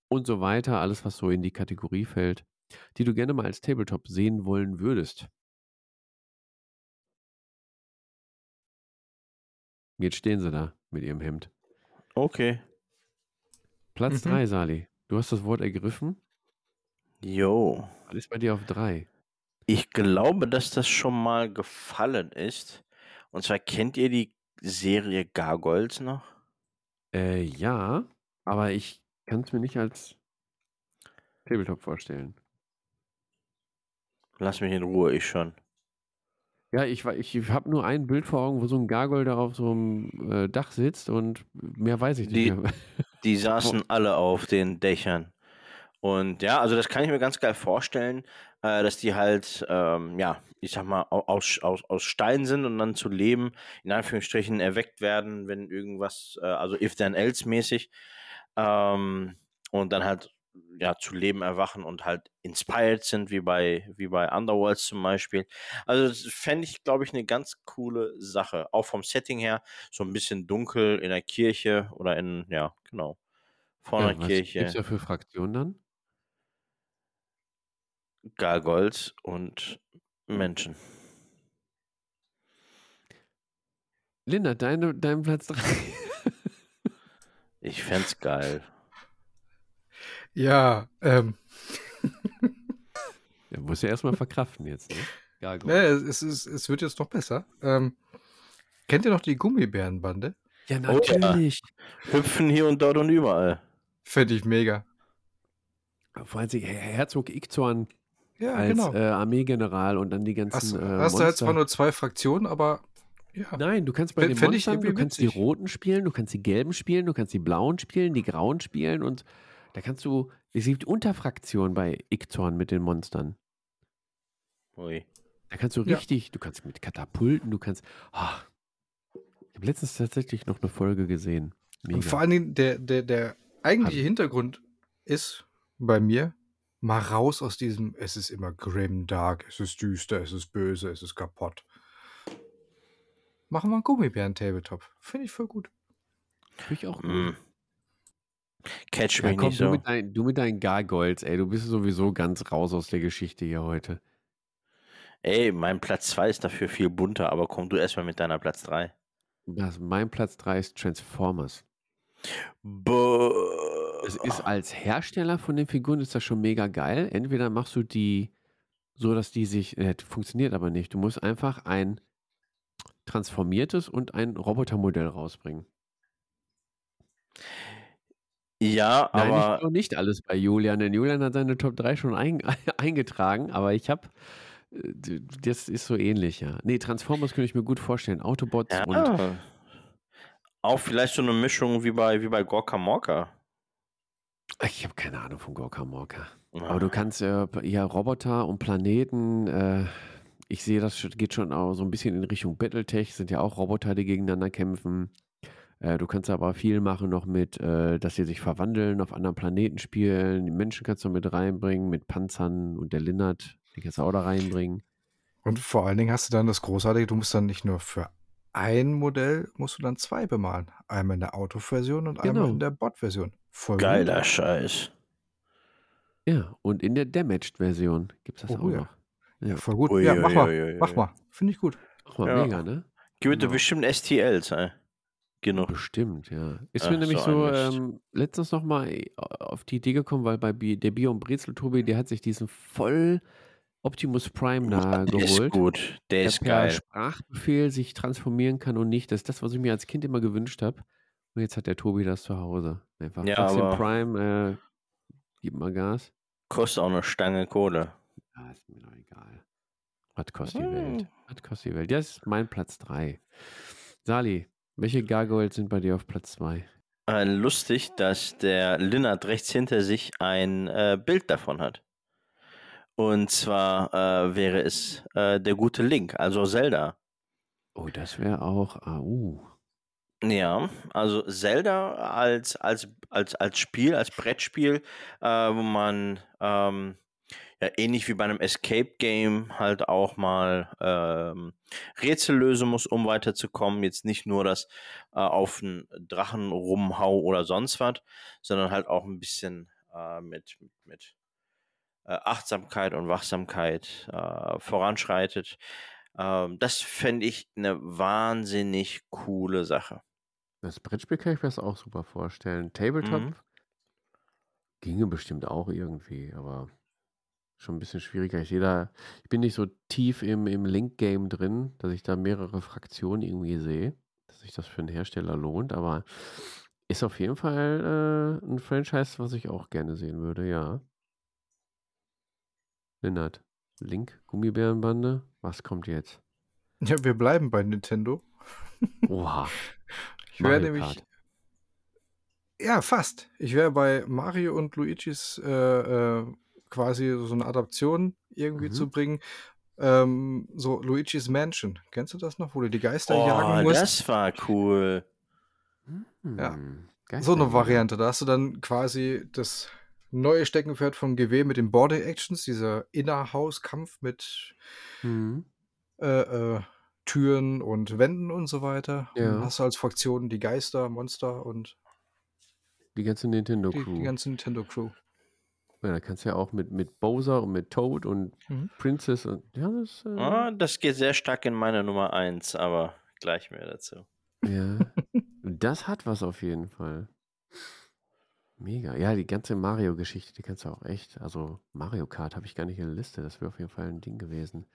und so weiter, alles was so in die Kategorie fällt, die du gerne mal als Tabletop sehen wollen würdest. Jetzt stehen sie da mit ihrem Hemd. Okay. Platz Mhm. 3, Sali. Du hast das Wort ergriffen. Jo. Was ist bei dir auf 3? Ich glaube, dass das schon mal gefallen ist. Und zwar kennt ihr die Serie Gargoyles noch? Äh, ja, aber ich kann es mir nicht als Tabletop vorstellen. Lass mich in Ruhe, ich schon. Ja, ich, ich habe nur ein Bild vor Augen, wo so ein Gargoyle da auf so einem äh, Dach sitzt und mehr weiß ich nicht Die- mehr. Die saßen alle auf den Dächern. Und ja, also das kann ich mir ganz geil vorstellen, äh, dass die halt, ähm, ja, ich sag mal, au- aus, aus, aus Stein sind und dann zu Leben, in Anführungsstrichen, erweckt werden, wenn irgendwas, äh, also if then else mäßig, ähm, und dann halt, ja, zu Leben erwachen und halt inspired sind, wie bei, wie bei Underworlds zum Beispiel. Also das fände ich, glaube ich, eine ganz coole Sache. Auch vom Setting her, so ein bisschen dunkel in der Kirche oder in, ja, genau, vor Ja, was Kirche. gibt's da für Fraktionen dann? Gargoyles und Menschen. Linda, deine, dein Platz 3. Ich fänd's geil. Ja, ähm, ja, muss ja erstmal verkraften jetzt, ne? Ne, es, ist, es wird jetzt noch besser. Ähm, kennt ihr noch die Gummibärenbande? Ja, Oh ja. natürlich. Hüpfen hier und dort und überall. Fände ich mega. Vor allem Her- Herzog Ikzorn Ja, als genau. äh, Armeegeneral und dann die ganzen hast äh, hast du halt zwar nur zwei Fraktionen, aber ja. Nein, du kannst bei Fänd- den Monstern, du kannst die roten spielen, du kannst die gelben spielen, du kannst die blauen spielen, die grauen spielen und da kannst du, es gibt Unterfraktionen bei Ikzorn mit den Monstern. Ui. Da kannst du Ja. richtig, du kannst mit Katapulten, du kannst, ah. ich habe letztens tatsächlich noch eine Folge gesehen. Mega. Und vor allen Dingen, der, der, der eigentliche Hintergrund ist bei mir, mal raus aus diesem, es ist immer grim, dark, es ist düster, es ist böse, es ist kaputt. Machen wir einen Gummibären-Tabletop. Finde ich voll gut. Finde ich auch gut. Mm. Catch Ja, mich komm, nicht du, so. mit dein, du mit deinen Gargoyles, ey, du bist sowieso ganz raus aus der Geschichte hier heute. Ey, mein Platz 2 ist dafür viel bunter, aber komm du erstmal mit deiner Platz 3. Das, mein Platz 3 ist Transformers. Es ist als Hersteller von den Figuren ist das schon mega geil. Entweder machst du die so, dass die sich, äh, funktioniert aber nicht. Du musst einfach ein transformiertes und ein Robotermodell rausbringen. Ja, Nein, aber nicht, noch nicht alles bei Julian, denn Julian hat seine Top 3 schon ein, eingetragen, aber ich habe, das ist so ähnlich, ja. Nee, Transformers könnte ich mir gut vorstellen. Autobots ja, und auch vielleicht so eine Mischung wie bei, wie bei Gorka Morka. Ich habe keine Ahnung von Gorka Morka. Aber du kannst äh, ja Roboter und Planeten, äh, ich sehe, das geht schon auch so ein bisschen in Richtung Battletech, sind ja auch Roboter, die gegeneinander kämpfen. Äh, du kannst aber viel machen noch mit, äh, dass sie sich verwandeln, auf anderen Planeten spielen. Die Menschen kannst du mit reinbringen, mit Panzern und der Linnert, die kannst du auch da reinbringen. Und vor allen Dingen hast du dann das Großartige, du musst dann nicht nur für ein Modell, musst du dann zwei bemalen. Einmal in der Autoversion und einmal Genau. in der Bot-Version. Voll gut. Geiler Scheiß. Ja, und in der Damaged-Version gibt es das Oh auch ja. noch. Ja, voll gut. Ui, ja, ui, mach mal. ui, ui, Mach ui. mal. Finde ich gut. auch mal Ja. mega, ne? Gibt Genau. bestimmt STLs, ey. Genug. Bestimmt, ja. Ist Ach, mir nämlich so so ähm, letztens nochmal auf die Idee gekommen, weil bei der Bio und Brezel Tobi, der hat sich diesen voll Optimus Prime da Der ist geholt. gut. Der Der ist per geil. Sprachbefehl sich transformieren kann und nicht. Das ist das, was ich mir als Kind immer gewünscht habe. Und jetzt hat der Tobi das zu Hause. Einfach Ja, aber- Prime, äh, gib mal Gas. Kostet auch eine Stange Kohle. Ja, ist mir doch egal. Was kostet die Hm. Welt? Was kostet die Welt? Das ist mein Platz 3. Sali, welche Gargoyles sind bei dir auf Platz 2? Äh, lustig, dass der Linnert rechts hinter sich ein äh, Bild davon hat. Und zwar äh, wäre es äh, der gute Link, also Zelda. Oh, das wäre auch. Ah, uh. Ja, also Zelda als, als, als, als Spiel, als Brettspiel, äh, wo man ähm, ja ähnlich wie bei einem Escape Game halt auch mal ähm, Rätsel lösen muss, um weiterzukommen. Jetzt nicht nur das äh, auf einen Drachen rumhau oder sonst was, sondern halt auch ein bisschen äh, mit, mit, mit äh, Achtsamkeit und Wachsamkeit äh, voranschreitet. Ähm, das fände ich eine wahnsinnig coole Sache. Das Brettspiel kann ich mir das auch super vorstellen. Tabletop Mhm. ginge bestimmt auch irgendwie, aber schon ein bisschen schwieriger. Ich sehe da, ich bin nicht so tief im, im Link-Game drin, dass ich da mehrere Fraktionen irgendwie sehe, dass sich das für einen Hersteller lohnt, aber ist auf jeden Fall äh, ein Franchise, was ich auch gerne sehen würde, ja. Lennart, Link, Gummibärenbande, was kommt jetzt? Ja, wir bleiben bei Nintendo. Oha. Ich wäre nämlich. Ja, fast. Ich wäre bei Mario und Luigis äh, äh, quasi so eine Adaption irgendwie Mhm. zu bringen. Ähm, so Luigi's Mansion. Kennst du das noch, wo du die Geister Oh, jagen musst? das war cool. Ja. Hm, So eine. Variante. Da hast du dann quasi das neue Steckenpferd von GW mit den Border Actions, dieser Innerhauskampf mit Mhm. äh, äh, Türen und Wänden und so weiter. Und Ja. dann hast du als Fraktion die Geister, Monster und Die ganze Nintendo die, Crew. die ganze Nintendo Crew. Ja, da kannst du ja auch mit, mit Bowser und mit Toad und Mhm. Princess und ja, das äh, Ah, das geht sehr stark in meine Nummer 1, aber gleich mehr dazu. ja. das hat was auf jeden Fall. Mega. Ja, die ganze Mario-Geschichte, die kannst du auch echt. Also Mario Kart habe ich gar nicht in der Liste. Das wäre auf jeden Fall ein Ding gewesen.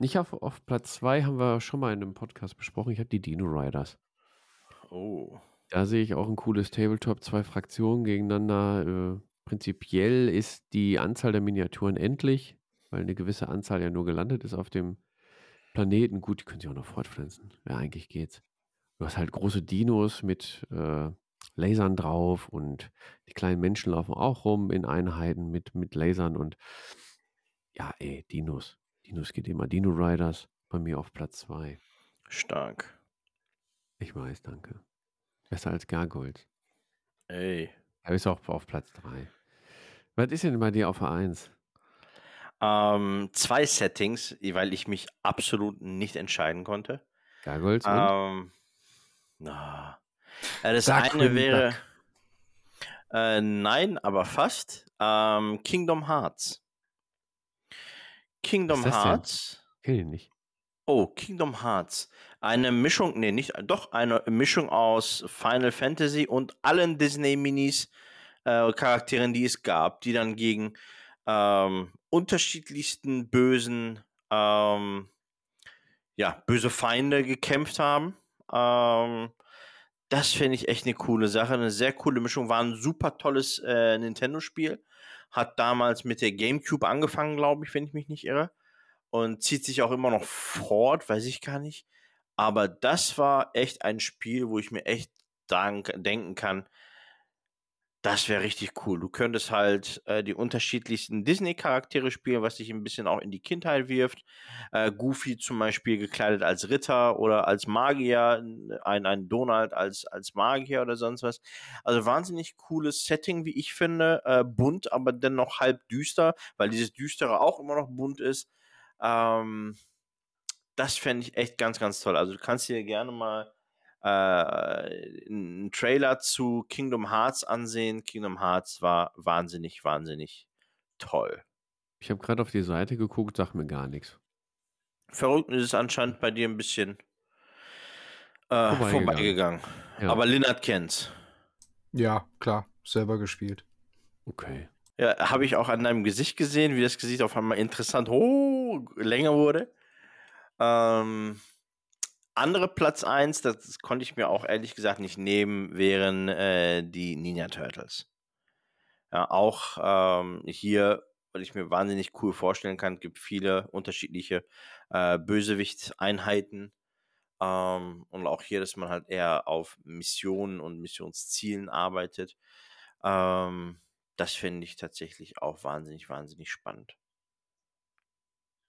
Nicht auf, auf Platz 2 haben wir schon mal in einem Podcast besprochen. Ich habe die Dino Riders. Oh. Da sehe ich auch ein cooles Tabletop, zwei Fraktionen gegeneinander. Äh, prinzipiell ist die Anzahl der Miniaturen endlich, weil eine gewisse Anzahl ja nur gelandet ist auf dem Planeten. Gut, die können sich auch noch fortpflanzen. Ja, eigentlich geht's. Du hast halt große Dinos mit äh, Lasern drauf und die kleinen Menschen laufen auch rum in Einheiten mit, mit Lasern und ja, ey, Dinos. Dinos geht immer. Dino Riders bei mir auf Platz 2. Stark. Ich weiß, danke. Besser als Gargoyles. Ey. Er ist auch auf Platz 3. Was ist denn bei dir auf der 1? Ähm, zwei Settings, weil ich mich absolut nicht entscheiden konnte. Gargoyles und? Ähm, na. Äh, das Dark eine wäre. Äh, nein, aber fast. Ähm, Kingdom Hearts. Kingdom? Hearts. Kenn ich nicht. Oh, Kingdom Hearts. Eine Mischung, nee, nicht, doch eine Mischung aus Final Fantasy und allen Disney-Minis, äh, Charakteren, die es gab, die dann gegen ähm, unterschiedlichsten bösen, ähm, ja, böse Feinde gekämpft haben. Ähm, das finde ich echt eine coole Sache, eine sehr coole Mischung. War ein super tolles äh, Nintendo-Spiel. Hat damals mit der GameCube angefangen, glaube ich, wenn ich mich nicht irre und zieht sich auch immer noch fort, weiß ich gar nicht. Aber das war echt ein Spiel, wo ich mir echt dank, denken kann, das wäre richtig cool. Du könntest halt äh, die unterschiedlichsten Disney-Charaktere spielen, was dich ein bisschen auch in die Kindheit wirft. Äh, Goofy zum Beispiel gekleidet als Ritter oder als Magier, ein, ein Donald als, als Magier oder sonst was. Also wahnsinnig cooles Setting, wie ich finde. Äh, bunt, aber dennoch halb düster, weil dieses Düstere auch immer noch bunt ist. Ähm, das fände ich echt ganz, ganz toll. Also du kannst dir gerne mal äh, einen Trailer zu Kingdom Hearts ansehen. Kingdom Hearts war wahnsinnig, wahnsinnig toll. Ich habe gerade auf die Seite geguckt, sag mir gar nichts. Verrückt ist es anscheinend bei dir ein bisschen äh, Vorbeigegangen. vorbeigegangen. Ja. Aber Linnert kennt's. Ja, klar, selber gespielt. Okay. Ja, habe ich auch an deinem Gesicht gesehen, wie das Gesicht auf einmal interessant oh, länger wurde. Ähm, andere Platz 1, das konnte ich mir auch ehrlich gesagt nicht nehmen, wären äh, die Ninja Turtles. Ja, auch ähm, hier weil ich mir wahnsinnig cool vorstellen kann. Gibt viele unterschiedliche äh, Bösewicht-Einheiten. Ähm, und auch hier, dass man halt eher auf Missionen und Missionszielen arbeitet. Ähm, das finde ich tatsächlich auch wahnsinnig, wahnsinnig spannend.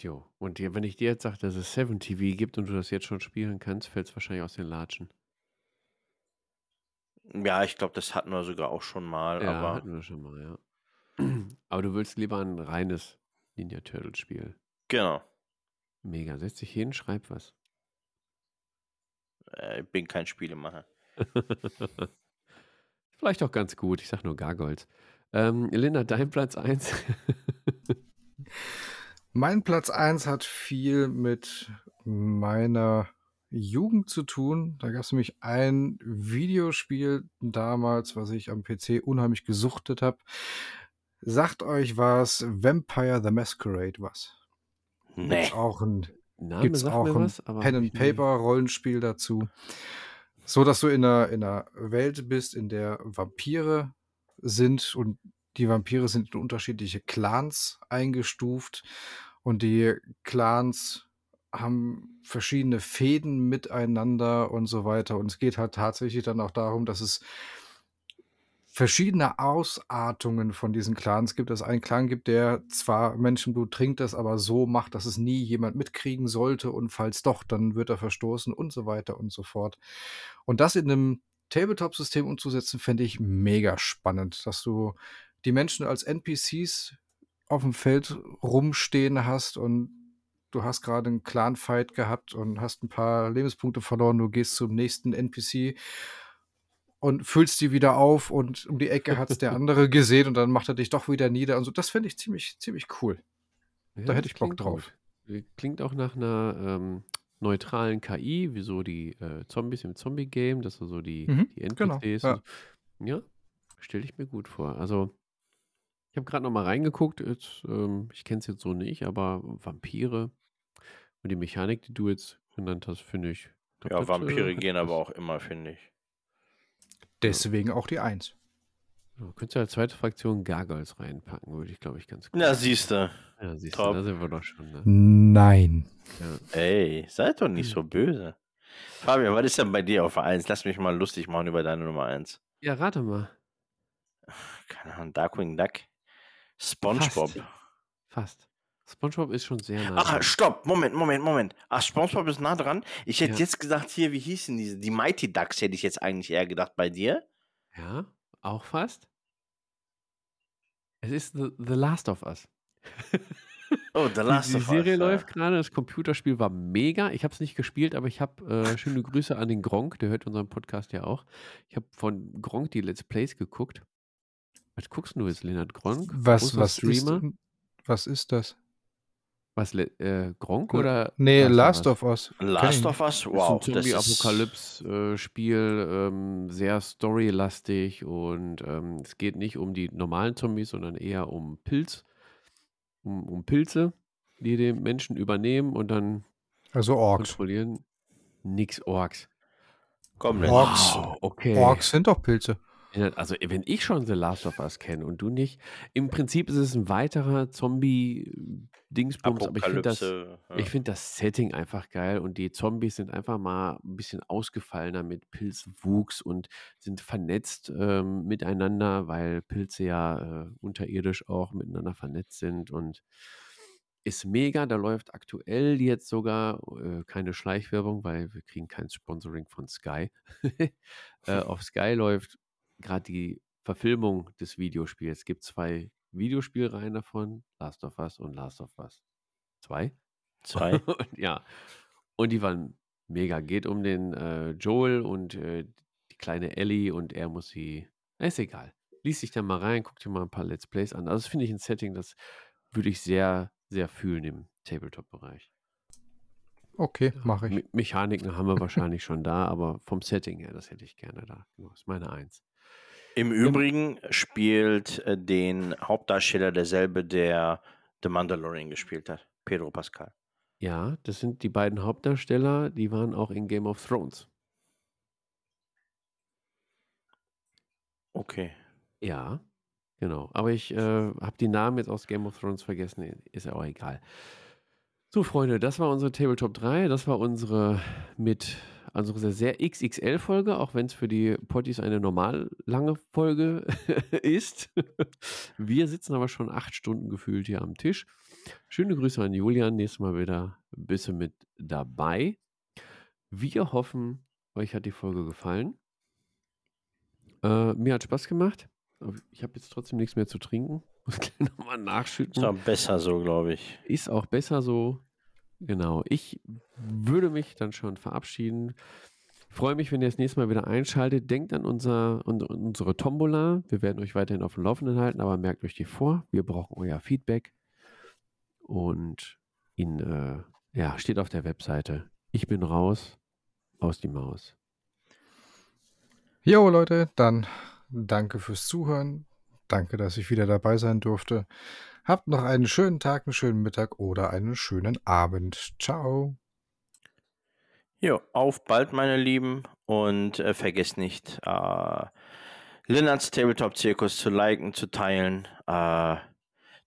Jo. Und dir, wenn ich dir jetzt sage, dass es 7 TV gibt und du das jetzt schon spielen kannst, fällt es wahrscheinlich aus den Latschen. Ja, ich glaube, das hatten wir sogar auch schon mal, Ja, aber hatten wir schon mal, ja. Aber du willst lieber ein reines Ninja Turtles Spiel. genau. Mega. Setz dich hin, schreib was. Äh, ich bin kein Spielemacher. Vielleicht auch ganz gut. Ich sag nur Gargoyles. Ähm, Linda, dein Platz 1. Mein Platz 1 hat viel mit meiner Jugend zu tun. Da gab es nämlich ein Videospiel damals, was ich am PC unheimlich gesuchtet habe. Sagt euch was Vampire the Masquerade was? Nee. Gibt's auch ein Name gibt's auch ein was, Pen and Paper Rollenspiel dazu. So dass du in einer, in einer Welt bist, in der Vampire sind und die Vampire sind in unterschiedliche Clans eingestuft und die Clans haben verschiedene Fäden miteinander und so weiter. Und es geht halt tatsächlich dann auch darum, dass es verschiedene Ausartungen von diesen Clans gibt. Dass es einen Clan gibt, der zwar Menschenblut trinkt, das aber so macht, dass es nie jemand mitkriegen sollte und falls doch, dann wird er verstoßen und so weiter und so fort. Und das in einem Tabletop-System umzusetzen, fände ich mega spannend, dass du die Menschen als NPCs auf dem Feld rumstehen hast und du hast gerade einen Clan-Fight gehabt und hast ein paar Lebenspunkte verloren, du gehst zum nächsten NPC und füllst die wieder auf und um die Ecke hat es der andere gesehen und dann macht er dich doch wieder nieder und so. Das fände ich ziemlich, ziemlich cool. Ja, Da hätte ich Bock drauf. gut. Klingt auch nach einer ähm, neutralen KI, wie so die äh, Zombies im Zombie-Game, dass du so die, Mhm, die NPCs. genau, ja. ja stelle ich mir gut vor. Also, ich habe gerade noch mal reingeguckt. Jetzt, ähm, ich kenne es jetzt so nicht, aber Vampire und die Mechanik, die du jetzt genannt hast, finde ich. glaub, Ja, das, Vampire äh, gehen aber auch immer, finde ich. Deswegen auch die Eins. Ja, könntest du als zweite Fraktion Gargoyles reinpacken, würde ich, glaube ich, ganz gut. Na, siehst du. ja, siehst du, top. da sind wir doch schon. Ne? Nein. Ja. Ey, seid doch Hm. nicht so böse. Fabian, was ist denn bei dir auf 1? Lass mich mal lustig machen über deine Nummer 1. ja, rate mal. Keine Ahnung, Darkwing Duck. SpongeBob. Fast. Fast. SpongeBob ist schon sehr nah. Ach, stopp, Moment, Moment, Moment. Ach, SpongeBob ist nah dran. Ich hätte Ja. jetzt gesagt, hier, wie hießen diese? Die Mighty Ducks hätte ich jetzt eigentlich eher gedacht bei dir. Ja, auch fast. Es ist The, The Last of Us. Oh, The Last die, die of Serie Us. läuft gerade, das Computerspiel war mega. Ich habe es nicht gespielt, aber ich habe äh, schöne Grüße an den Gronk, der hört unseren Podcast ja auch. Ich habe von Gronk die Let's Plays geguckt. Was guckst du jetzt, Leonard Gronk? Was, was, ist, Streamer? was ist das? Was, äh, Gronk oder? Nee, Last Last of Us. Last of Us? Ist ein Wow, das ist... Zombie-Apokalypse-Spiel, ähm, sehr storylastig und ähm, es geht nicht um die normalen Zombies, sondern eher um Pilz, um, um Pilze, die den Menschen übernehmen und dann. Also Orks. kontrollieren. Nix Orks. Komm, Orks. Wow, okay. Orks sind doch Pilze. Also, wenn ich schon The Last of Us kenne und du nicht, im Prinzip ist es ein weiterer Zombie-Dingsbums, aber ich finde das, ja. ich finde das Setting einfach geil und die Zombies sind einfach mal ein bisschen ausgefallener mit Pilzwuchs und sind vernetzt ähm, miteinander, weil Pilze ja äh, unterirdisch auch miteinander vernetzt sind und ist mega. Da läuft aktuell jetzt sogar äh, keine Schleichwerbung, weil wir kriegen kein Sponsoring von Sky. äh, auf Sky läuft gerade die Verfilmung des Videospiels. Es gibt zwei Videospielreihen davon, Last of Us und Last of Us 2. Zwei. Und ja, und die waren mega. Geht um den äh, Joel und äh, die kleine Ellie und er muss sie. Na, Ist egal. Lies dich da mal rein, guck dir mal ein paar Let's Plays an. Also, das finde ich ein Setting, das würde ich sehr, sehr fühlen im Tabletop-Bereich. Okay, mache ich. Me Mechaniken haben wir wahrscheinlich schon da, aber vom Setting her, das hätte ich gerne da. Genau, ist meine Eins. Im Übrigen spielt äh, den Hauptdarsteller derselbe, der The Mandalorian gespielt hat. Pedro Pascal. Ja, das sind die beiden Hauptdarsteller, die waren auch in Game of Thrones. Okay. Ja. Genau. Aber ich äh, habe die Namen jetzt aus Game of Thrones vergessen. Ist ja auch egal. So, Freunde, das war unsere Tabletop 3. Das war unsere mit also eine sehr XXL-Folge, auch wenn es für die Potties eine normal lange Folge ist. Wir sitzen aber schon acht Stunden gefühlt hier am Tisch. Schöne Grüße an Julian. Nächstes Mal wieder ein bisschen mit dabei. Wir hoffen, euch hat die Folge gefallen. Äh, mir hat Spaß gemacht. Ich habe jetzt trotzdem nichts mehr zu trinken. Muss gleich nochmal nachschütten. Ist auch besser so, glaube ich. Ist auch besser so. Genau. Ich würde mich dann schon verabschieden. Freue mich, wenn ihr das nächste Mal wieder einschaltet. Denkt an unser, unsere Tombola. Wir werden euch weiterhin auf dem Laufenden halten, aber merkt euch die vor. Wir brauchen euer Feedback. Und ihn, äh, ja, steht auf der Webseite. Ich bin raus, aus die Maus. Jo, Leute, dann danke fürs Zuhören. Danke, dass ich wieder dabei sein durfte. Habt noch einen schönen Tag, einen schönen Mittag oder einen schönen Abend. Ciao. Jo, auf bald, meine Lieben. Und äh, vergesst nicht, äh, Lennarts Tabletop Zirkus zu liken, zu teilen. Äh,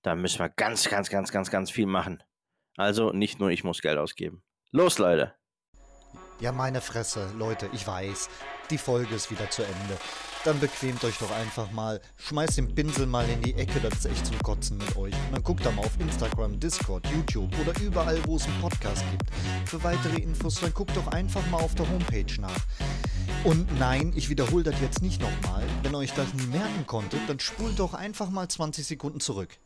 da müssen wir ganz, ganz, ganz, ganz, ganz viel machen. Also nicht nur ich muss Geld ausgeben. Los, Leute. Ja, meine Fresse, Leute, ich weiß. Die Folge ist wieder zu Ende dann bequemt euch doch einfach mal. Schmeißt den Pinsel mal in die Ecke, das ist echt zum Kotzen mit euch. Und dann guckt da mal auf Instagram, Discord, YouTube oder überall, wo es einen Podcast gibt. Für weitere Infos, dann guckt doch einfach mal auf der Homepage nach. Und nein, ich wiederhole das jetzt nicht nochmal. Wenn euch das nie merken konntet, dann spult doch einfach mal 20 Sekunden zurück.